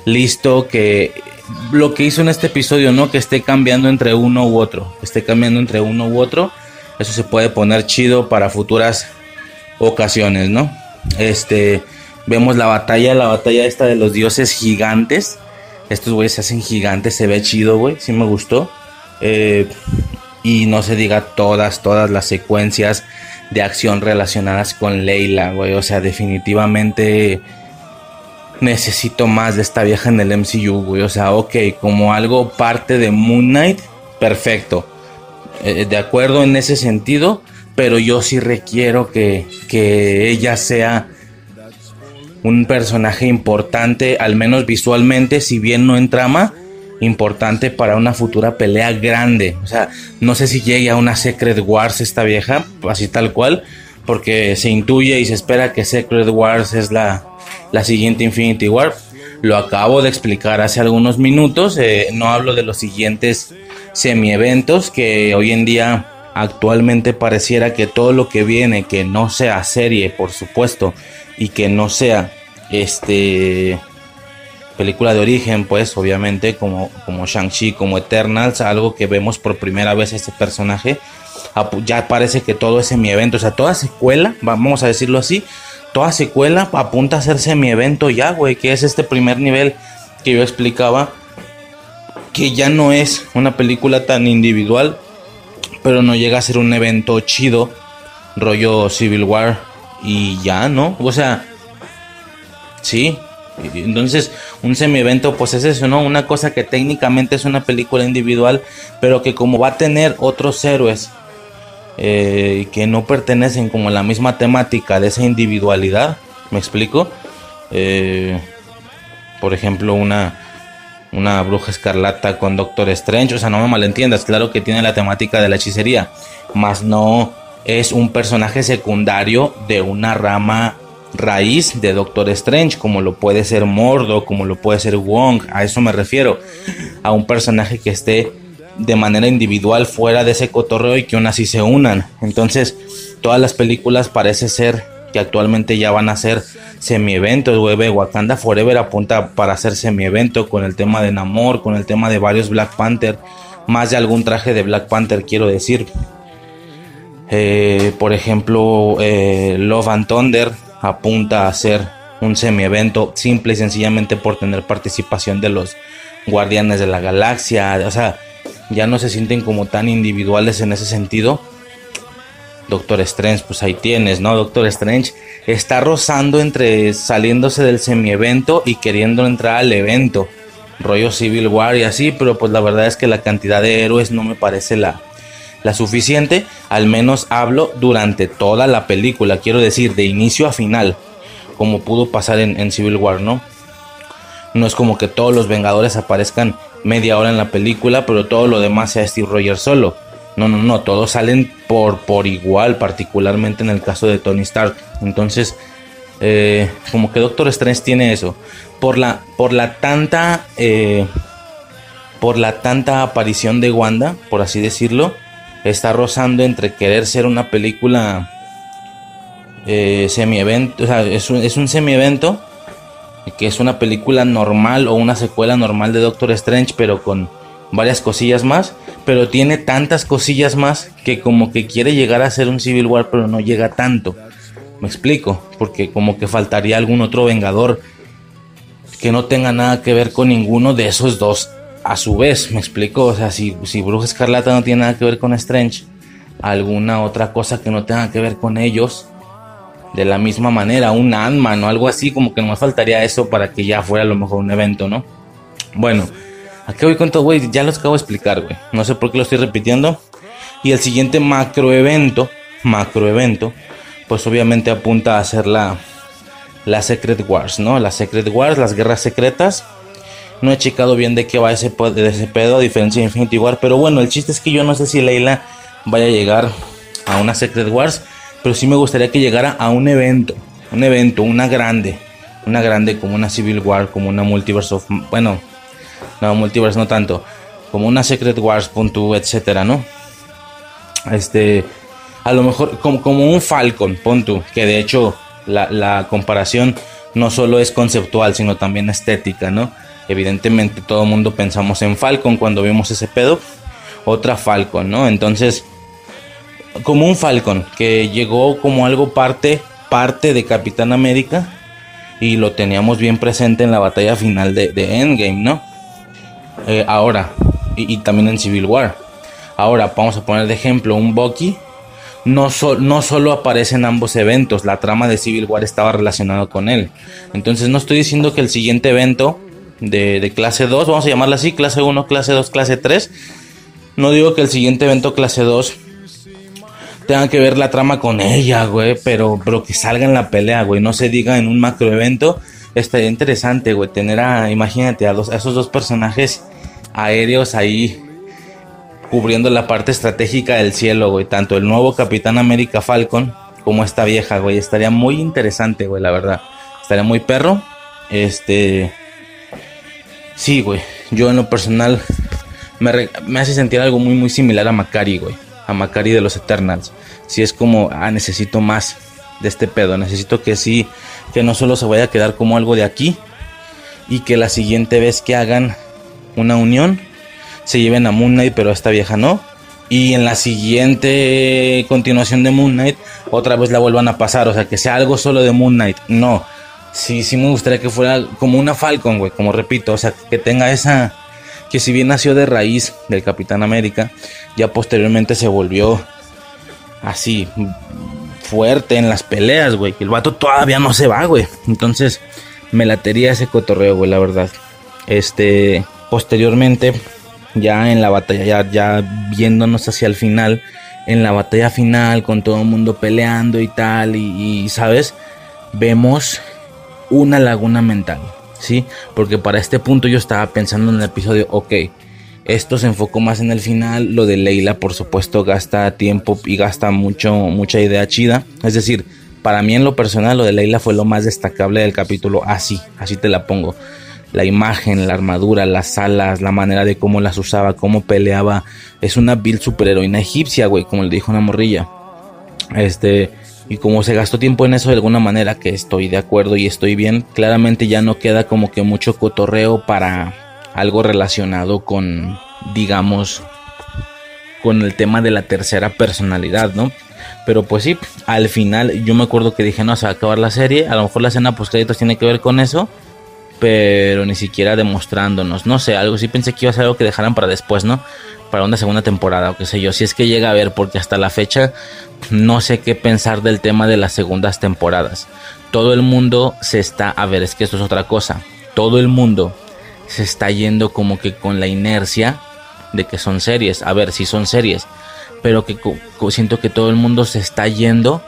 Speaker 1: listo que lo que hizo en este episodio, ¿no? Que esté cambiando entre uno u otro. esté cambiando entre uno u otro. Eso se puede poner chido para futuras ocasiones, ¿no? Este, vemos la batalla, la batalla esta de los dioses gigantes. Estos güeyes se hacen gigantes, se ve chido, güey. Sí me gustó. Eh, y no se diga todas, todas las secuencias de acción relacionadas con Leila, güey. O sea, definitivamente necesito más de esta vieja en el MCU, güey. O sea, ok, como algo parte de Moon Knight, perfecto. Eh, de acuerdo en ese sentido, pero yo sí requiero que, que ella sea un personaje importante, al menos visualmente, si bien no en trama, importante para una futura pelea grande. O sea, no sé si llegue a una Secret Wars esta vieja, así tal cual, porque se intuye y se espera que Secret Wars es la, la siguiente Infinity War. Lo acabo de explicar hace algunos minutos. Eh, no hablo de los siguientes semi-eventos que hoy en día actualmente pareciera que todo lo que viene que no sea serie, por supuesto, y que no sea este película de origen, pues obviamente como, como Shang-Chi, como Eternals, algo que vemos por primera vez este personaje, ya parece que todo es semi-evento, o sea, toda secuela, vamos a decirlo así, toda secuela apunta a ser semi-evento ya, güey, que es este primer nivel que yo explicaba, que ya no es una película tan individual, pero no llega a ser un evento chido, rollo Civil War, y ya, ¿no? O sea, sí, entonces, un semi-evento, pues es eso, ¿no? Una cosa que técnicamente es una película individual, pero que como va a tener otros héroes eh, que no pertenecen como a la misma temática de esa individualidad, ¿me explico? Eh, por ejemplo, una, una bruja escarlata con Doctor Strange, o sea, no me malentiendas, claro que tiene la temática de la hechicería, más no es un personaje secundario de una rama raíz de Doctor Strange, como lo puede ser Mordo, como lo puede ser Wong, a eso me refiero, a un personaje que esté de manera individual fuera de ese cotorreo y que aún así se unan. Entonces, todas las películas parece ser que actualmente ya van a ser semi-eventos, Wakanda Forever apunta para hacer semi-evento con el tema de Namor, con el tema de varios Black Panther, más de algún traje de Black Panther, quiero decir. Eh, por ejemplo, eh, Love and Thunder apunta a ser un semi-evento simple y sencillamente por tener participación de los guardianes de la galaxia. O sea, ya no se sienten como tan individuales en ese sentido. Doctor Strange, pues ahí tienes, ¿no? Doctor Strange está rozando entre saliéndose del semi-evento y queriendo entrar al evento. Rollo Civil War y así, pero pues la verdad es que la cantidad de héroes no me parece la, la suficiente, al menos hablo durante toda la película, quiero decir, de inicio a final, como pudo pasar en, Civil War, ¿no? No es como que todos los Vengadores aparezcan media hora en la película, pero todo lo demás sea Steve Rogers solo. No, no, no, todos salen por, por igual, particularmente en el caso de Tony Stark. Entonces, eh, como que Doctor Strange tiene eso. Por la, por la tanta. Eh, por la tanta aparición de Wanda, por así decirlo está rozando entre querer ser una película eh, semi-evento, o sea, es un, es un semi-evento que es una película normal o una secuela normal de Doctor Strange, pero con varias cosillas más, pero tiene tantas cosillas más que como que quiere llegar a ser un Civil War, pero no llega tanto. Me explico, porque como que faltaría algún otro Vengador que no tenga nada que ver con ninguno de esos dos a su vez, me explico, o sea, si, si Bruja Escarlata no tiene nada que ver con Strange, alguna otra cosa que no tenga que ver con ellos, de la misma manera, un Ant-Man o algo así, como que no me faltaría eso para que ya fuera a lo mejor un evento, ¿no? Bueno, aquí voy con todo, güey, ya los acabo de explicar, güey, no sé por qué lo estoy repitiendo. Y el siguiente macro evento, macro evento, pues obviamente apunta a ser la, la Secret Wars, ¿no? La Secret Wars, las guerras secretas no he checado bien de qué va ese, de ese pedo, a diferencia de Infinity War. Pero bueno, el chiste es que yo no sé si Leila vaya a llegar a una Secret Wars. Pero sí me gustaría que llegara a un evento. Un evento, una grande. Una grande como una Civil War, como una Multiverse of... Bueno, no, Multiverse no tanto. Como una Secret Wars, punto, etcétera, ¿no? Este... A lo mejor como, un Falcon, punto. Que de hecho la, la comparación no solo es conceptual, sino también estética, ¿no? Evidentemente todo el mundo pensamos en Falcon cuando vimos ese pedo. Otra Falcon, ¿no? Entonces, como un Falcon que llegó como algo parte, parte de Capitán América. Y lo teníamos bien presente en la batalla final de, Endgame, ¿no? Eh, ahora, y, también en Civil War. Ahora, vamos a poner de ejemplo un Bucky. No, no solo aparece en ambos eventos, la trama de Civil War estaba relacionada con él. Entonces no estoy diciendo que el siguiente evento de, clase 2, vamos a llamarla así, clase 1, clase 2, clase 3. No digo que el siguiente evento clase 2 tenga que ver la trama con ella, güey, pero, pero que salga en la pelea, güey, no se diga en un macro evento. Estaría interesante, güey, tener a, imagínate, a, a esos dos personajes aéreos ahí cubriendo la parte estratégica del cielo, güey, tanto el nuevo Capitán América Falcon como esta vieja, güey, estaría muy interesante, güey, la verdad. Estaría muy perro. Este, Sí, güey. Yo en lo personal me, hace sentir algo muy, muy similar a Macari, güey. A Macari de los Eternals. Si es como, ah, necesito más de este pedo. Necesito que sí, que no solo se vaya a quedar como algo de aquí. Y que la siguiente vez que hagan una unión, se lleven a Moon Knight, pero a esta vieja no. Y en la siguiente continuación de Moon Knight, otra vez la vuelvan a pasar. O sea, que sea algo solo de Moon Knight. No sí, sí me gustaría que fuera como una Falcon, güey, como repito, o sea, que tenga esa, que si bien nació de raíz del Capitán América, ya posteriormente se volvió así fuerte en las peleas, güey, el vato todavía no se va, güey. Entonces, me latería ese cotorreo, güey, la verdad. Este, posteriormente, ya en la batalla, ya, ya viéndonos hacia el final, en la batalla final, con todo el mundo peleando y tal, y, y ¿sabes? Vemos una laguna mental, ¿sí? Porque para este punto yo estaba pensando en el episodio, ok, esto se enfocó más en el final, lo de Leila por supuesto gasta tiempo y gasta mucho, mucha idea chida, es decir, para mí en lo personal lo de Leila fue lo más destacable del capítulo, así, así te la pongo. La imagen, la armadura, las alas, la manera de cómo las usaba, cómo peleaba. Es una build superheroína egipcia, güey, como le dijo una morrilla. Este, y como se gastó tiempo en eso de alguna manera, que estoy de acuerdo y estoy bien, claramente ya no queda como que mucho cotorreo para algo relacionado con, digamos, con el tema de la tercera personalidad, ¿no? Pero pues sí, al final yo me acuerdo que dije, no, se va a acabar la serie, a lo mejor la escena post créditos tiene que ver con eso, pero ni siquiera demostrándonos, no sé, algo sí pensé que iba a ser algo que dejaran para después, ¿no? Para una segunda temporada o qué sé yo, si es que llega a ver, porque hasta la fecha no sé qué pensar del tema de las segundas temporadas. Todo el mundo se está, a ver, es que esto es otra cosa, todo el mundo se está yendo como que con la inercia de que son series, a ver si son series, pero que siento que todo el mundo se está yendo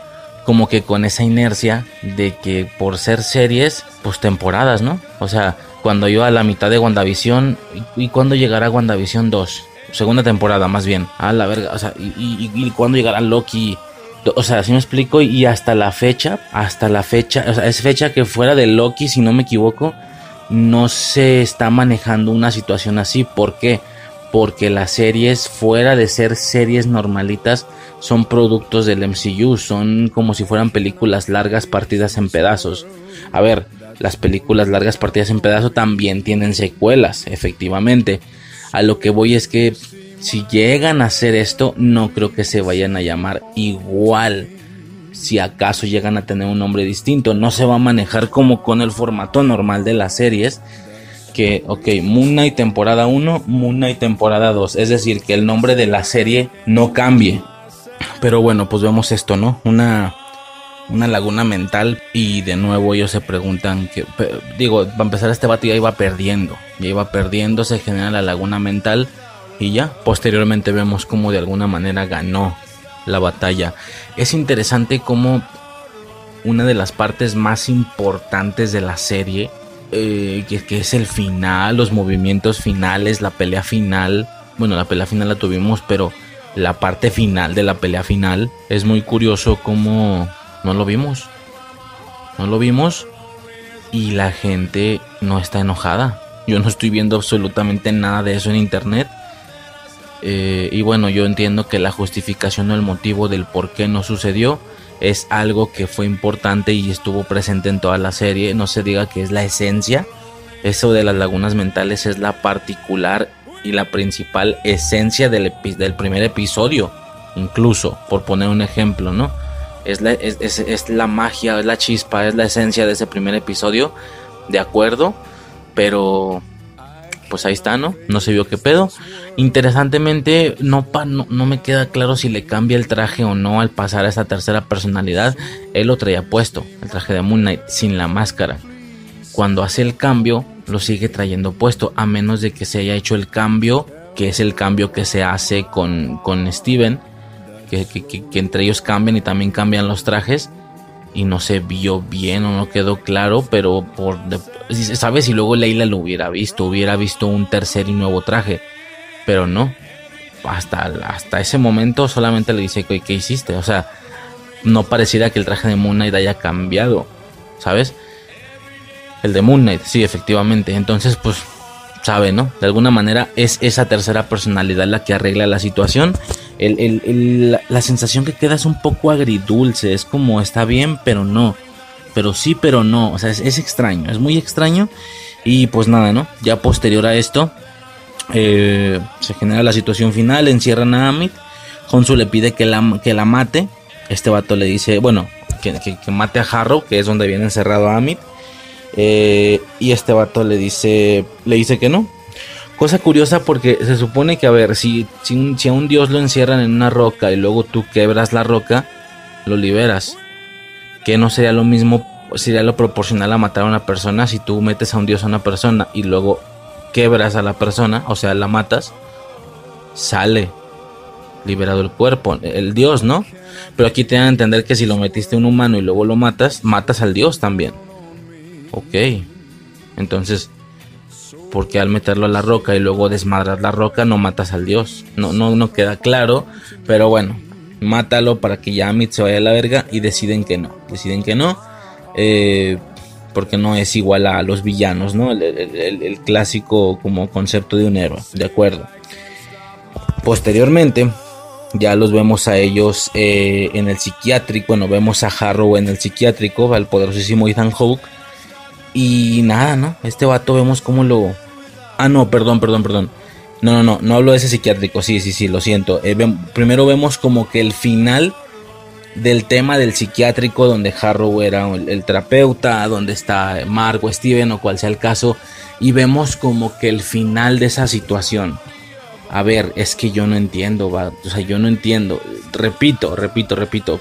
Speaker 1: como que con esa inercia de que por ser series, pues temporadas, ¿no? O sea, cuando yo a la mitad de WandaVision, ¿y, cuándo llegará WandaVision 2? Segunda temporada, más bien. A la verga, o sea, ¿y, cuándo llegará Loki? O sea, si me explico, y hasta la fecha, hasta la fecha, o sea, es fecha que fuera de Loki, si no me equivoco, no se está manejando una situación así. ¿Por qué? porque las series, fuera de ser series normalitas, son productos del MCU, son como si fueran películas largas partidas en pedazos. A ver, las películas largas partidas en pedazos también tienen secuelas, efectivamente. A lo que voy es que si llegan a hacer esto, no creo que se vayan a llamar igual. Si acaso llegan a tener un nombre distinto, no se va a manejar como con el formato normal de las series. Que, ok, Moon Knight temporada 1, Moon Knight temporada 2. Es decir, que el nombre de la serie no cambie. Pero bueno, pues vemos esto, ¿no? Una, una laguna mental y de nuevo ellos se preguntan que digo para empezar este vato ya iba perdiendo ya iba perdiendo se genera la laguna mental y ya posteriormente vemos cómo de alguna manera ganó la batalla. Es interesante cómo una de las partes más importantes de la serie eh, que, que es el final los movimientos finales la pelea final bueno la pelea final la tuvimos pero la parte final de la pelea final es muy curioso cómo no lo vimos. No lo vimos y la gente no está enojada. Yo no estoy viendo absolutamente nada de eso en internet. Eh, y bueno, yo entiendo que la justificación o el motivo del por qué no sucedió es algo que fue importante y estuvo presente en toda la serie. No se diga que es la esencia. Eso de las lagunas mentales es la particular y la principal esencia del, del primer episodio. Incluso, por poner un ejemplo, ¿no? Es la, es, la magia, es la chispa, es la esencia de ese primer episodio, de acuerdo, pero pues ahí está, ¿no? No se vio qué pedo. Interesantemente, no, no, no, me queda claro si le cambia el traje o no al pasar a esa tercera personalidad. Él lo traía puesto, el traje de Moon Knight, sin la máscara. Cuando hace el cambio, lo sigue trayendo puesto, a menos de que se haya hecho el cambio, que es el cambio que se hace con, con Steven que, entre ellos cambian y también cambian los trajes y no se vio bien o no quedó claro, pero por sabes si luego Leila lo hubiera visto, hubiera visto un tercer y nuevo traje, pero no. Hasta, hasta ese momento solamente le dice que ¿qué hiciste? O sea, no pareciera que el traje de Moon Knight haya cambiado, ¿sabes? El de Moon Knight, sí, efectivamente. Entonces, pues, sabe, ¿no? De alguna manera es esa tercera personalidad la que arregla la situación la, sensación que queda es un poco agridulce, es como está bien, pero no, pero sí, pero no, o sea, es, extraño, es muy extraño. Y pues nada, ¿no? Ya posterior a esto, eh, se genera la situación final, encierran a Amit, Honsu le pide que la, que la mate, este vato le dice, bueno, que, mate a Harrow, que es donde viene encerrado a Amit. Eh, y este vato le dice, le dice que no, Cosa curiosa porque se supone que, a ver, si, si, a un dios lo encierran en una roca y luego tú quebras la roca, lo liberas. Que no sería lo mismo, sería lo proporcional a matar a una persona si tú metes a un dios a una persona y luego quebras a la persona, o sea, la matas, sale liberado el cuerpo, el dios, ¿no? Pero aquí te dan a entender que si lo metiste a un humano y luego lo matas, matas al dios también. Ok. Entonces, porque al meterlo a la roca y luego desmadrar la roca no matas al dios. No, no, no queda claro, pero bueno, mátalo para que ya Amit se vaya a la verga y deciden que no. Deciden que no, eh, porque no es igual a los villanos, ¿no? El, clásico como concepto de un héroe, de acuerdo. Posteriormente, ya los vemos a ellos eh, en el psiquiátrico, bueno, vemos a Harrow en el psiquiátrico, al poderosísimo Ethan Hawke. Y nada, ¿no? Este vato vemos cómo lo, Ah, no, perdón, perdón, perdón. No, no, no, no hablo de ese psiquiátrico, sí, sí, sí, lo siento. Eh, primero vemos como que el final del tema del psiquiátrico donde Harrow era el, terapeuta, donde está Mark o Steven o cual sea el caso, y vemos como que el final de esa situación. A ver, es que yo no entiendo, va, o sea, yo no entiendo. Repito, repito, repito.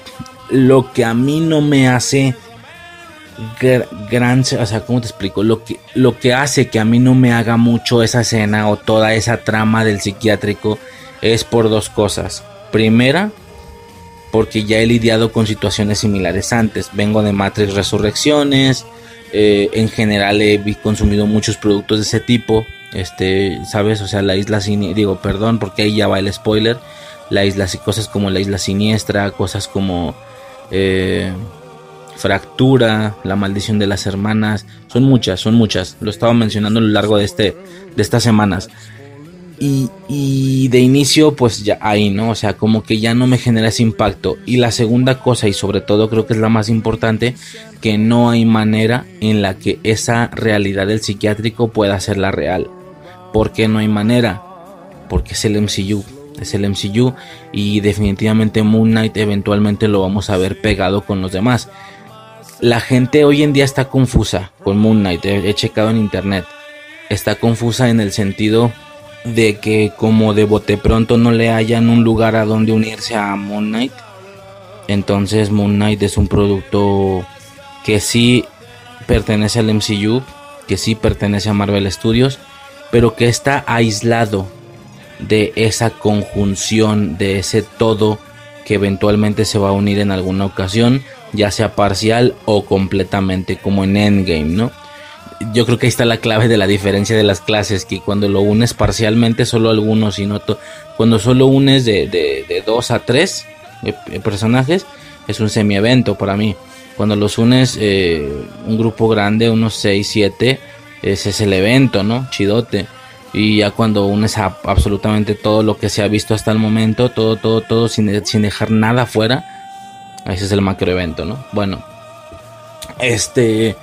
Speaker 1: Lo que a mí no me hace gran, o sea, ¿cómo te explico? Lo que, lo que hace que a mí no me haga mucho esa escena o toda esa trama del psiquiátrico es por dos cosas. Primera, porque ya he lidiado con situaciones similares antes. Vengo de Matrix Resurrecciones, eh, en general he consumido muchos productos de ese tipo. Este, ¿sabes? O sea, la isla siniestra, digo, perdón, porque ahí ya va el spoiler. La isla, cosas como la isla siniestra, cosas como... Eh, Fractura, La maldición de las hermanas, son muchas, son muchas. Lo estaba mencionando a lo largo de este de estas semanas. Y, de inicio, pues ya ahí, ¿no? O sea, como que ya no me genera ese impacto. Y la segunda cosa, y sobre todo creo que es la más importante, que no hay manera en la que esa realidad del psiquiátrico pueda ser la real. ¿Por qué no hay manera? Porque es el MCU. Es el MCU y definitivamente Moon Knight eventualmente lo vamos a ver pegado con los demás. La gente hoy en día está confusa con Moon Knight. he checado en internet. Está confusa en el sentido de que como de bote pronto no le hayan un lugar a donde unirse a Moon Knight. Entonces Moon Knight es un producto que sí pertenece al MCU, que sí pertenece a Marvel Studios, pero que está aislado de esa conjunción, de ese todo que eventualmente se va a unir en alguna ocasión, ya sea parcial o completamente, como en Endgame, ¿no? yo creo que ahí está la clave de la diferencia de las clases, que cuando lo unes parcialmente solo algunos y no cuando solo unes de, de, dos a tres eh, eh, personajes es un semi-evento para mí. Cuando los unes eh, un grupo grande, unos 6, 7, ese es el evento, ¿no? Chidote. Y ya cuando unes a absolutamente todo lo que se ha visto hasta el momento, todo, todo, todo, sin, sin dejar nada fuera, ese es el macro evento, ¿no? Bueno, este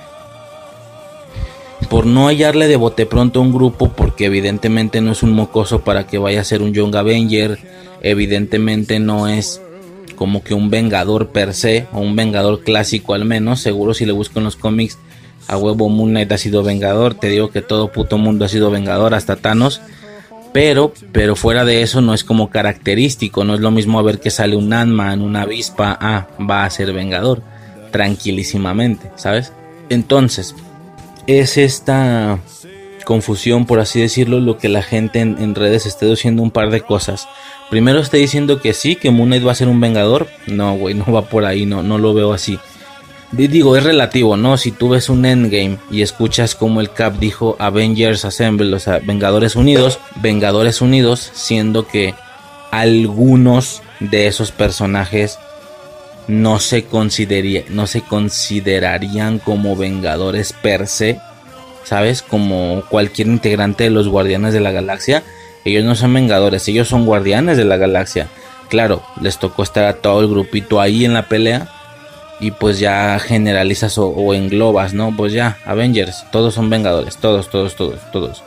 Speaker 1: por no hallarle de bote pronto a un grupo, porque evidentemente no es un mocoso para que vaya a ser un Young Avenger, evidentemente no es como que un vengador per se, o un vengador clásico al menos, seguro si le busco en los cómics, a huevo Moon Knight ha sido vengador, te digo que todo puto mundo ha sido vengador, hasta Thanos, pero, pero fuera de eso no es como característico, no es lo mismo a ver que sale un Ant-Man, una avispa, ah, va a ser vengador, tranquilísimamente, ¿sabes? Entonces, es esta confusión, por así decirlo, lo que la gente en, redes está diciendo un par de cosas. Primero está diciendo que sí, que Moon Knight va a ser un vengador. No, güey, no va por ahí, no, no lo veo así. Digo, es relativo, ¿no? Si tú ves un endgame y escuchas como el Cap dijo Avengers Assemble, o sea, Vengadores Unidos, Vengadores Unidos, siendo que algunos de esos personajes no se, no se considerarían como vengadores per se, ¿sabes? Como cualquier integrante de los Guardianes de la Galaxia. Ellos no son vengadores, ellos son guardianes de la galaxia. Claro, les tocó estar a todo el grupito ahí en la pelea. Y pues ya generalizas o, englobas, ¿no? Pues ya, Avengers, todos son vengadores, todos, todos, todos, todos.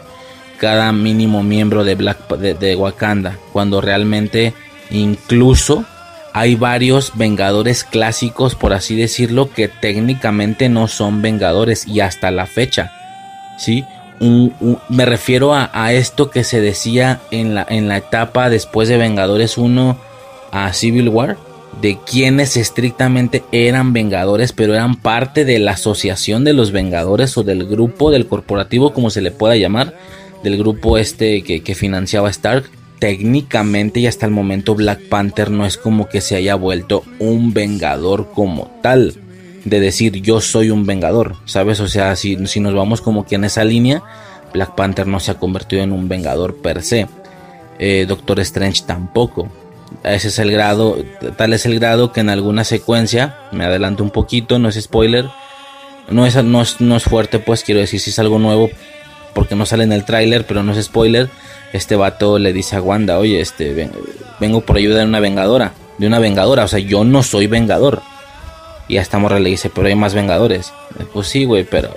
Speaker 1: Cada mínimo miembro de Black de Wakanda. Cuando realmente incluso hay varios Vengadores clásicos, por así decirlo, que técnicamente no son Vengadores y hasta la fecha. ¿sí? me refiero a, esto que se decía en la, en la etapa después de Vengadores 1 a Civil War, de quienes estrictamente eran Vengadores, pero eran parte de la asociación de los Vengadores o del grupo del corporativo, como se le pueda llamar, del grupo este que, financiaba Stark técnicamente y hasta el momento Black Panther no es como que se haya vuelto un vengador como tal. De decir yo soy un vengador, ¿sabes? O sea, si, si nos vamos como que en esa línea, Black Panther no se ha convertido en un vengador per se. Eh, Doctor Strange tampoco. Ese es el grado, tal es el grado que en alguna secuencia, me adelanto un poquito, no es spoiler, no es, no es, no es fuerte, pues quiero decir si es algo nuevo, porque no sale en el tráiler, pero no es spoiler este vato le dice a Wanda, oye, este, vengo por ayuda de una vengadora, de una vengadora, o sea, yo no soy vengador. Y a esta morra le dice, pero hay más vengadores. Pues sí, güey, pero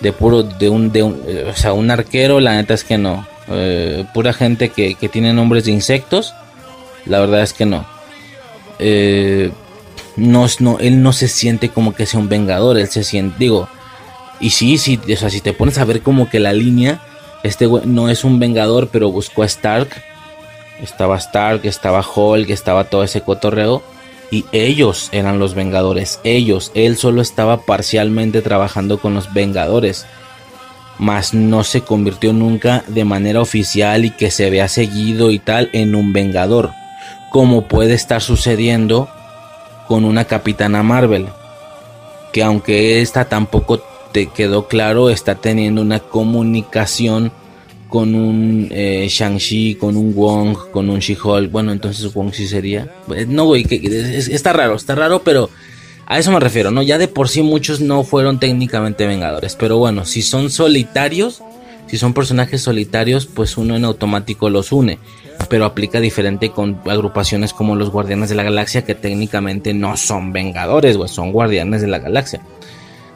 Speaker 1: de puro, de un, de un, o sea, un arquero, la neta es que no. Eh, pura gente que, que, tiene nombres de insectos, la verdad es que no. no, no. Él no se siente como que sea un vengador, él se siente, digo, y sí, sí, o sea, si te pones a ver como que la línea, este güey no es un vengador, pero buscó a Stark. Estaba Stark, estaba Hulk, estaba todo ese cotorreo. Y ellos eran los vengadores. Ellos. Él solo estaba parcialmente trabajando con los vengadores. Mas no se convirtió nunca de manera oficial y que se vea seguido y tal en un vengador. Como puede estar sucediendo con una capitana Marvel. Que aunque esta tampoco te quedó claro, está teniendo una comunicación con un eh, Shang-Chi, con un Wong, con un She-Hulk. Bueno, entonces Wong sí sería. Eh, no, güey, que, está raro, está raro, pero a eso me refiero, ¿no? Ya de por sí muchos no fueron técnicamente vengadores, pero bueno, si son solitarios, Si son personajes solitarios, pues uno en automático los une. Pero aplica diferente con agrupaciones como los Guardianes de la Galaxia, que técnicamente no son Vengadores, güey, son Guardianes de la Galaxia.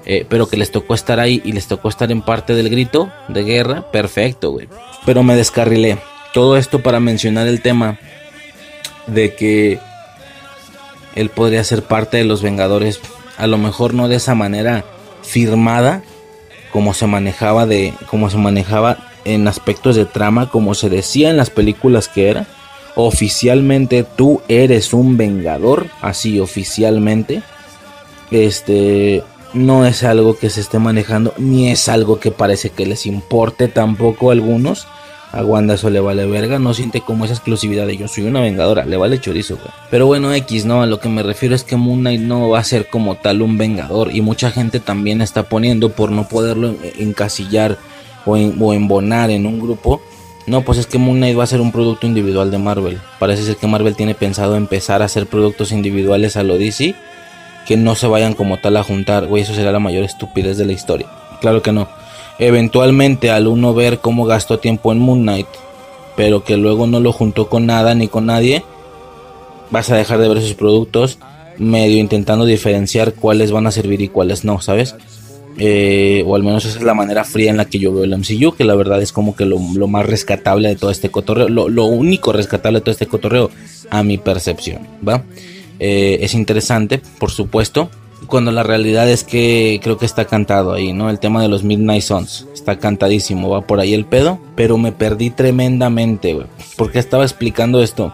Speaker 1: Eh, pero que les tocó estar ahí y les tocó estar en parte del grito de guerra, perfecto, güey. Pero me descarrilé. Todo esto para mencionar el tema de que él podría ser parte de los Vengadores, a lo mejor no de esa manera firmada como se manejaba de como se manejaba en aspectos de trama, como se decía en las películas que era. Oficialmente tú eres un vengador, así oficialmente. Este no es algo que se esté manejando, ni es algo que parece que les importe tampoco a algunos. A Wanda eso le vale verga, no siente como esa exclusividad de yo soy una vengadora, le vale chorizo. Pero bueno, X, no, a lo que me refiero es que Moon Knight no va a ser como tal un vengador y mucha gente también está poniendo por no poderlo encasillar o, embonar en un grupo. No, pues es que Moon Knight va a ser un producto individual de Marvel. Parece ser que Marvel tiene pensado empezar a hacer productos individuales a lo DC que no se vayan como tal a juntar. Güey, eso será la mayor estupidez de la historia. Claro que no eventualmente al uno ver cómo gastó tiempo en Moon Knight, pero que luego no lo juntó con nada ni con nadie, vas a dejar de ver sus productos medio intentando diferenciar cuáles van a servir y cuáles no, ¿sabes? Eh, o al menos esa es la manera fría en la que yo veo el MCU, que la verdad es como que lo, más rescatable de todo este cotorreo, lo, único rescatable de todo este cotorreo, a mi percepción, ¿va? Eh, es interesante, por supuesto, cuando la realidad es que creo que está cantado ahí, ¿no? El tema de los Midnight Suns está cantadísimo, va por ahí el pedo, pero me perdí tremendamente, güey. ¿Por qué estaba explicando esto?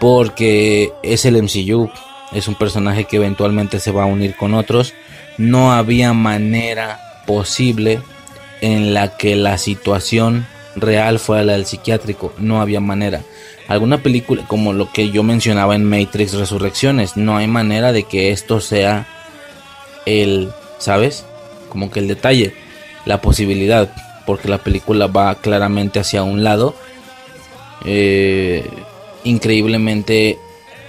Speaker 1: Porque es el MCU, es un personaje que eventualmente se va a unir con otros. No había manera posible en la que la situación real fuera la del psiquiátrico, no había manera alguna película como lo que yo mencionaba en Matrix Resurrecciones. No hay manera de que esto sea el, ¿sabes? Como que el detalle, la posibilidad, porque la película va claramente hacia un lado. Eh, increíblemente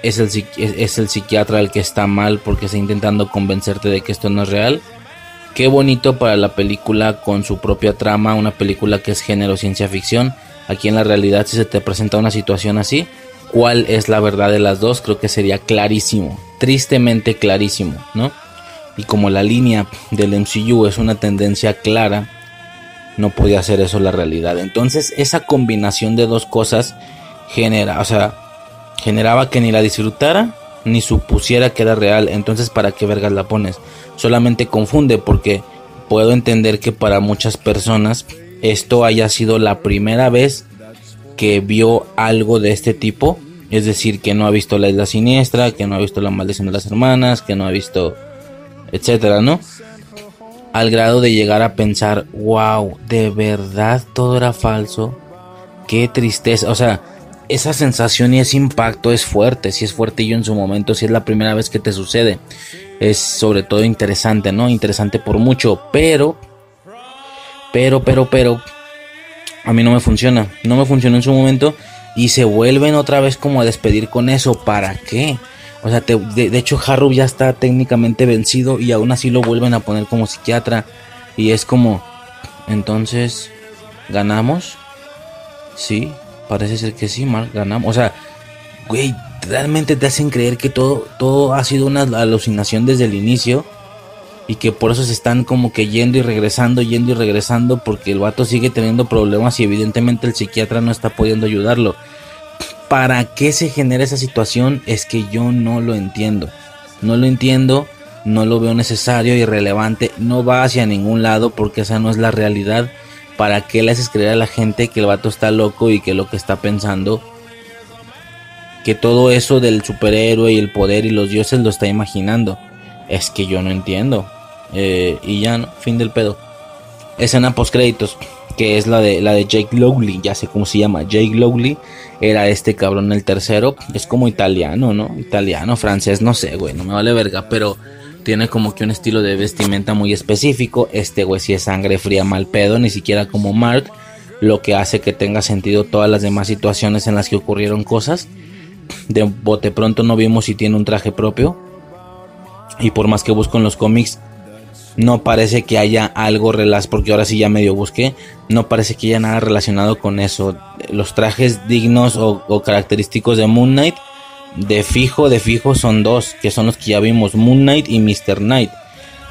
Speaker 1: es el, es el psiquiatra el que está mal porque está intentando convencerte de que esto no es real. Qué bonito para la película con su propia trama, una película que es género ciencia ficción Aquí en la realidad, si se te presenta una situación así, ¿cuál es la verdad de las dos? Creo que sería clarísimo, tristemente clarísimo, ¿no? Y como la línea del MCU es una tendencia clara, no podía ser eso la realidad. Entonces, esa combinación de dos cosas genera, o sea, generaba que ni la disfrutara ni supusiera que era real. Entonces, ¿para qué vergas la pones? Solamente confunde porque puedo entender que para muchas personas esto haya sido la primera vez que vio algo de este tipo. Es decir, que no ha visto la isla siniestra, que no ha visto la maldición de las hermanas, que no ha visto, etcétera, ¿no? Al grado de llegar a pensar, wow, de verdad todo era falso. Qué tristeza. O sea, esa sensación y ese impacto es fuerte. Si es fuerte yo en su momento, si es la primera vez que te sucede. Es sobre todo interesante, ¿no? Interesante por mucho. Pero pero, pero, pero, a mí no me funciona. No me funcionó en su momento. Y se vuelven otra vez como a despedir con eso. ¿Para qué? O sea, de, hecho Harrow ya está técnicamente vencido y aún así lo vuelven a poner como psiquiatra. Y es como, entonces, ¿ganamos? Sí, parece ser que sí, mal, ganamos. O sea, güey, realmente te hacen creer que todo, todo ha sido una alucinación desde el inicio y que por eso se están como que yendo y regresando, yendo y regresando porque el vato sigue teniendo problemas y evidentemente el psiquiatra no está pudiendo ayudarlo. ¿Para qué se genera esa situación? Es que yo no lo entiendo. No lo entiendo, no lo veo necesario, irrelevante, no va hacia ningún lado porque esa no es la realidad. ¿Para qué le haces creer a la gente que el vato está loco y que lo que está pensando que todo eso del superhéroe y el poder y los dioses lo está imaginando? Es que yo no entiendo. Eh, y ya, ¿no? Fin del pedo. Escena post créditos, que es la de la de Jake Lowley, ya sé cómo se llama. Jake Lowley era este cabrón el tercero. Es como italiano, ¿no? Italiano, francés, no sé, güey, no me vale verga, pero tiene como que un estilo de vestimenta muy específico. Este güey si es sangre fría mal pedo, ni siquiera como Mark, lo que hace que tenga sentido todas las demás situaciones en las que ocurrieron cosas. De bote pronto no vimos si tiene un traje propio. Y por más que busco en los cómics, no parece que haya algo relacionado, porque ahora sí ya medio busqué, no parece que haya nada relacionado con eso. Los trajes dignos o, característicos de Moon Knight, de fijo, de fijo son dos, que son los que ya vimos, Moon Knight y Mr. Knight.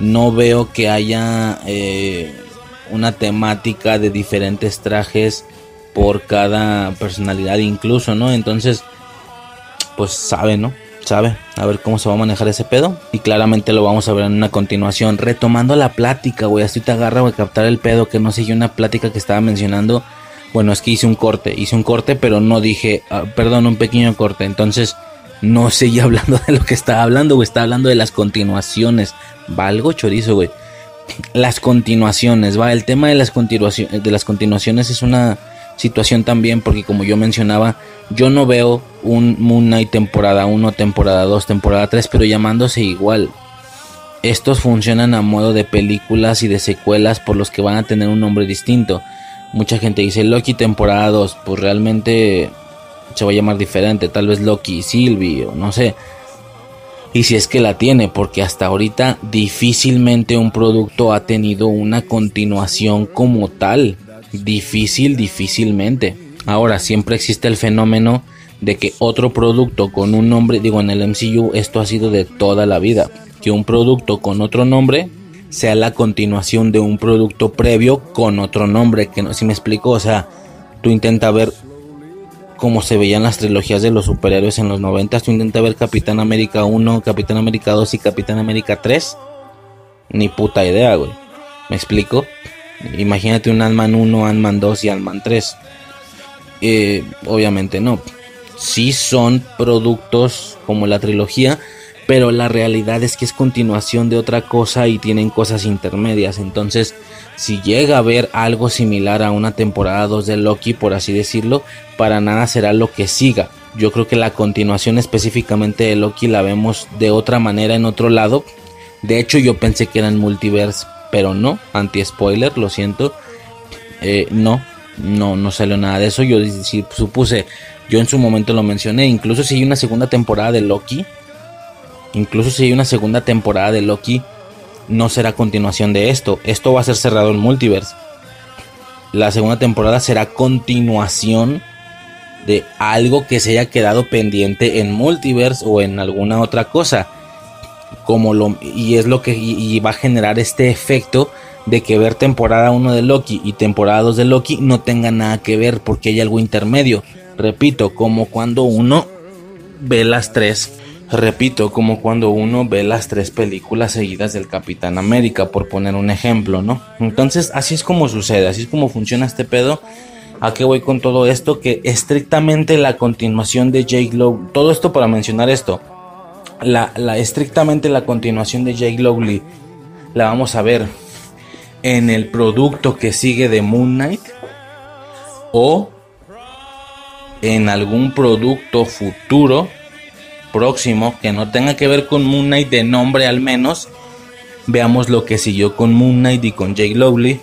Speaker 1: No veo que haya eh, una temática de diferentes trajes por cada personalidad incluso, ¿no? Entonces, pues sabe, ¿no? sabe a ver cómo se va a manejar ese pedo. Y claramente lo vamos a ver en una continuación. Retomando la plática, güey. Así te agarra, a captar el pedo. Que no siguió una plática que estaba mencionando. Bueno, es que hice un corte. Hice un corte, pero no dije, ah, perdón, un pequeño corte. Entonces, no seguí hablando de lo que estaba hablando, güey. Estaba hablando de las continuaciones. Valgo chorizo, güey. Las continuaciones, va. El tema de las, de las continuaciones es una situación también, porque como yo mencionaba, yo no veo un Moon Knight temporada 1, temporada 2, temporada 3, pero llamándose igual. Estos funcionan a modo de películas y de secuelas por los que van a tener un nombre distinto. Mucha gente dice Loki temporada 2, pues realmente se va a llamar diferente, tal vez Loki y Sylvie o no sé. Y si es que la tiene, porque hasta ahorita difícilmente un producto ha tenido una continuación como tal. Difícil, difícilmente. Ahora, siempre existe el fenómeno de que otro producto con un nombre, digo en el MCU, esto ha sido de toda la vida, que un producto con otro nombre sea la continuación de un producto previo con otro nombre, que no, si me explico, o sea, tú intenta ver cómo se veían las trilogías de los superhéroes en los 90, tú intenta ver Capitán América 1, Capitán América 2 y Capitán América 3, ni puta idea, güey. ¿Me explico? Imagínate un Ant-Man 1, Ant-Man 2 y Ant-Man 3. Eh, obviamente no. Sí son productos como la trilogía, pero la realidad es que es continuación de otra cosa y tienen cosas intermedias. Entonces, si llega a haber algo similar a una temporada 2 de Loki, por así decirlo, para nada será lo que siga. Yo creo que la continuación específicamente de Loki la vemos de otra manera en otro lado. De hecho, yo pensé que eran multiverse pero no, anti-spoiler, lo siento. Eh, no, no, no salió nada de eso. Yo supuse, yo en su momento lo mencioné, incluso si hay una segunda temporada de Loki, incluso si hay una segunda temporada de Loki, no será continuación de esto. Esto va a ser cerrado en multiverse. La segunda temporada será continuación de algo que se haya quedado pendiente en multiverse o en alguna otra cosa como lo y es lo que va a generar este efecto de que ver temporada 1 de Loki y temporada 2 de Loki no tenga nada que ver porque hay algo intermedio. Repito, como cuando uno ve las tres, repito, como cuando uno ve las tres películas seguidas del Capitán América, por poner un ejemplo, ¿no? Entonces, así es como sucede, así es como funciona este pedo. ¿A qué voy con todo esto? Que estrictamente la continuación de Jake Lowe, todo esto para mencionar esto, la, estrictamente la continuación de Jake Lowley la vamos a ver en el producto que sigue de Moon Knight o en algún producto futuro próximo que no tenga que ver con Moon Knight de nombre al menos veamos lo que siguió con Moon Knight y con Jake Lowley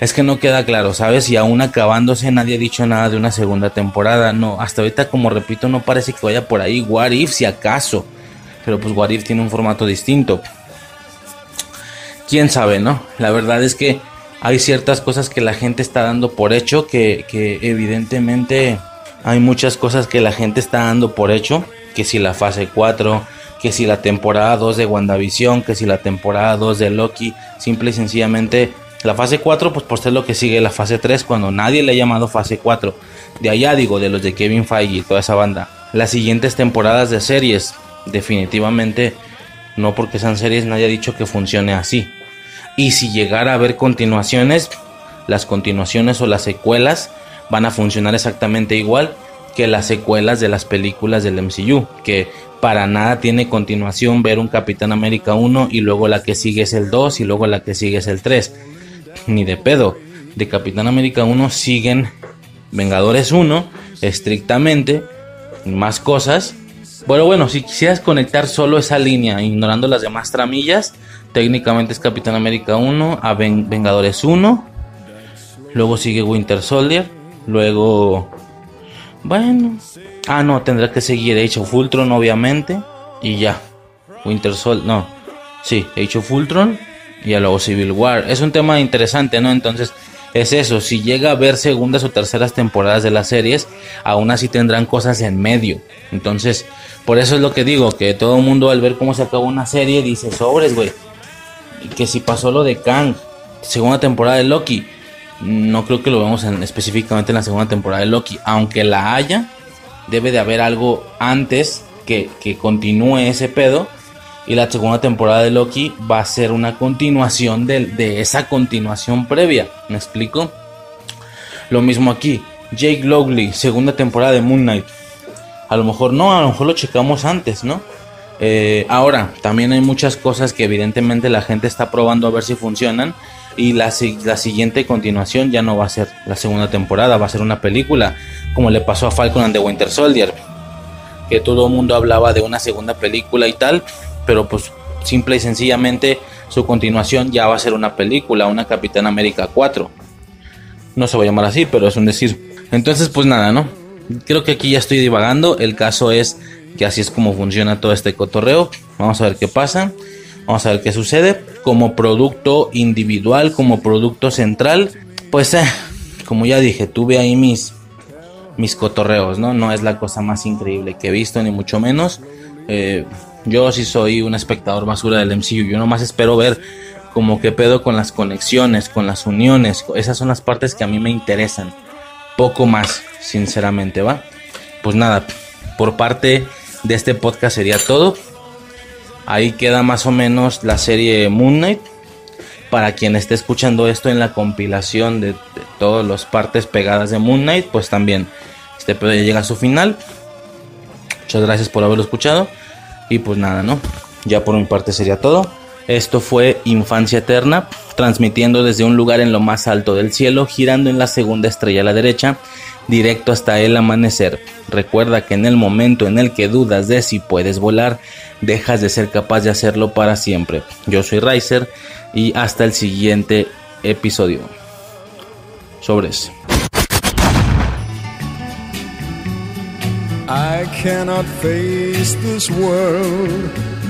Speaker 1: es que no queda claro, ¿sabes? Y aún acabándose nadie ha dicho nada de una segunda temporada. No, hasta ahorita como repito no parece que vaya por ahí. What if si acaso pero pues What tiene un formato distinto. Quién sabe, ¿no? La verdad es que hay ciertas cosas que la gente está dando por hecho, que, evidentemente hay muchas cosas que la gente está dando por hecho, que si la fase 4, que si la temporada 2 de WandaVision, que si la temporada 2 de Loki, simple y sencillamente la fase 4 pues por ser lo que sigue la fase 3 cuando nadie le ha llamado fase 4. De allá digo, de los de Kevin Feige y toda esa banda. Las siguientes temporadas de series, definitivamente no porque sean series nadie ha dicho que funcione así. Y si llegara a haber continuaciones, las continuaciones o las secuelas van a funcionar exactamente igual que las secuelas de las películas del MCU, que para nada tiene continuación ver un Capitán América 1 y luego la que sigue es el 2 y luego la que sigue es el 3. Ni de pedo. De Capitán América 1 siguen Vengadores 1 estrictamente, más cosas bueno, bueno, si quisieras conectar solo esa línea, ignorando las demás tramillas, técnicamente es Capitán América 1, a Vengadores 1, luego sigue Winter Soldier, luego... Bueno... Ah, no, tendrá que seguir Age of Ultron, obviamente, y ya. Winter Soldier, no. Sí, Age of Ultron, y luego Civil War. Es un tema interesante, ¿no? Entonces, es eso, si llega a ver segundas o terceras temporadas de las series, aún así tendrán cosas en medio. Entonces, por eso es lo que digo, que todo el mundo al ver cómo se acabó una serie dice, sobres, güey. Que si pasó lo de Kang, segunda temporada de Loki, no creo que lo vemos específicamente en la segunda temporada de Loki, aunque la haya, debe de haber algo antes que, que continúe ese pedo y la segunda temporada de Loki va a ser una continuación de, esa continuación previa. ¿Me explico? Lo mismo aquí. Jake Lowley, segunda temporada de Moon Knight. A lo mejor no, a lo mejor lo checamos antes, ¿no? Eh, ahora, también hay muchas cosas que evidentemente la gente está probando a ver si funcionan. Y la, la, siguiente continuación ya no va a ser la segunda temporada, va a ser una película, como le pasó a Falcon and the Winter Soldier. Que todo el mundo hablaba de una segunda película y tal, pero pues simple y sencillamente su continuación ya va a ser una película, una Capitán América 4. No se va a llamar así, pero es un decir. Entonces, pues nada, ¿no? Creo que aquí ya estoy divagando. El caso es que así es como funciona todo este cotorreo. Vamos a ver qué pasa. Vamos a ver qué sucede. Como producto individual, como producto central, pues eh, como ya dije, tuve ahí mis, mis cotorreos, ¿no? No es la cosa más increíble que he visto, ni mucho menos. Eh, yo sí soy un espectador basura del MCU. Yo nomás espero ver como qué pedo con las conexiones, con las uniones. Esas son las partes que a mí me interesan. Poco más, sinceramente, ¿va? Pues nada, por parte de este podcast sería todo. Ahí queda más o menos la serie Moon Knight. Para quien esté escuchando esto en la compilación de, todas las partes pegadas de Moon Knight, pues también este pedo ya llega a su final. Muchas gracias por haberlo escuchado. Y pues nada, ¿no? Ya por mi parte sería todo. Esto fue Infancia Eterna, transmitiendo desde un lugar en lo más alto del cielo, girando en la segunda estrella a la derecha, directo hasta el amanecer. Recuerda que en el momento en el que dudas de si puedes volar, dejas de ser capaz de hacerlo para siempre. Yo soy Riser y hasta el siguiente episodio. Sobres. I cannot face this world